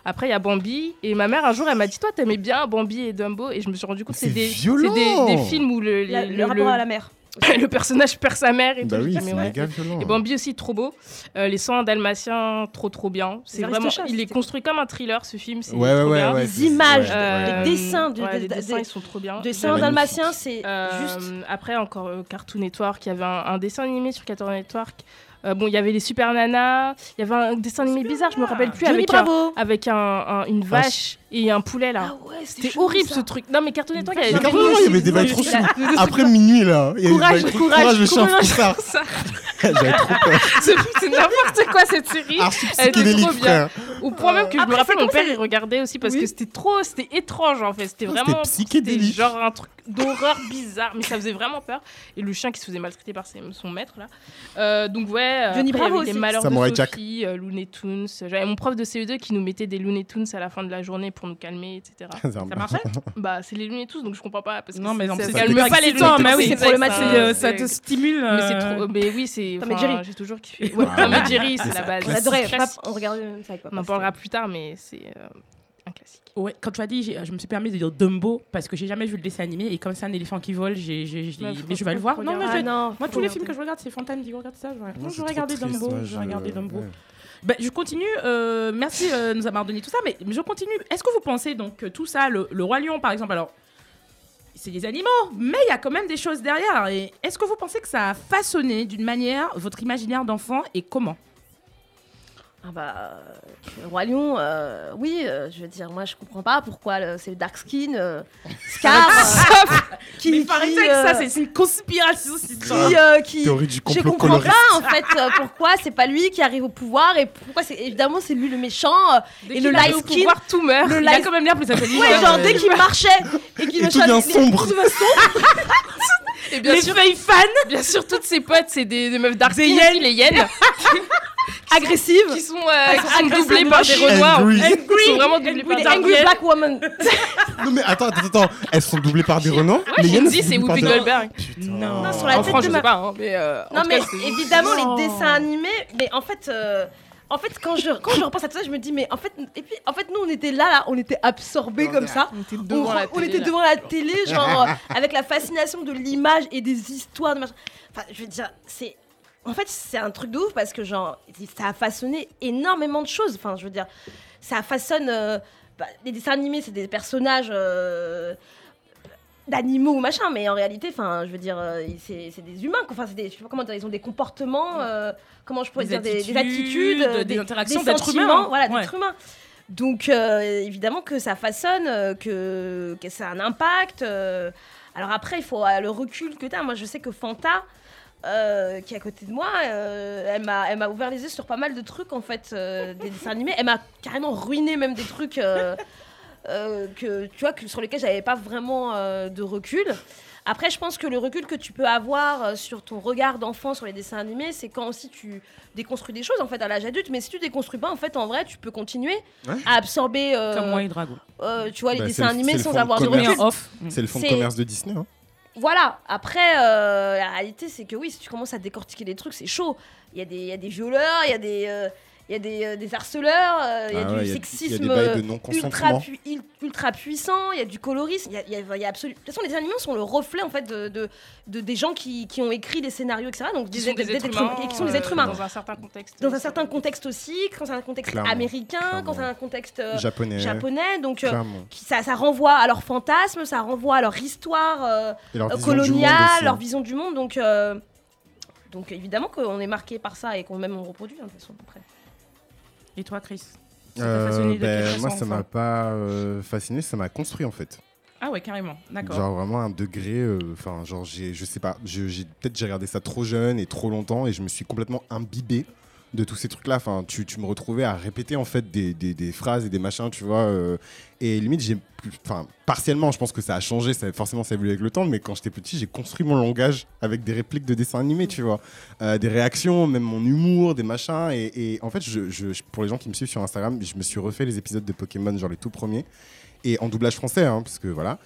F: Après, il y a Bambi et ma mère un jour elle m'a dit Toi, t'aimais bien Bambi et Dumbo et je me suis rendu compte que c'est des, des, des films où le,
D: La-
F: les-
D: le, rapport à la mère. (laughs)
F: le personnage perd sa mère et
C: Bah
F: tout.
C: Oui,
F: mais ouais. Et Bambi aussi trop beau. Euh, les 101 dalmatiens trop trop bien. C'est vraiment, il est construit comme un thriller ce film. C'est
C: Ouais, ouais.
D: Les images,
C: ouais,
F: Euh,
D: les dessins, de-
F: les
D: de-
F: dessins
D: de-
F: ils sont trop bien.
D: De
C: C'est
D: Saint
C: magnifique.
D: Dalmatien, c'est
F: Euh,
D: juste.
F: Après, encore euh, Cartoon Network, il y avait un, un dessin animé sur Cartoon Network. Euh, bon, il y avait les Super Nanas. Il y avait un dessin animé bizarre, je me rappelle plus,
D: Johnny
F: avec, un,
D: Bravo.
F: avec un, un- une vache et un poulet là.
D: Ah ouais,
F: C'était horrible
D: ça.
F: ce truc. Non, mais Cartoon Network, il y avait
C: carrément, il y avait des bails trop. (laughs) Après minuit là. il y avait des
F: Courage,
C: bails trop-
F: courage,
C: le chien
F: courage. Ça. (laughs)
C: J'avais trop peur. (laughs)
F: C'est n'importe quoi cette série. Elle était
C: psychédélique,
F: trop bien.
C: frère.
F: Au point même que je me rappelle, mon père il regardait aussi parce que c'était trop, c'était étrange en fait. C'était vraiment, c'était
C: psychédélique.
F: genre un truc d'horreur bizarre, mais ça faisait vraiment peur. Et le chien qui se faisait maltraiter par son maître là. Euh, donc ouais. euh,
D: Johnny
F: après,
D: Bravo
F: avait les malheurs
C: Samurai
F: de
C: Jack.
F: Sophie, euh, Looney Tunes. J'avais mon prof de CE2 qui nous mettait des Looney Tunes à la fin de la journée pour nous calmer, etc. (laughs)
A: Ça marchait
F: Bah c'est les Looney Tunes donc je comprends pas parce que
A: Non, mais en plus,
F: calme pas les Looney
A: mais oui,
F: c'est
A: problématique,
F: ça,
A: euh, te stimule.
F: Mais c'est
A: euh,
F: trop. Mais oui, c'est.
D: Tom et
F: enfin,
D: Jerry.
F: J'ai toujours kiffé. Ouais, Tom et Jerry, c'est la base.
D: Pap- On avec papa.
F: On en parlera plus tard, mais c'est euh, un classique.
A: Ouais, quand tu as dit, je me suis permis de dire Dumbo parce que j'ai jamais vu le dessin animé et comme c'est un éléphant qui vole, j'ai, mais je vais le voir. Non, mais je
D: Ah non,
A: moi, tous les films que je regarde, c'est Fontaine qui regarde ça. Non,
C: Moi,
A: je Dumbo.
C: moi,
A: je vais regarder Dumbo. Ben, je continue. euh, merci euh, de nous avoir donné tout ça, mais je continue. Est-ce que vous pensez donc que tout ça, le, le roi lion par exemple, alors c'est des animaux, mais il y a quand même des choses derrière. Et est-ce que vous pensez que ça a façonné d'une manière votre imaginaire d'enfant et comment?
D: Ah bah, euh, le Roi Lion, euh, oui, euh, je veux dire, moi je comprends pas pourquoi le- c'est le dark skin, euh, (laughs) Scar, euh, qui,
A: Mais paraît
D: qui,
A: que ça,
D: euh,
A: c'est c'est une conspiration. cette histoire.
D: qui, euh, qui-
C: Théorie du
D: je
C: complot
D: comprends
C: coloriste.
D: pas en fait euh, pourquoi c'est pas lui qui arrive au pouvoir et pourquoi c'est évidemment c'est lui le méchant euh, et le light skin
F: pouvoir, tout meurt.
D: le
A: Il a
D: light
A: quand même l'air plus intelligent.
D: ouais genre
A: euh,
D: dès qu'il marchait et qu'il
C: Et
D: me
C: tout devient sombre.
D: tout devient sombre
F: Et bien
A: les
F: sûr,
A: feuilles fans
F: bien sûr, toutes ses potes, c'est des, des meufs dark skin, les hyènes, (laughs)
D: agressive
F: qui sont, euh, qui sont
D: agressives,
F: doublées par des renois.
C: Angry.
F: Qui sont vraiment doublées par
D: des angry
F: renois.
D: black woman (laughs)
C: Non, mais attends, attends, attends. Elles sont doublées par des
F: Ouais,
C: Les hyènes,
F: Shinji,
C: elles sont
F: c'est
C: doublées par
F: Whoopi
C: des-
F: Goldberg.
A: Non.
D: Non, sur la
F: En
D: tête
F: France,
D: de
F: je
D: ma-
F: sais pas, hein, mais euh,
D: Non mais
F: cas,
D: évidemment
A: Non.
D: les dessins animés, mais en fait, euh, en fait quand je quand je repense à tout ça, je me dis mais en fait et puis en fait nous on était là là, on était absorbés comme ça.
F: on était
D: On,
F: devant la
D: on
F: télé,
D: était devant la télé, genre (laughs) avec la fascination de l'image et des histoires de machin. Enfin, je veux dire, c'est en fait c'est un truc de ouf parce que genre ça a façonné énormément de choses. Enfin, je veux dire, ça façonne. euh, bah, les dessins animés, c'est des personnages. euh, d'animaux ou machin mais en réalité enfin je veux dire euh, c'est des humains enfin c'est des je sais pas comment dire ils ont des comportements euh, comment je pourrais
A: Des
D: dire des, des
A: attitudes,
D: attitudes
A: des
D: des,
A: interactions
D: des
A: d'êtres
D: sentiments,
A: humains.
D: voilà
A: Ouais.
D: d'êtres humains donc évidemment que ça façonne que, que ça a un impact alors après il faut le recul que tu as moi je sais que Fanta euh, qui est à côté de moi, euh, elle m'a elle m'a ouvert les yeux sur pas mal de trucs en fait, euh, des dessins animés. Elle m'a carrément ruiné même des trucs euh, euh, que tu vois que sur lesquels j'avais pas vraiment euh, de recul. Après, je pense que le recul que tu peux avoir sur ton regard d'enfant sur les dessins animés, c'est quand aussi tu déconstruis des choses en fait à l'âge adulte. Mais si tu déconstruis pas, en fait, en vrai, tu peux continuer
C: Ouais.
D: à absorber, euh,
A: Comme moi et Drago.
D: euh, tu vois, les
C: Bah,
D: dessins
C: le-
D: animés sans avoir de recul.
C: C'est le fonds de commerce de Disney. Hein.
D: Voilà, après, euh, la réalité, c'est que oui, si tu commences à décortiquer les trucs, c'est chaud. Il y, a des- il y a des violeurs, il y a des, euh, il y a des, euh, des harceleurs, euh, il y a
C: Ah
D: du
C: ouais, il y a- y a
D: sexisme
C: des bails de
D: euh,
C: non-consentement.
D: ultra, pu- il- ultra puissant, il y a du colorisme, il y a, il y a- il y a absolu- De toute façon, les animaux sont le reflet en fait de, de, de- des gens qui, qui ont écrit les scénarios, etc. Donc
F: Qui
D: des,
F: sont des êtres humains,
D: qui sont des
F: euh,
D: êtres humains.
F: Dans un certain contexte.
D: Dans un certain contexte aussi, quand c'est un contexte
C: Clairement,
D: américain, quand
C: clairement.
D: c'est un contexte euh,
C: Japonais.
D: japonais, donc euh,
C: Clairement.
D: qui- ça, ça renvoie à leur fantasme, ça renvoie à leur histoire. euh,
C: Et leur
D: euh,
C: vision du monde
D: coloniale,
C: aussi,
D: leur
C: hein.
D: vision du monde. Donc, euh, donc évidemment qu'on est marqué par ça et qu'on même on reproduit hein, de toute façon après.
A: Et toi, Chris
C: Euh, ben, moi, ça m'a pas euh, fasciné, ça m'a construit en fait.
A: Ah ouais, carrément. D'accord.
C: Genre vraiment un degré, euh, enfin genre j'ai, je sais pas, j'ai peut-être j'ai regardé ça trop jeune et trop longtemps et je me suis complètement imbibé de tous ces trucs-là. Enfin, tu, tu me retrouvais à répéter en fait des, des- phrases et des machins, tu vois. euh, et limite j'ai, enfin partiellement, je pense que ça a changé, ça, forcément ça a évolué avec le temps, mais quand j'étais petit, j'ai construit mon langage avec des répliques de dessins animés, tu vois, Euh, des réactions, même mon humour, des machins. Et, et en fait, je- je- pour les gens qui me suivent sur Instagram, je me suis refait les épisodes de Pokémon, genre les tout premiers, et en doublage français, hein, parce que voilà.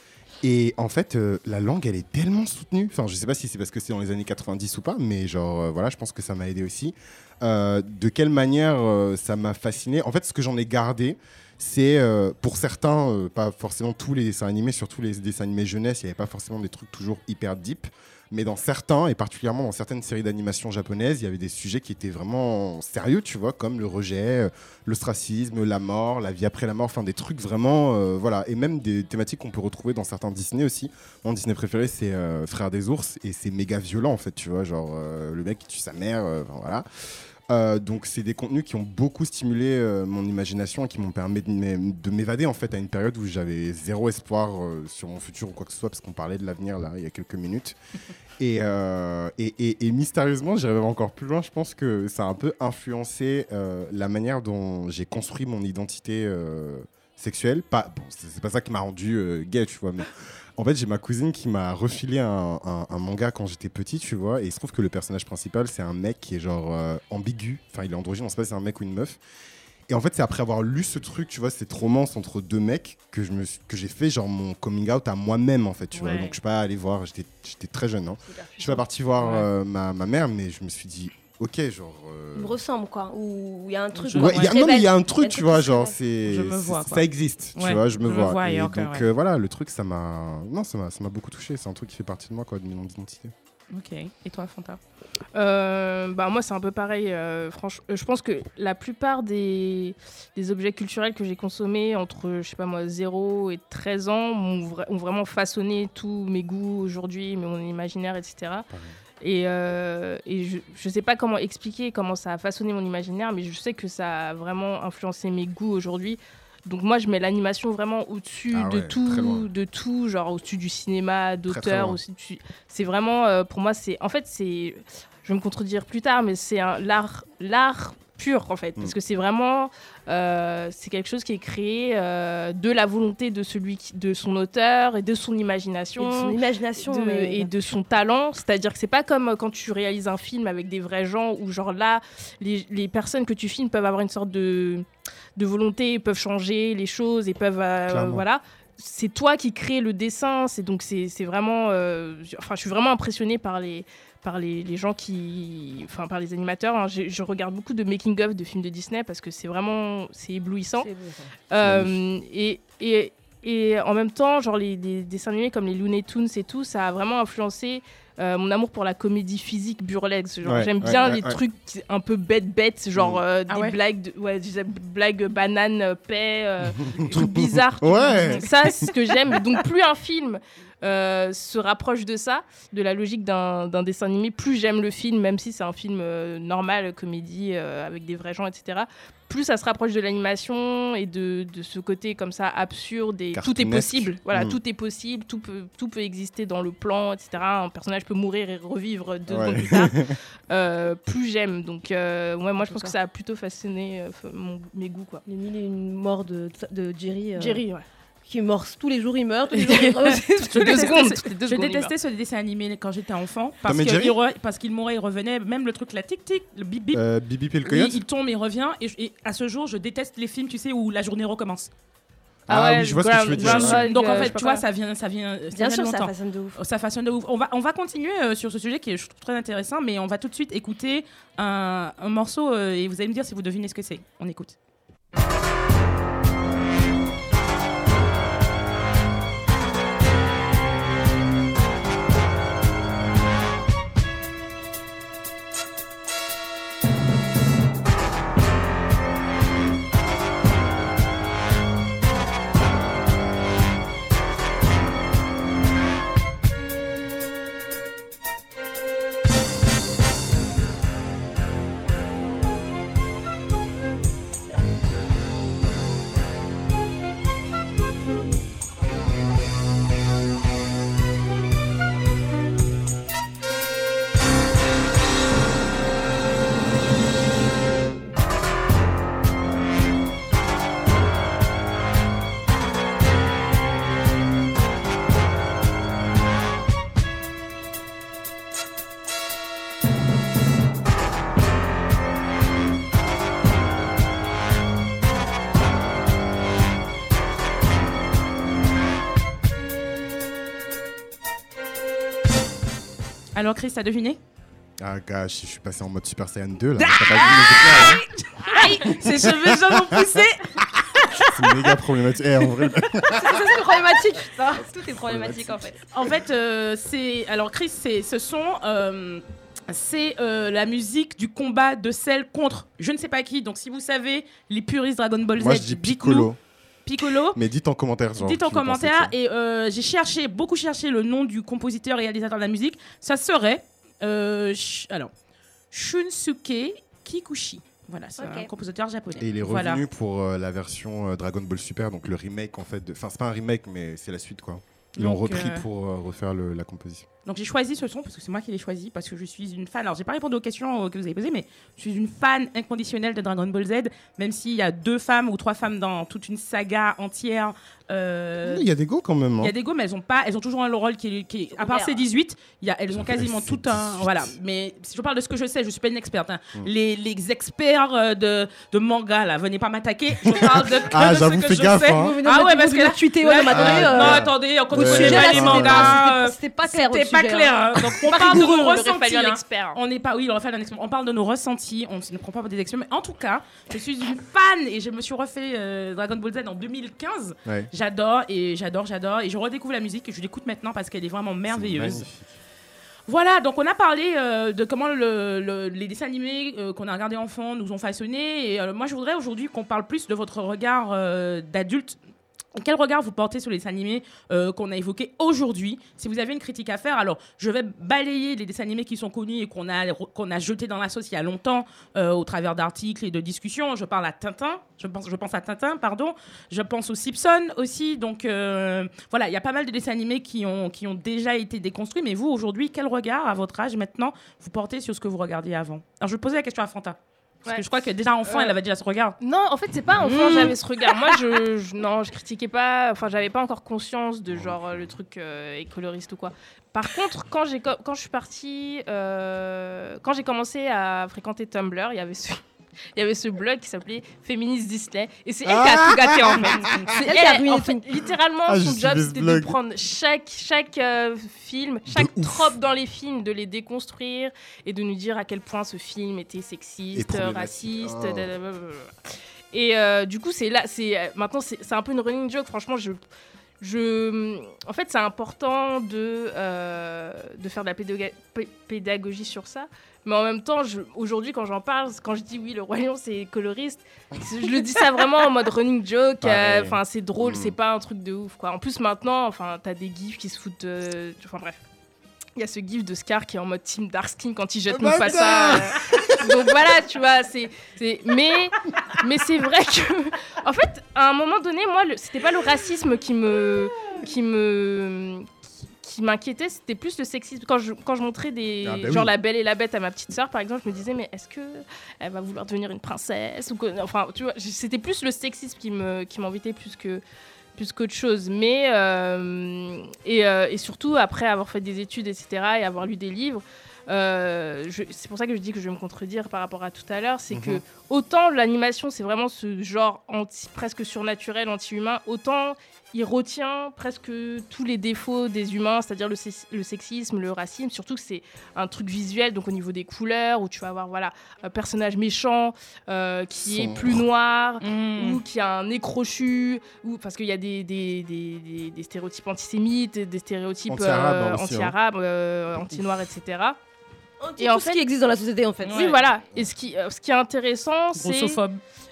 C: Et en fait, euh, la langue, elle est tellement soutenue. Enfin, je sais pas si c'est parce que c'est dans les années 90 ou pas, mais genre, euh, voilà, je pense que ça m'a aidé aussi. Euh, de quelle manière ça m'a fasciné? En fait, ce que j'en ai gardé, c'est pour certains, pas forcément tous les dessins animés, surtout les dessins animés jeunesse, il n'y avait pas forcément des trucs toujours hyper deep. Mais dans certains, et particulièrement dans certaines séries d'animation japonaises, il y avait des sujets qui étaient vraiment sérieux, tu vois, comme le rejet, euh, l'ostracisme, la mort, la vie après la mort, enfin des trucs vraiment, euh, voilà, et même des thématiques qu'on peut retrouver dans certains Disney aussi. Mon Disney préféré, c'est euh, Frères des ours, et c'est méga violent en fait, tu vois, genre le mec qui tue sa mère, voilà. Euh, donc c'est des contenus qui ont beaucoup stimulé euh, mon imagination et qui m'ont permis de m'é- de m'évader en fait à une période où j'avais zéro espoir euh, sur mon futur ou quoi que ce soit parce qu'on parlait de l'avenir là il y a quelques minutes. (laughs) Et, et, et- et mystérieusement, même encore plus loin, je pense que ça a un peu influencé la manière dont j'ai construit mon identité sexuelle. Pas, bon, c'est pas ça qui m'a rendu gay, tu vois, mais en fait, j'ai ma cousine qui m'a refilé un, un- un manga quand j'étais petit, tu vois, et il se trouve que le personnage principal, c'est un mec qui est genre euh, ambigu, enfin, il est androgyne, on sait pas si c'est un mec ou une meuf. Et en fait, c'est après avoir lu ce truc, tu vois, cette romance entre deux mecs que je me suis- que j'ai fait genre mon coming out à moi-même en fait, tu vois. Donc je suis pas allé voir, j'étais j'étais très jeune, hein. Je suis pas parti voir
A: Ouais.
C: euh, ma, ma mère, mais je me suis dit, ok, genre. euh,
D: Il me ressemble quoi. Ou il y a un truc.
A: Je-
C: Ouais, y a, non, mais il y a un truc, tu vois, genre, c'est.
A: Je me
C: c'est-
A: vois,
C: Ça existe, tu
A: Ouais,
C: vois, je me
A: je me
C: vois.
A: vois,
C: Et
A: et encore,
C: donc,
A: ouais.
C: euh, voilà, le truc, ça m'a. Non, ça m'a ça m'a beaucoup touché. C'est un truc qui fait partie de moi, quoi, de mon identité.
A: Ok. Et toi, Fanta?
F: Euh, bah moi c'est un peu pareil. euh, franch- euh, je pense que la plupart des, des objets culturels que j'ai consommés entre je sais pas moi 0 et 13 ans vra- ont vraiment façonné tous mes goûts aujourd'hui, mon imaginaire, etc. Et, euh, et je, je sais pas comment expliquer comment ça a façonné mon imaginaire, mais je sais que ça a vraiment influencé mes goûts aujourd'hui. Donc moi je mets l'animation vraiment au-dessus
C: Ah
F: de
C: ouais,
F: tout, de tout, genre au-dessus du cinéma, d'auteur. C'est vraiment euh, pour moi c'est en fait c'est je vais me contredire plus tard, mais c'est un- l'art, l'art pur en fait,
C: Mm.
F: parce que c'est vraiment, euh, c'est quelque chose qui est créé euh, de la volonté de celui, qui, de son auteur et de son
D: Et
F: imagination.
D: de son imagination.
F: de-
D: mais-
F: et de son talent, c'est-à-dire que c'est pas comme euh, quand tu réalises un film avec des vrais gens où genre là les, les personnes que tu filmes peuvent avoir une sorte de, de volonté, peuvent changer les choses et peuvent euh, voilà. C'est toi qui crée le dessin, c'est donc c'est c'est vraiment, euh, enfin je suis vraiment impressionnée par les par les, les gens qui, enfin par les animateurs. hein. Je, je regarde beaucoup de making of de films de Disney parce que c'est vraiment c'est éblouissant.
D: Ça.
F: Euh, et, et, et en même temps, genre les, les dessins animés comme les Looney Tunes et tout, ça a vraiment influencé euh, mon amour pour la comédie physique burlesque.
C: Ouais,
F: j'aime
C: ouais,
F: bien
C: ouais,
F: les
C: ouais.
F: trucs un peu bêtes bêtes, genre
C: Mm.
F: euh,
A: Ah
F: des
A: ouais
F: blagues, de, ouais, des blagues banane, paix, euh, (laughs) des trucs bizarres.
C: Ouais.
F: Ça, c'est ce que j'aime. Donc plus un film euh, se rapproche de ça, de la logique d'un dessin animé, plus j'aime le film, même si c'est un film euh, normal, comédie, euh, avec des vrais gens, etc. Plus ça se rapproche de l'animation et de, de ce côté comme ça absurde et tout est possible. Voilà,
C: Mm.
F: tout est possible, tout peut, tout peut exister dans le plan, etc. Un personnage peut mourir et revivre deux
C: Ouais.
F: secondes plus tard. (laughs) Euh, plus j'aime. Donc, euh, ouais, moi je pense que ça a plutôt fasciné euh, mon- mes goûts, quoi.
D: Les mille et une morts de, de Jerry. euh,
F: Jerry, ouais.
D: Qui mort tous les jours, il meurt. Tous les jours, il meurt.
A: Je
F: meurt.
A: détestais ce dessin animé quand j'étais enfant parce qu'il re- mourait, il revenait. Même le truc, la tic-tic, le bip-bip.
C: Euh, Bibi et le coyote
A: il tombe, il revient. Et, et à ce jour, je déteste les films, tu sais, où la journée recommence.
C: Ah
F: ouais,
C: oui, je vois ce que tu veux dire.
A: Donc en
F: euh,
A: fait, tu vois, ça vient, ça vient, ça
D: Bien
A: vient
D: sûr, ça
A: longtemps.
D: façonne de ouf.
A: Ça façonne de ouf. On va, on va continuer euh, sur ce sujet qui est je trouve, très intéressant, mais on va tout de suite écouter un, un morceau euh, et vous allez me dire si vous devinez ce que c'est. On écoute. Alors Chris, t'as deviné?
C: Ah, gars, je suis passé en mode Super Saiyan 2 là. Éclairs, hein?
A: Ses cheveux jaunes ont poussé
C: C'est méga problématique. Eh, en vrai, (laughs)
D: C'est problématique, putain. Tout est problématique en fait.
A: En fait, euh, c'est alors Chris, c'est ce sont euh, c'est euh, la musique du combat de celle contre je ne sais pas qui. Donc si vous savez les puristes Dragon Ball Z,
C: moi je dis. Piccolo.
A: Piccolo.
C: Mais dites en commentaire. Genre,
A: Dites en commentaire et euh, j'ai cherché beaucoup cherché le nom du compositeur et réalisateur de la musique. Ça serait euh, alors Shunsuke Kikuchi. Voilà, c'est un compositeur japonais.
C: Et il est
A: Voilà.
C: revenu pour euh, la version euh, Dragon Ball Super, donc le remake en fait. de- Enfin, c'est pas un remake, mais c'est la suite quoi. Ils l'ont repris
A: euh,
C: pour euh, refaire le- la composition.
A: Donc j'ai choisi ce son parce que c'est moi qui l'ai choisi parce que je suis une fan. Alors j'ai pas répondu aux questions euh, que vous avez posées, mais je suis une fan inconditionnelle de Dragon Ball Z, même s'il y a deux femmes ou trois femmes dans toute une saga entière. euh,
C: Il y a des go quand même.
A: il
C: hein.
A: y a des go, mais elles ont pas, elles ont toujours un rôle qui est, qui est- à part
D: Ouvert.
A: C18, il y a, elles ont quasiment tout un,
C: 18.
A: voilà. Mais si je parle de ce que je sais, je suis pas une experte. hein.
C: Mm.
A: Les, les experts de, de manga là, venez pas m'attaquer. Je parle de, (laughs) que
C: Ah,
A: de ce
C: j'avoue,
A: que
C: fais
A: je
C: gaffe,
A: sais.
C: hein.
A: Ah ouais, parce que là,
D: tweeté,
A: là,
D: ouais, non, mais attendez,
C: Ah,
D: sujet,
A: pas
D: là,
A: les
D: c'était
A: mangas.
D: pas- C'était pas clair.
A: C'était pas
D: sujet,
A: clair.
D: hein.
A: hein. Donc on parle de nos ressentis. hein. On n'est pas, oui, on aurait fallu un expert. On parle de nos ressentis. On ne prend pas des experts. Mais en tout cas, je suis une fan et je me suis refait euh, Dragon Ball Z en 2015.
C: Ouais.
A: J'adore et j'adore, j'adore. Et je redécouvre la musique et je l'écoute maintenant parce qu'elle est vraiment merveilleuse. Voilà, donc on a parlé euh, de comment le- le- les dessins animés euh, qu'on a regardés enfants nous ont façonnés. Et euh, moi, je voudrais aujourd'hui qu'on parle plus de votre regard euh, d'adulte. Quel regard vous portez sur les dessins animés euh, qu'on a évoqués aujourd'hui Si vous avez une critique à faire, alors je vais balayer les dessins animés qui sont connus et qu'on a, a jetés dans la sauce il y a longtemps euh, au travers d'articles et de discussions. Je parle à Tintin, je pense, je pense à Tintin, pardon. Je pense aux Simpsons aussi. Donc euh, voilà, il y a pas mal de dessins animés qui ont, qui ont déjà été déconstruits. Mais vous, aujourd'hui, quel regard, à votre âge maintenant, vous portez sur ce que vous regardiez avant? Alors je poser la question à Fanta. Parce
F: Ouais.
A: que je crois que déjà enfant,
F: Euh,
A: elle avait déjà ce regard.
F: Non, en fait, c'est pas enfant,
A: Mmh.
F: j'avais ce regard. Moi, je, je- non, je critiquais pas. Enfin, j'avais pas encore conscience de genre euh, le truc euh, est coloriste ou quoi. Par contre, quand quand je suis partie, euh, quand j'ai commencé à fréquenter Tumblr, il y avait ce il y avait ce blog qui s'appelait Féministe Disney et c'est elle qui a tout gâté en fait. (laughs) C'est
D: Elle qui a ruiné
F: en fait, littéralement
C: Ah,
F: son job c'était de prendre chaque chaque euh, film, chaque
C: ouf.
F: trope dans les films, de les déconstruire et de nous dire à quel point ce film était sexiste, raciste,
C: Oh.
F: Et euh, du coup, c'est là, c'est euh, maintenant, c'est c'est un peu une running joke. Franchement, je, je, en fait, c'est important de euh, de faire de la pédagogie sur ça. Mais en même temps, je- aujourd'hui, quand j'en parle, quand je dis oui, le roi lion, c'est coloriste, je le dis ça vraiment en mode running joke. euh. Enfin, c'est drôle,
C: Mm.
F: c'est pas un truc de ouf, quoi. En plus, maintenant, enfin, t'as des gifs qui se foutent. de- Enfin, bref. Il y a ce gif de Scar qui est en mode Team Darkskin quand il jette Mufasa. euh. Donc voilà, tu vois, c'est, c'est... mais, mais c'est vrai que, en fait, à un moment donné, moi, le... c'était pas le racisme qui me, qui me, qui- qui m'inquiétait, c'était plus le sexisme. Quand je, quand je montrais des,
C: Ah bah
F: genre
C: oui.
F: la Belle et la Bête à ma petite sœur, par exemple, je me disais, mais est-ce que elle va vouloir devenir une princesse ou enfin, tu vois, c'était plus le sexisme qui me, qui m'embêtait plus que plus qu'autre chose. Mais euh, et, euh, et surtout après avoir fait des études, etc., et avoir lu des livres, euh, c'est pour ça que je dis que je vais me contredire par rapport à tout à l'heure, c'est que
C: Mhm.
F: autant l'animation c'est vraiment ce genre anti, presque surnaturel, anti-humain, autant il retient presque tous les défauts des humains, c'est-à-dire le, sex- le sexisme, le racisme, surtout que c'est un truc visuel, donc au niveau des couleurs, où tu vas avoir voilà, un personnage méchant euh, qui est plus noir,
A: Mmh.
F: ou qui a un nez crochu, ou parce qu'il y a des, des, des, des- des stéréotypes antisémites, des stéréotypes
C: Anti-arabes,
F: euh, euh, anti-noirs, etc.
D: Et
F: Et
D: en
F: en
D: fait,
F: fait-
D: qui existe dans la société en fait.
A: Ouais.
F: Oui, voilà. Et ce qui, euh, ce qui est intéressant, c'est euh,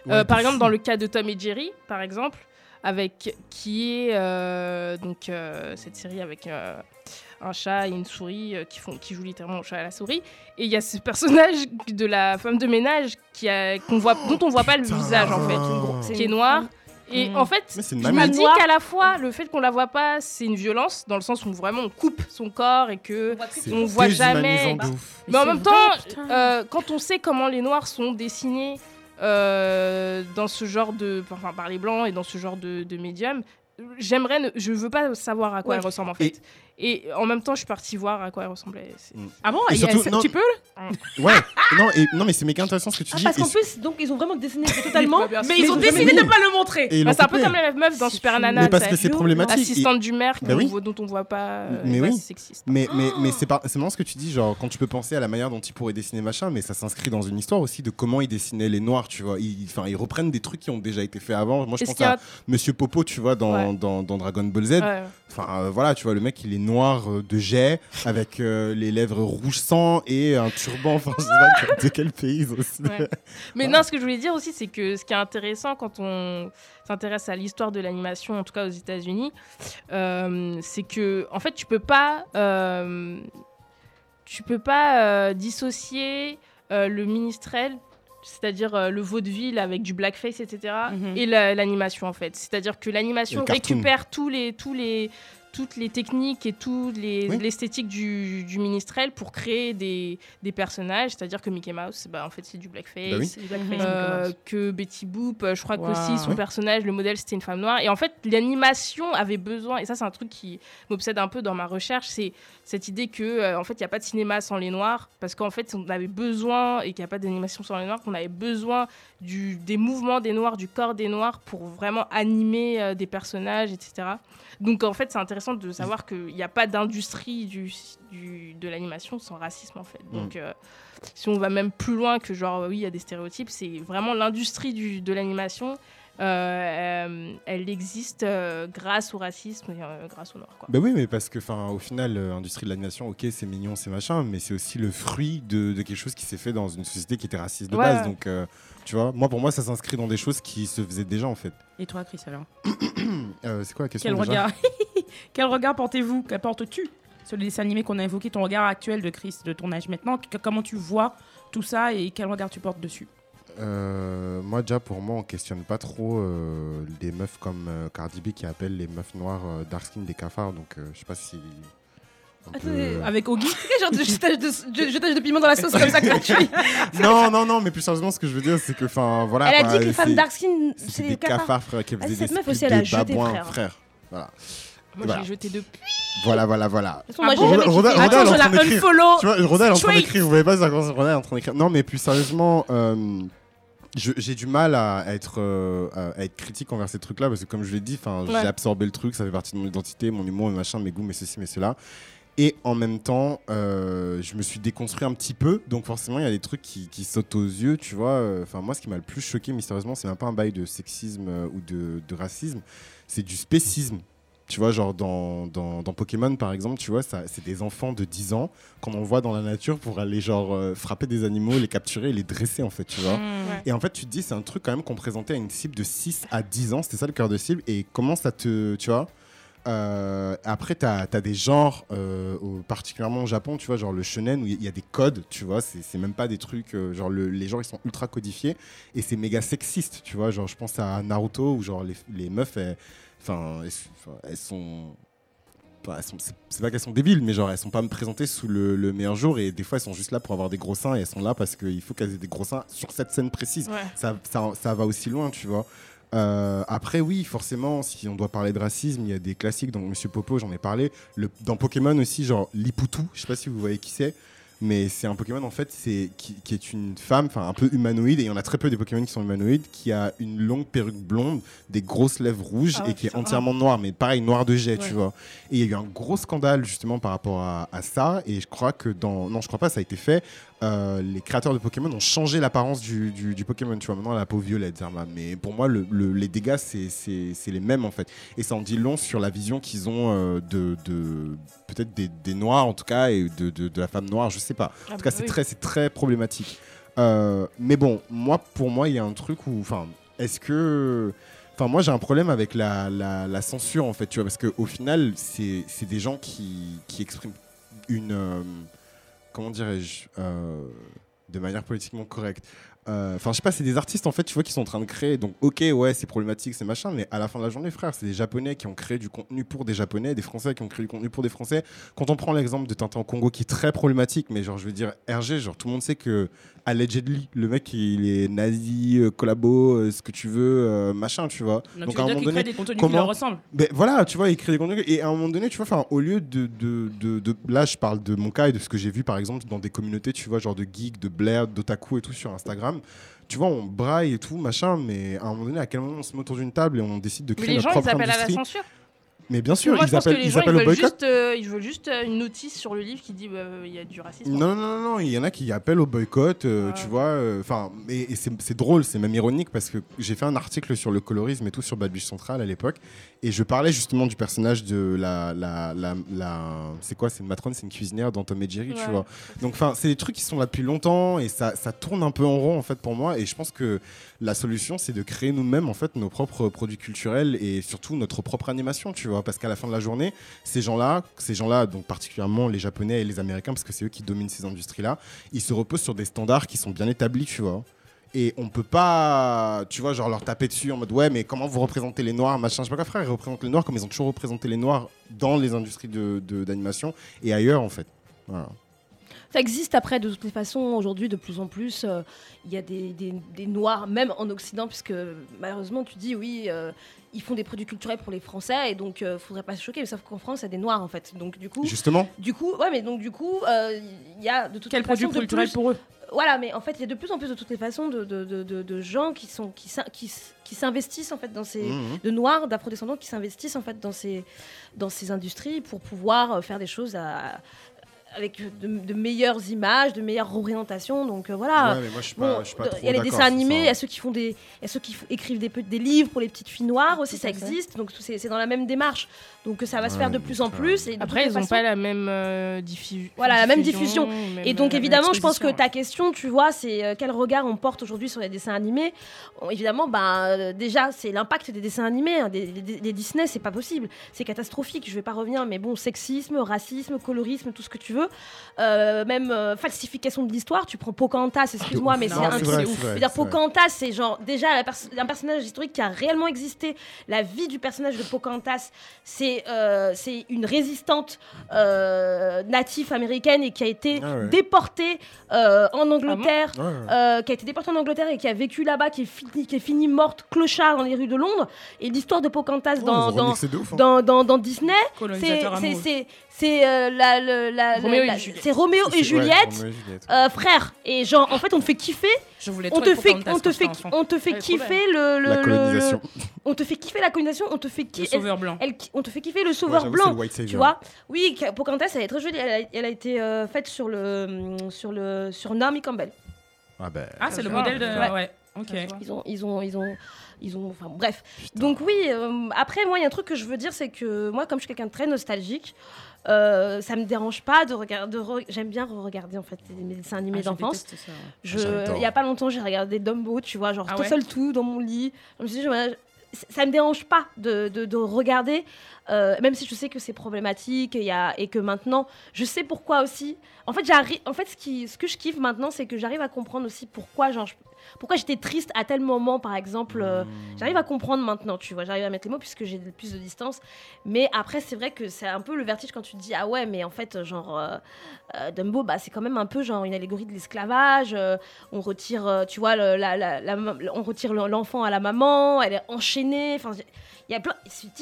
C: Ouais,
F: par exemple
C: fou.
F: dans le cas de Tom et Jerry, par exemple, avec qui est euh, donc euh, cette série avec euh, un chat et une souris euh, qui font qui jouent littéralement au chat et à la souris. Et il y a ce personnage de la femme de ménage qui a qu'on voit dont on voit pas le visage en fait,
C: C'est
F: qui est noir. Et
A: Mm.
F: en fait, je me dis qu'à la fois, le fait qu'on la voit pas, c'est une violence, dans le sens où vraiment on coupe son corps et que
C: C'est
F: on voit jamais. Mais en même
A: vrai,
F: temps, euh, quand on sait comment les noirs sont dessinés euh, dans ce genre de. Enfin, par les blancs et dans ce genre de, de médium, j'aimerais. ne- Je veux pas savoir à quoi
D: Ouais.
F: elle ressemble en fait. Et en même temps, je suis partie voir à quoi elle ressemblait. C'est-
A: Ah bon
C: Et
A: il y a-
C: surtout, non-
A: Tu peux (laughs)
C: Ouais, non, et, non mais c'est méga intéressant ce que tu
D: Ah,
C: dis.
D: parce
C: et
D: qu'en plus, donc ils ont vraiment dessiné (laughs) (laughs) totalement.
A: Mais ils ont décidé de pas le montrer.
C: et ils
F: Bah, c'est un peu comme la meuf dans Super Nana.
C: Mais parce que c'est problématique.
F: L'assistante du maire
C: Bah
F: dont on voit pas. euh,
C: Mais oui. Mais, mais, mais c'est pas- c'est marrant ce que tu dis, genre quand tu peux penser à la manière dont il pourrait dessiner machin, mais ça s'inscrit dans une histoire aussi de comment il dessinait les noirs, tu vois. Ils, enfin, ils reprennent des trucs qui ont déjà été faits avant. Moi je
F: Et
C: pense à Monsieur Popo, tu vois, dans, Dragon Ball Z. Enfin euh, voilà, tu vois, le mec il est noir euh, de jet, avec euh, les lèvres rouge sang et un turban. Enfin, je sais pas de quel pays aussi.
F: Ouais. Mais non, ce que je voulais dire aussi, c'est que ce qui est intéressant quand on s'intéresse à l'histoire de l'animation, en tout cas aux États-Unis, euh, c'est que en fait, tu peux pas, euh, tu peux pas euh, dissocier euh, le ministrel c'est-à-dire euh, le vaudeville avec du blackface, etc.
A: Mhm.
F: Et la- l'animation en fait. C'est-à-dire que l'animation récupère tous les, tous les, toutes les techniques et toutes les
C: Oui.
F: l'esthétique du, du ministrel pour créer des, des personnages. C'est-à-dire que Mickey Mouse, bah, en fait, c'est du blackface.
C: Bah oui.
A: C'est du blackface,
F: Euh, que Betty Boop, euh, je crois
A: Wow.
F: qu'aussi son personnage, le modèle, c'était une femme noire. Et en fait, l'animation avait besoin, et ça, c'est un truc qui m'obsède un peu dans ma recherche, c'est cette idée que, euh, en fait, il n'y a pas de cinéma sans les noirs, parce qu'en fait, on avait besoin, et qu'il n'y a pas d'animation sans les noirs, qu'on avait besoin du, des mouvements des noirs, du corps des noirs, pour vraiment animer euh, des personnages, etc. Donc, en fait, c'est intéressant de savoir qu'il n'y a pas d'industrie du, du- de l'animation sans racisme, en fait. Donc, euh, si on va même plus loin que genre oui il y a des stéréotypes c'est vraiment l'industrie du- de l'animation euh, euh, elle existe euh, grâce au racisme et euh, grâce au noir quoi.
C: Bah oui, mais parce que, enfin, au final, euh, l'industrie de l'animation, ok, c'est mignon, c'est machin, mais c'est aussi le fruit de, de quelque chose qui s'est fait dans une société qui était raciste de
F: Ouais,
C: base. Donc, euh, tu vois, moi, pour moi, ça s'inscrit dans des choses qui se faisaient déjà, en fait.
A: Et toi, Chris, alors? (coughs)
C: Euh, c'est quoi la question
A: Quel
C: déjà?
A: regard (laughs) Quel regard portez-vous? Qu'apportes-tu sur les dessins animés qu'on a évoqués Ton regard actuel de Chris, de ton âge maintenant que- Comment tu vois tout ça et quel regard tu portes dessus?
C: Euh, moi déjà pour moi on questionne pas trop euh, des meufs comme euh, Cardi B qui appellent les meufs noires dark skin des cafards. Donc je sais pas si on peut-
D: Attendez,
A: Avec Ogi
D: Quel (laughs) genre de jetage de, piment dans la sauce comme ça gratuit
C: non non non mais plus sérieusement ce que je veux dire c'est que enfin voilà
D: Elle a
C: quoi,
D: dit que les femmes dark skin,
C: c'est des
D: cafards.
C: frère qui
D: Ah,
C: faisaient
D: cette
C: des
D: meuf aussi, elle a jeté,
C: babouins,
D: frère.
C: voilà
F: moi
C: Voilà.
F: j'ai jeté depuis
C: voilà voilà voilà
D: moi,
A: Ah
D: j'ai
A: bon
C: Roda-
D: kiffé.
C: Roda-
A: Attends, je
C: en
A: la unfollow
C: Tu vois, Roda est en train d'écrire, vous voyez pas ça Roda est en train d'écrire. Non, mais plus sérieusement, euh, je- j'ai du mal à être, euh, à être critique envers ces trucs-là parce que, comme je l'ai dit,
F: Ouais.
C: j'ai absorbé le truc, ça fait partie de mon identité, mon humour, mes machins, mes goûts, mes ceci, mes cela. Et en même temps, euh, je me suis déconstruit un petit peu, donc forcément, il y a des trucs qui, qui sautent aux yeux, tu vois. Enfin, moi, ce qui m'a le plus choqué, mystérieusement, c'est même pas un bail de sexisme ou de, de racisme, c'est du spécisme. Tu vois, genre dans, dans, dans Pokémon, par exemple, tu vois, c'est des enfants de 10 ans qu'on envoie dans la nature pour aller, genre, euh, frapper des animaux, les capturer et les dresser, en fait, tu vois.
A: Hmm.
C: Et en fait, tu te dis, c'est un truc quand même qu'on présentait à une cible de 6 à 10 ans, c'était ça le cœur de cible, et comment ça te. Tu vois Euh, Après, tu as, des genres, euh, au- particulièrement au Japon, tu vois, genre le shonen, où il y a des codes, tu vois, c'est c'est même pas des trucs, euh, genre le- les genres, ils sont ultra codifiés, et c'est méga sexiste, tu vois, genre je pense à Naruto, où genre les, les meufs, elles- enfin, elles, sont... enfin, c'est pas qu'elles sont débiles, mais genre elles sont pas présentées sous le, le meilleur jour et des fois elles sont juste là pour avoir des gros seins et elles sont là parce qu'il faut qu'elles aient des gros seins sur cette scène précise
F: Ouais.
C: ça, ça, ça va aussi loin, tu vois. Euh, après, oui, forcément, si on doit parler de racisme, il y a des classiques. Donc, Monsieur Popo, j'en ai parlé. Le, dans Pokémon aussi, genre Liputu, je sais pas si vous voyez qui c'est, mais c'est un Pokémon en fait, c'est qui, qui est une femme, enfin un peu humanoïde, et il y en a très peu des Pokémon qui sont humanoïdes, qui a une longue perruque blonde, des grosses lèvres rouges
F: Ah
C: et qui est entièrement noire, mais pareil, noir de jet,
A: Ouais.
C: tu vois. Et il y a eu un gros scandale justement par rapport à, à ça, et je crois que dans. Non, je crois pas, ça a été fait. Euh, les créateurs de Pokémon ont changé l'apparence du, du- du Pokémon. Tu vois, maintenant, elle a la peau violette, Zerma. Mais pour moi, le- le- les dégâts, c'est- les mêmes, en fait. Et ça en dit long sur la vision qu'ils ont euh, de, de- peut-être des, des Noirs, en tout cas, et de, de- de la femme noire, je sais pas.
F: Ah
C: En tout cas,
F: bah
C: c'est très, problématique. Euh, mais bon, moi, pour moi, il y a un truc où, enfin, est-ce que, enfin, moi, j'ai un problème avec la, la- la censure, en fait, tu vois, parce qu'au final, c'est des gens qui, qui expriment une, comment dirais-je, euh, de manière politiquement correcte. Euh, Enfin, je sais pas, c'est des artistes en fait, tu vois, qui sont en train de créer. Donc, ok, ouais, c'est problématique, c'est machin, mais à la fin de la journée, frère, c'est des Japonais qui ont créé du contenu pour des Japonais, des Français qui ont créé du contenu pour des Français. Quand on prend l'exemple de Tintin au Congo, qui est très problématique, mais genre, je veux dire, RG, genre, tout le monde sait que allegedly, le mec, il est nazi, euh, collabo, euh, ce que tu veux, euh, machin, tu vois.
A: Donc,
C: Donc,
A: tu
C: à un moment donné,
A: crée des contenus qui
C: comment-
A: leur ressemblent
C: ben voilà, tu vois, il crée des contenus. Et à un moment donné, tu vois, enfin, au lieu de, de, de, de- Là, je parle de mon cas et de ce que j'ai vu, par exemple, dans des communautés, tu vois, genre de geeks, de Blair, d'otaku et tout sur Instagram. Tu vois, on braille et tout, machin, mais à un moment donné, à quel moment on se met autour d'une table et on décide de
F: Mais
C: créer
F: les
C: notre
F: gens, ils appellent à la
C: industrie
F: censure.
C: Mais bien sûr,
F: Moi,
C: ils appellent, ils
F: gens, ils
C: appellent au boycott.
F: juste, euh, ils veulent juste euh, une notice sur le livre qui dit bah, il y a du racisme.
C: Non, non, non, non, il y en a qui appellent au boycott, euh,
F: Ouais.
C: tu vois. Enfin, et, et c'est drôle, c'est même ironique parce que j'ai fait un article sur le colorisme et tout sur Bad Bitch Central à l'époque, et je parlais justement du personnage de la, la, la, la- c'est quoi, c'est une matrone, c'est une cuisinière dans Tom et Jerry, tu vois. Donc, enfin, c'est des trucs qui sont là depuis longtemps et ça, ça tourne un peu en rond en fait pour moi. Et je pense que la solution, c'est de créer nous-mêmes en fait nos propres produits culturels et surtout notre propre animation, tu vois. Parce qu'à la fin de la journée, ces gens-là, ces gens-là, donc particulièrement les Japonais et les Américains, parce que c'est eux qui dominent ces industries-là, ils se reposent sur des standards qui sont bien établis, tu vois. Et on peut pas, tu vois, genre leur taper dessus en mode ouais, mais comment vous représentez les noirs, machin. Je sais pas quoi, frère, ils représentent les noirs comme ils ont toujours représenté les noirs dans les industries d'animation de, d'animation et ailleurs en fait.
D: Ça existe après, de toutes les façons, aujourd'hui, de plus en plus. euh, Il y a des, des- des noirs, même en Occident, puisque malheureusement, tu dis oui, euh, ils font des produits culturels pour les Français, et donc euh, faudrait pas se choquer, mais sauf qu'en France, il y a des noirs, en fait. Donc, du coup.
C: Justement.
D: Du coup, ouais, mais donc, du coup, euh, il y a de toutes
A: Quel
D: les façons.
A: produit
D: de
A: culturel
D: plus-
A: pour eux?
D: Voilà, mais en fait, il y a de plus en plus de toutes les façons de, de, de, de- de gens qui sont qui, s'in- qui, s- qui s'investissent en fait dans ces
C: Mhm.
D: de noirs, d'afrodescendants qui s'investissent en fait dans ces dans ces industries pour pouvoir euh, faire des choses à- avec de, de meilleures images, de meilleures représentations. Donc euh, voilà.
C: Ouais,
D: Bon, Il y a les dessins animés,
C: ça.
D: il y a ceux qui font des, il y a ceux qui écrivent des, livres pour les petites filles noires aussi, ça
F: fait.
D: existe. Donc c'est dans la même démarche. Donc ça va se faire de plus en plus. Et de
F: Après, ils n'ont pas la même euh, diffu-
D: voilà, la même diffusion.
F: même,
D: Et donc,
F: euh,
D: évidemment, je pense que ta question, tu vois, c'est euh, quel regard on porte aujourd'hui sur les dessins animés? Évidemment, bah, euh, déjà, c'est l'impact des dessins animés. hein, des, des- des Disney, c'est pas possible. C'est catastrophique. Je vais pas revenir, mais bon, sexisme, racisme, colorisme, tout ce que tu veux. Euh, même euh, falsification de l'histoire. Tu prends Pocahontas, excuse-moi,
C: ouf.
D: mais c'est un truc. Je veux dire. Pocahontas, c'est genre déjà la pers- un personnage historique qui a réellement existé. La vie du personnage de Pocahontas, c'est euh, c'est une résistante euh, native américaine et qui a été
C: Ah ouais.
D: déportée euh, en Angleterre,
C: Ah bon
D: euh, qui a été déportée en Angleterre et qui a vécu là-bas, qui est fini, qui est fini morte clochard dans les rues de Londres. Et l'histoire de Pocahontas
C: Oh,
D: dans, dans,
C: ouf, hein.
D: dans, dans- dans Disney, c'est c'est- euh, la, le- la-
F: Roméo et Juliette.
D: c'est Roméo et Juliette, euh, frère. Et genre, en fait, on te fait kiffer.
A: Je voulais
D: on
A: trop
D: te
A: être
D: fait,
A: Pocahontas
D: on te
A: quand
D: fait,
A: j'étais enfant.
D: on te fait
F: Elle est trop
D: kiffer le, le-
C: La
D: le-
C: colonisation.
D: le- (laughs) on te fait kiffer la colonisation, on te fait
A: Le
D: kiffer.
A: sauveur blanc.
D: Elle, on te fait kiffer le sauveur blanc. Tu vois Oui, Ca- Pocahontas, elle est très jolie. Elle a, elle a été euh, faite sur le sur le sur Naomi Campbell.
C: Ah ben.
A: Ah, c'est le modèle de.
D: ouais.
A: Ouais, ok.
D: Ils ont ils ont ils ont ils ont enfin bref. Donc oui, euh, après moi il y a un truc que je veux dire c'est que moi comme je suis quelqu'un de très nostalgique, euh, ça me dérange pas de regarder de re- j'aime bien regarder en fait les dessins animés
A: Ah,
D: d'enfance.
A: déteste ça, ouais.
D: Il y a pas longtemps, j'ai regardé Dumbo, tu vois, genre
A: Ah
D: tout
A: ouais
D: seul tout dans mon lit. Je me suis dit, je- ça me dérange pas de, de- de regarder, euh, même si je sais que c'est problématique et, il y a, et que maintenant, je sais pourquoi aussi. En fait, j'arrive, en fait ce, qui, ce que je kiffe maintenant, c'est que j'arrive à comprendre aussi pourquoi, genre, je- pourquoi j'étais triste à tel moment, par exemple. euh, J'arrive à comprendre maintenant, tu vois, j'arrive à mettre les mots puisque j'ai plus de distance. Mais après, c'est vrai que c'est un peu le vertige quand tu te dis, ah ouais, mais en fait, genre, euh, euh, Dumbo, bah, c'est quand même un peu genre une allégorie de l'esclavage. euh, on retire, euh, tu vois, le- la, la- la- on retire le- l'enfant à la maman, elle est enchaînée. Enfin, il y a plein.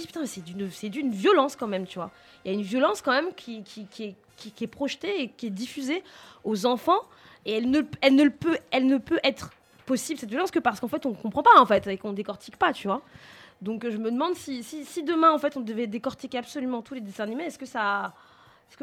D: Putain, c'est d'une, c'est d'une violence quand même, tu vois. Il y a une violence quand même qui, qui, qui est, qui, qui est projetée et qui est diffusée aux enfants. Et elle ne, elle ne, peut, elle ne peut être possible, cette violence, que parce qu'en fait, on comprend pas, en fait, et qu'on décortique pas, tu vois. Donc, je me demande si, si, si demain, en fait, on devait décortiquer absolument tous les dessins animés, est-ce que ça.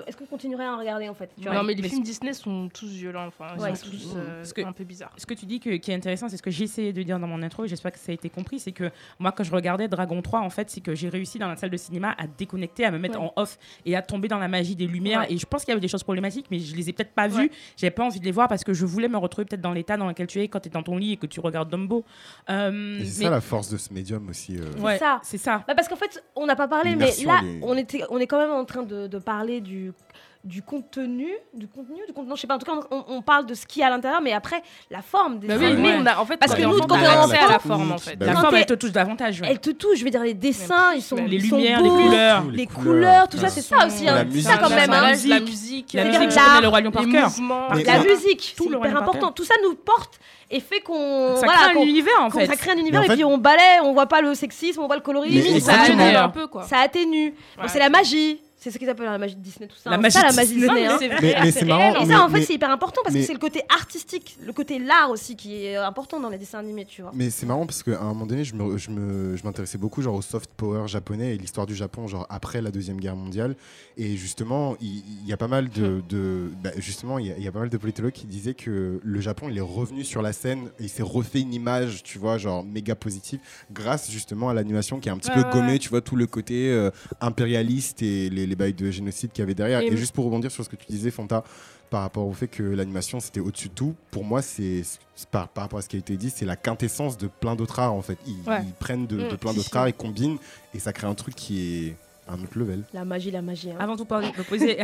D: Est-ce que- continuerait à en regarder, en fait tu vois?
F: Non, mais les
A: Mais
F: films Disney sont tous violents. Enfin, ils
D: Ouais,
F: sont
D: ils
F: tous
D: sont-
F: euh,
A: Parce que-
F: un peu bizarres.
A: Ce que tu dis que, qui est intéressant, c'est ce que j'ai essayé de dire dans mon intro et j'espère que ça a été compris, c'est que moi quand je regardais Dragon 3, en fait, c'est que j'ai réussi dans la salle de cinéma à déconnecter, à me mettre
D: Ouais.
A: en off et à tomber dans la magie des lumières.
D: Ouais.
A: Et je pense qu'il y avait des choses problématiques, mais je les ai peut-être pas vues.
D: Ouais.
A: J'avais pas envie de les voir parce que je voulais me retrouver peut-être dans l'état dans lequel tu es quand tu es dans ton lit et que tu regardes Dumbo. Euh,
C: C'est
A: mais-
C: ça la force de ce médium aussi. euh.
D: Ça.
A: c'est ça.
D: Bah, parce qu'en fait, on n'a pas parlé, mais là,
C: est-
D: on, était, on est quand même en train de, de parler du, du contenu, du contenu, du contenu, je sais pas, en tout cas, on, on parle de ce qu'il y a à l'intérieur, mais après, la forme des
F: Bah oui,
D: animés,
F: nous, on a, en fait,
D: Parce que nous, quand on est
F: accès à la forme, en fait.
C: bah
A: La
D: Quand
A: forme, elle te touche davantage. ouais.
D: elle te touche, je veux dire, les dessins, ils sont
A: Les lumières, les couleurs.
D: les couleurs, tout ça,
C: ouais.
D: c'est ça aussi,
C: La
D: hein, ça quand
C: la
D: même, hein.
F: la musique,
A: La
F: euh,
A: musique, connais le Roi Lion par cœur.
C: Mais-
D: La musique,
A: Tout
D: c'est
A: le
D: hyper important. Tout ça nous porte et fait qu'on
A: Ça
D: voilà,
A: crée un univers en fait.
D: ça crée un univers
C: Mais en
D: et
C: fait-
D: puis on balaie, on voit pas le sexisme, on voit le colorisme,
C: Mais
D: ça atténue.
F: un peu, quoi.
D: Ça atténue. Bon, c'est la magie. C'est ce qu'ils appellent la magie de Disney, tout ça.
A: La
D: hein.
A: magie
D: ça,
A: de
D: la magie
A: Disney.
D: Hein.
A: mais c'est
C: Mais, mais c'est marrant.
D: Et
C: mais-
D: ça, en fait, c'est hyper important parce
C: mais-
D: que c'est le côté artistique, le côté l'art aussi qui est important dans les dessins animés, tu vois.
C: Mais c'est marrant parce qu'à un moment donné, je me- je me- je m'intéressais beaucoup genre au soft power japonais et l'histoire du Japon genre après la deuxième guerre mondiale. Et justement, il y, a pas mal de, de- bah, justement, il y, a- il y a pas mal de politologues qui disaient que le Japon, il est revenu sur la scène et il s'est refait une image, tu vois, genre méga positive grâce justement à l'animation qui a un petit
A: Ouais,
C: peu
A: ouais,
C: gommé,
A: ouais.
C: tu vois, tout le côté euh, impérialiste et les, les bails de génocide qu'il y avait derrière.
F: Et-
C: Et, juste pour rebondir sur ce que tu disais, Fanta. Par rapport au fait que l'animation c'était au-dessus de tout, pour moi c'est par, par rapport à ce qui a été dit, c'est la quintessence de plein d'autres arts en fait. Ils,
F: Ouais.
C: ils prennent de, de
F: Mm,
C: plein d'autres arts, ils combinent et ça crée un truc qui est un autre level.
D: La magie, la magie. hein.
A: Avant de poser, (laughs) poser-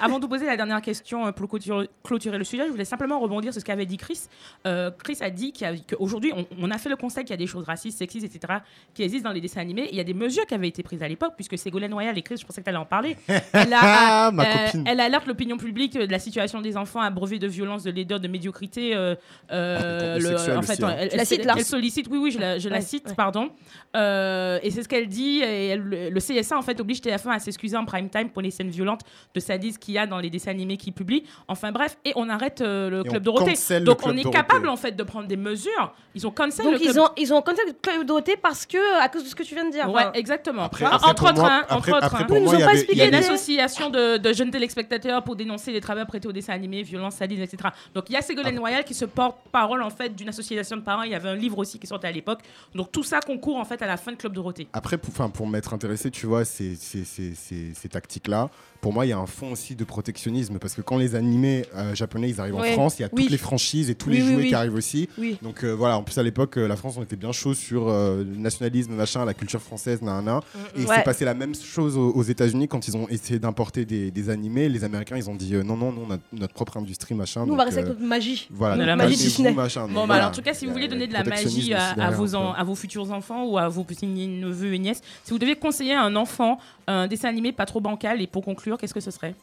A: avant de poser la dernière question euh, pour clôturer, clôturer le sujet, je voulais simplement rebondir sur ce qu'avait dit Chris. Euh, Chris a dit qu'aujourd'hui, on, on a fait le constat qu'il y a des choses racistes, sexistes, etc., qui existent dans les dessins animés. Il y a des mesures qui avaient été prises à l'époque, puisque Ségolène Royal et Chris, je pensais que tu allais en parler. (laughs) Elle, a-
C: Ma
A: euh,
C: copine.
A: elle alerte l'opinion publique de la situation des enfants abreuvés de violence, de laideur, de médiocrité. euh, euh,
C: contenu
A: le-
C: sexuel
A: en fait,
C: aussi, hein.
A: elle,
D: la cites, là
A: elle sollicite, oui, oui, je la, je la
D: Ouais,
A: cite,
D: ouais.
A: pardon. Euh, et c'est ce qu'elle dit. Et elle- le le En fait, oblige TF1 à s'excuser en prime time pour les scènes violentes de sadisme qu'il y a dans les dessins animés qu'ils publient. Enfin bref, et on arrête euh, le
C: Et
A: Club
C: on
A: Dorothée.
C: cancel
A: Donc
C: Club
A: on est
C: Dorothée.
A: capable, en fait, de prendre des mesures. Ils ont cancel
D: Donc
A: le Club
D: ils ont, ils ont contacté le Club Dorothée parce que, à cause de ce que tu viens de dire.
A: Ouais,
D: enfin,
A: exactement.
C: Après-
A: Enfin,
C: après,
A: entre autres, hein, entre autres, hein.
D: nous ont pas
C: avait-
D: expliqué
A: Il y a une association de, de jeunes téléspectateurs pour dénoncer les travaux prêtés aux dessins animés, violences, sadisme, etc. Donc il y a Ségolène Royal qui se porte parole en fait d'une association de parents. Il y avait un livre aussi qui sortait à l'époque. Donc tout ça concourt en fait à la fin de Club Dorothée.
C: Après, pour, enfin, pour m'être intéressé, tu vois, ces, tactiques-là, pour moi, il y a un fond aussi de protectionnisme. Parce que quand les animés euh, japonais ils arrivent
D: Ouais.
C: en France, il y a
D: Oui.
C: toutes les franchises et tous
D: Oui,
C: les jouets
D: oui.
C: qui arrivent aussi.
D: Oui.
C: Donc euh, voilà, en plus à l'époque, euh, la France, on était bien chaud sur euh, le nationalisme, machin, la culture française, nanana. Et
D: Ouais.
C: c'est passé la même chose aux, aux États-Unis quand ils ont essayé d'importer des, des animés. Les Américains, ils ont dit euh, non, non, nous, on a notre propre industrie, machin.
D: Nous, on va rester
C: euh,
D: avec notre magie.
C: Voilà,
A: la
D: magie Disney.
C: machin. Donc
A: Bon, bah,
C: voilà.
A: alors, en tout cas, si vous voulez donner de la magie à, vos,
C: un
A: en-
C: peu.
A: à vos futurs enfants ou à vos petits neveux et nièces, si vous deviez conseiller à un enfant un dessin animé pas trop bancal, et pour conclure, qu'est-ce que ce serait?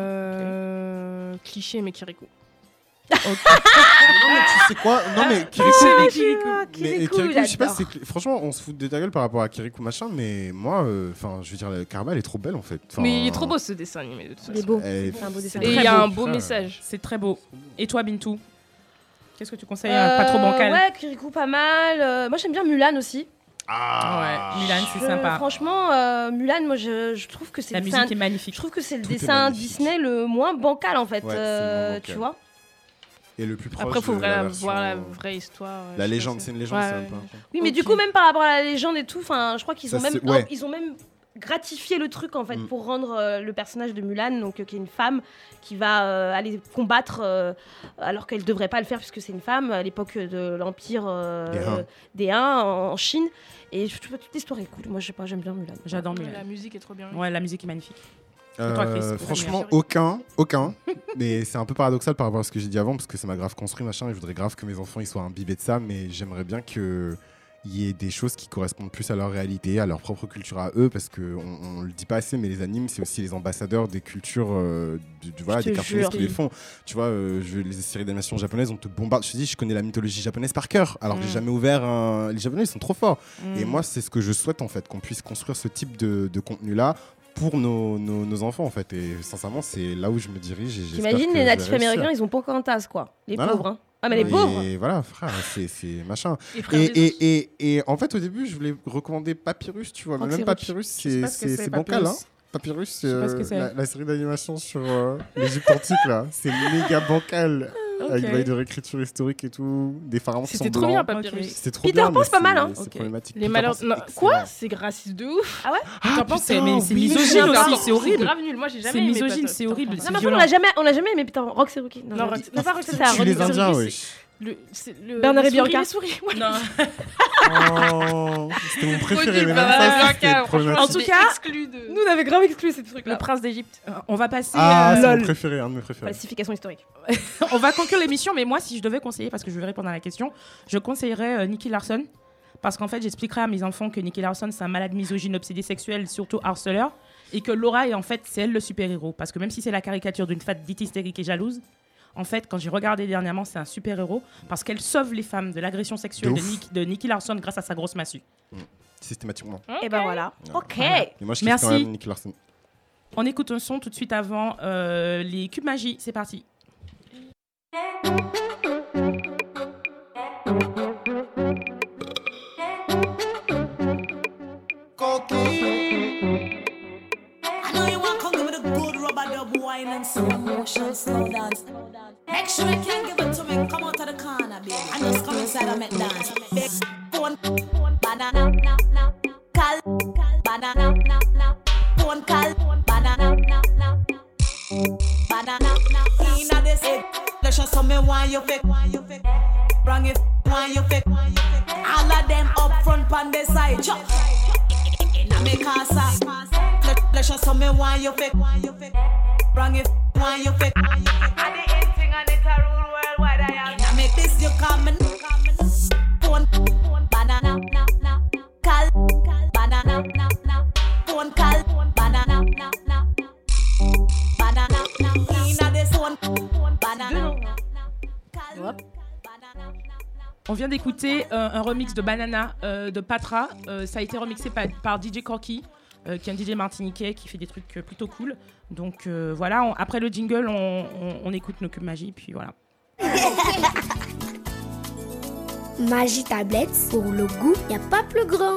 F: Euh, Cliché, mais Kirikou. (laughs)
C: non, mais tu sais quoi? Non, mais Kirikou.
D: Ah,
A: Kirikou.
C: Mais
D: Kirikou,
C: Kirikou, je sais pas, c'est franchement, on se fout de ta gueule par rapport à Kirikou machin, mais moi, euh, enfin, je veux dire, Karma, elle est trop belle en fait.
F: Mais il est trop beau ce dessin animé de toute
D: Il est
F: façon.
D: beau.
C: est-
D: C'est un beau dessin.
A: C'est
F: Et il
A: très
F: y a
A: beau.
F: un beau message.
A: C'est très beau. Et toi, Bintou? Qu'est-ce que tu conseilles euh, Pas trop bancal?
D: Ouais, Kirikou, pas mal. Euh, moi, j'aime bien Mulan aussi.
C: Ah
A: Ouais, Mulan, c'est sympa.
D: Franchement, euh, Mulan, moi, je, je trouve que c'est
A: La musique
D: un-
A: est magnifique.
D: Je trouve que c'est le
C: Tout
D: dessin. Disney le moins bancal en fait.
C: Ouais,
D: euh,
C: bancal.
D: tu vois
C: Et le plus proche.
F: Après, il faut
C: de la
F: vraiment
C: version,
F: voir la
C: euh,
F: vraie histoire.
C: La légende, c'est une légende,
F: Ouais,
C: c'est.
D: Oui, mais du coup, même par rapport à la légende et tout, enfin, je crois qu'ils
C: Ça,
D: ont même,
C: c'est- ouais.
D: ils ont même gratifié le truc en fait
C: Mm.
D: pour rendre euh, le personnage de Mulan, donc euh, qui est une femme qui va euh, aller combattre euh, alors qu'elle devrait pas le faire puisque c'est une femme à l'époque de l'empire euh,
C: Des Han
D: en, en Chine. Et je trouve toute l'histoire est cool. Moi, je sais pas, j'aime bien Mulan.
A: J'adore Mulan.
F: La musique est trop bien.
A: Ouais, la musique est magnifique.
C: Euh,
A: toi, Chris,
C: franchement, aucun, aucun. (laughs) mais c'est un peu paradoxal par rapport à ce que j'ai dit avant, parce que ça m'a grave construit, machin, et je voudrais grave que mes enfants ils soient imbibés de ça, mais j'aimerais bien que il y ait des choses qui correspondent plus à leur réalité, à leur propre culture à eux, parce que on, le dit pas assez, mais les animes, c'est aussi les ambassadeurs des cultures, euh, du, du- voilà, des
D: te
C: cartoonistes qui les font. Tu vois, euh, je, les séries d'animation japonaises, on te bombarde. Je te dis, je connais la mythologie japonaise par cœur, alors que j'ai
A: Mm.
C: jamais ouvert un... Les japonais, ils sont trop forts. Et
A: Mm.
C: moi, c'est ce que je souhaite en fait, qu'on puisse construire ce type de, de contenu-là pour nos, nos, nos enfants en fait. Et sincèrement, c'est là où je me dirige. et que
D: les natifs américains, ils ont Pocahontas quoi. Les
C: Voilà.
D: pauvres. Hein. Ah mais les
C: Et
D: pauvres.
C: voilà, frère, c'est c'est machin. (laughs)
F: Et
C: Et, et, et, et en fait, au début, je voulais recommander Papyrus, tu vois. Mais même. Papyrus, c'est bancal. Hein.
A: Papyrus.
C: Euh, la série d'animation sur euh, l'Égypte antique, là. C'est méga bancal. (laughs) Avec
A: Ok.
C: des de réécriture historique et tout. Des pharaons qui sont
F: C'était trop bien. Papyrus.
A: Ok.
C: C'était trop
D: Peter
C: bien.
D: Pan, c'est pas mal, hein.
C: C'est problématique.
F: Les malheurs.
C: C'est
F: Quoi? C'est raciste de ouf.
C: Ah,
A: Peter Pan, c'est- c'est
C: oui,
A: misogyne aussi, c'est horrible.
F: grave nul. Moi, j'ai jamais
A: C'est
F: aimé
A: misogyne,
F: Peter-
A: c'est horrible,
F: Peter
A: c'est
F: Pan.
D: Non, mais on l'a jamais, on l'a jamais aimé Peter Pan. Rox et Rookie. Non,
F: Rox-
D: non, pas Rox, c'est
C: Tu les. Indiens,
F: c'est-
C: wesh.
F: Le, c'est le,
D: Bernard et Bianca.
F: souris.
A: Non.
C: Oh, C'était mon préféré, mais ça.
A: En tout cas,
F: exclu de.
D: Nous, on avait grave exclu ces trucs-là.
F: Le prince d'Égypte.
A: Euh, On va passer.
C: Ah,
A: euh,
C: c'est mon préféré, un de mes préférés.
D: Falsification historique. (laughs)
A: on va conclure l'émission, mais moi, si je devais conseiller, parce que je vais répondre à la question, je conseillerais euh, Nicky Larson. Parce qu'en fait, j'expliquerai à mes enfants que Nicky Larson, c'est un malade misogyne, obsédé sexuel, surtout harceleur. Et que Laura est en fait, c'est elle le super-héros. Parce que même si c'est la caricature d'une femme dite hystérique et jalouse, en fait, quand j'ai regardé dernièrement, c'est un super-héros. Parce qu'elle sauve les femmes de l'agression sexuelle
C: De
A: de,
C: ouf.
A: Nick- de Nicky Larson grâce à sa grosse massue.
C: Systématiquement.
D: Et ben voilà. Ok.
C: Et moi, je kiffe
A: Merci.
C: quand même Nick Larson.
A: On écoute un son tout de suite avant euh, les cubes magie. C'est parti.
G: Wine and slow motion, slow dance. Make sure you can give it to me. Come out of the corner, baby. And just come inside and make dance. Phone, banana, na, na, cal, banana, na, na, phone cal, banana, na, na, banana, na. Inna this let's show some me why you fake. Bring it, why you fake. All of them up front on the side. Chop. Inna me casa. Let let show some me want you fake? Wrong if want you fake? And the end thing and it a rule worldwide. I am. Inna me this you coming. Phone banana na na. Call banana na na. Phone call banana na na. Banana na na. Inna this phone banana.
D: Hop.
A: On vient d'écouter euh, un remix de Banana euh, de Patra. Euh, ça a été remixé par, par DJ Corky, euh, qui est un DJ martiniquais qui fait des trucs euh, plutôt cool. Donc euh, voilà, on- après le jingle, on, on- on écoute nos cubes magie, puis voilà. (laughs)
J: Magie tablette, pour le goût, y a pas plus grand.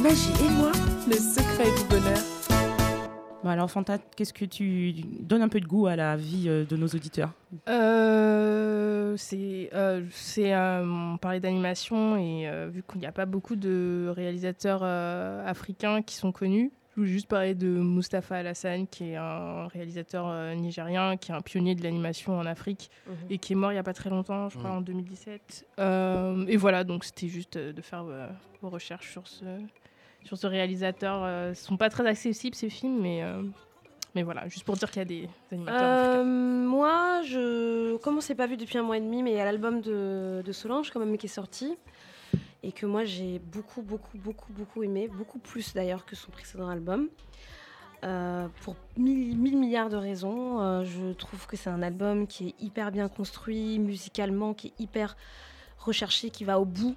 K: Magie et moi, le secret du bonheur.
A: Bon, alors Fanta, qu'est-ce que tu donnes un peu de goût à la vie euh, de nos auditeurs?
F: Euh, c'est, euh, c'est, euh, on parlait d'animation et euh, vu qu'il n'y a pas beaucoup de réalisateurs euh, africains qui sont connus, je voulais juste parler de Mustapha Alassane, qui est un réalisateur euh, nigérien, qui est un pionnier de l'animation en Afrique et qui est mort il n'y a pas très longtemps, je crois
C: Mhm.
F: en 2017. Euh, et voilà, donc c'était juste de faire euh, vos recherches sur ce, sur ce réalisateur. Euh, ne sont pas très accessibles ces films, mais, euh, mais voilà, juste pour dire qu'il y a des animateurs.
D: Euh, moi, je. Comme on s'est pas vu depuis un mois et demi, mais il y a l'album de, Solange quand même qui est sorti. Et que moi j'ai beaucoup, beaucoup, beaucoup, beaucoup aimé. Beaucoup plus d'ailleurs que son précédent album. Euh, pour mille, milliards de raisons. Euh, je trouve que c'est un album qui est hyper bien construit, musicalement, qui est hyper recherché, qui va au bout.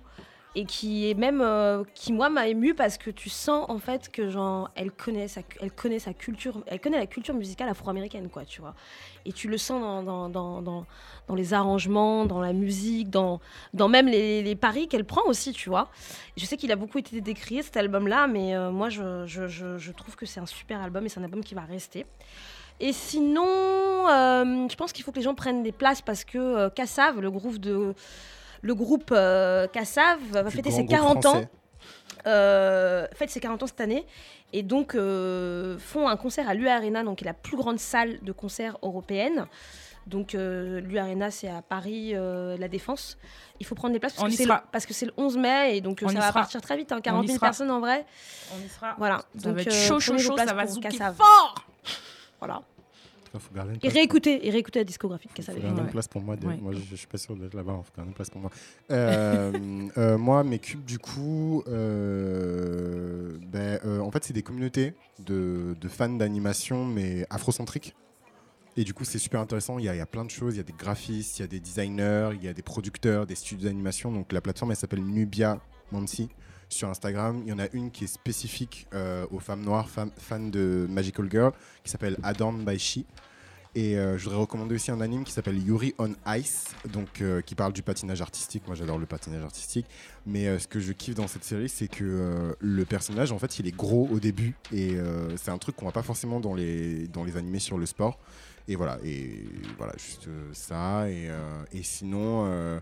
D: Et qui est même, euh, qui moi m'a ému parce que tu sens en fait que genre elle connaît sa, culture, elle connaît la culture musicale afro-américaine quoi, tu vois. Et tu le sens dans, dans, dans, dans, les arrangements, dans la musique, dans, dans même les, paris qu'elle prend aussi, tu vois. Je sais qu'il a beaucoup été décrié cet album-là, mais euh, moi je, je, je, trouve que c'est un super album et c'est un album qui va rester. Et sinon, euh, je pense qu'il faut que les gens prennent des places parce que Kassav, le groupe de le groupe euh, Kassav va fêter ses
C: groupe
D: 40 ans.
C: français.
D: Euh, fête ses 40 ans cette année et donc euh, font un concert à l'U Arena, donc qui est la plus grande salle de concert européenne. Donc euh, l'U Arena c'est à Paris, euh, la Défense. Il faut prendre des places parce que c'est le,
A: sera.
D: parce que c'est le 11 mai et donc euh,
A: On
D: ça va
A: sera.
D: partir très vite, hein,
A: On
D: 40
A: y
D: 000
A: sera.
D: personnes en vrai.
A: On y sera.
D: Voilà.
A: Ça
D: Donc,
A: va être
D: euh,
A: chaud, chaud,
D: vos
A: chaud,
D: places
A: ça va zouker fort
D: Voilà.
C: Il faut garder une
D: Et
C: place.
D: réécouter, et réécouter la discographie de
C: Il
D: Kassav.
C: faut garder une place pour moi. de-
A: Ouais.
C: Moi, je, je suis pas sûr d'être là-bas. Il faut garder une place pour moi. (laughs) Euh, euh, moi, mes cubes, du coup, euh, ben, euh, en fait, c'est des communautés de, de fans d'animation, mais afrocentriques. Et du coup, c'est super intéressant. Il y, a, il y a plein de choses. Il y a des graphistes, il y a des designers, il y a des producteurs, des studios d'animation. Donc, la plateforme, elle s'appelle Nubia Mansi sur Instagram. Il y en a une qui est spécifique euh, aux femmes noires, fam- fans de Magical Girl, qui s'appelle Adorn by She. Et euh, je voudrais recommander aussi un anime qui s'appelle Yuri on Ice, donc euh, qui parle du patinage artistique. Moi, j'adore le patinage artistique. Mais euh, ce que je kiffe dans cette série, c'est que le personnage, en fait, il est gros au début, et c'est un truc qu'on voit pas forcément dans les dans les animés sur le sport. Et voilà, et voilà, juste ça. Et, et sinon,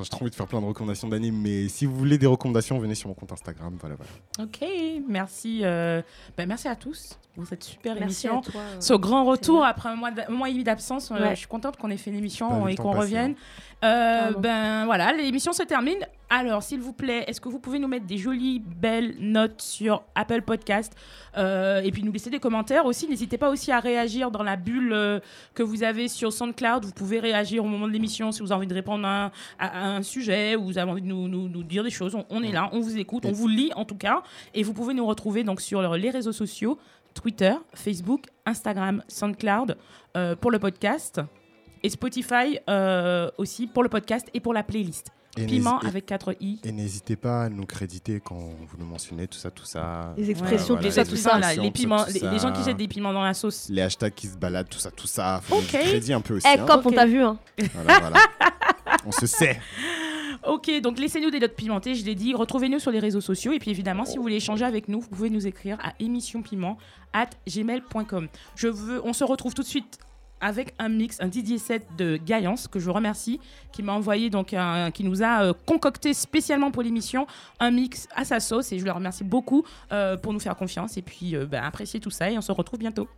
C: j'ai trop envie de faire plein de recommandations d'animes, mais si vous voulez des recommandations, venez sur mon compte Instagram. Voilà, voilà.
A: Ok, merci. euh, ben, merci à tous pour cette super
D: Merci à
A: émission.
D: toi. euh,
A: Ce grand retour après un mois, un mois et demi d'absence. euh,
D: Ouais.
A: je suis contente qu'on ait fait l'émission et qu'on revienne.
C: hein.
A: Euh, ben voilà, l'émission se termine. Alors, s'il vous plaît, est-ce que vous pouvez nous mettre des jolies, belles notes sur Apple Podcast Euh, et puis nous laisser des commentaires aussi? N'hésitez pas aussi à réagir dans la bulle euh, que vous avez sur SoundCloud. Vous pouvez réagir au moment de l'émission si vous avez envie de répondre à un, à- à un sujet ou vous avez envie de nous, nous- nous dire des choses. On, on est là, on vous écoute, on vous lit en tout cas. Et vous pouvez nous retrouver donc sur les réseaux sociaux Twitter, Facebook, Instagram, SoundCloud pour le podcast et Spotify euh, aussi pour le podcast et pour la playlist.
C: Et
A: Piment
C: et-
A: avec 4 i.
C: Et n'hésitez pas à nous créditer quand vous nous mentionnez, tout ça, tout ça.
D: Les expressions,
A: Ouais,
D: tout ça, tout ça.
A: là, les,
C: tout
A: piments,
C: ça, tout
A: les, gens qui jettent des piments dans la sauce.
C: Les hashtags qui se baladent, tout ça, tout ça. Faut
A: Ok.
C: crédit un peu aussi.
D: Eh,
C: hein.
D: Cop, on t'a vu, hein. (laughs)
C: Voilà, voilà. (laughs) On se sait.
A: Ok, donc laissez-nous des notes pimentées, je l'ai dit. Retrouvez-nous sur les réseaux sociaux. Et puis évidemment, si vous voulez échanger avec nous, vous pouvez nous écrire à émissionpiment at gmail.com. Je veux, on se retrouve tout de suite avec un mix, un DJ set de Gaillance, que je remercie, qui m'a envoyé, donc, un- qui nous a euh, concocté spécialement pour l'émission un mix à sa sauce. Et je le remercie beaucoup euh, pour nous faire confiance et puis euh, ben, apprécier tout ça. Et on se retrouve bientôt.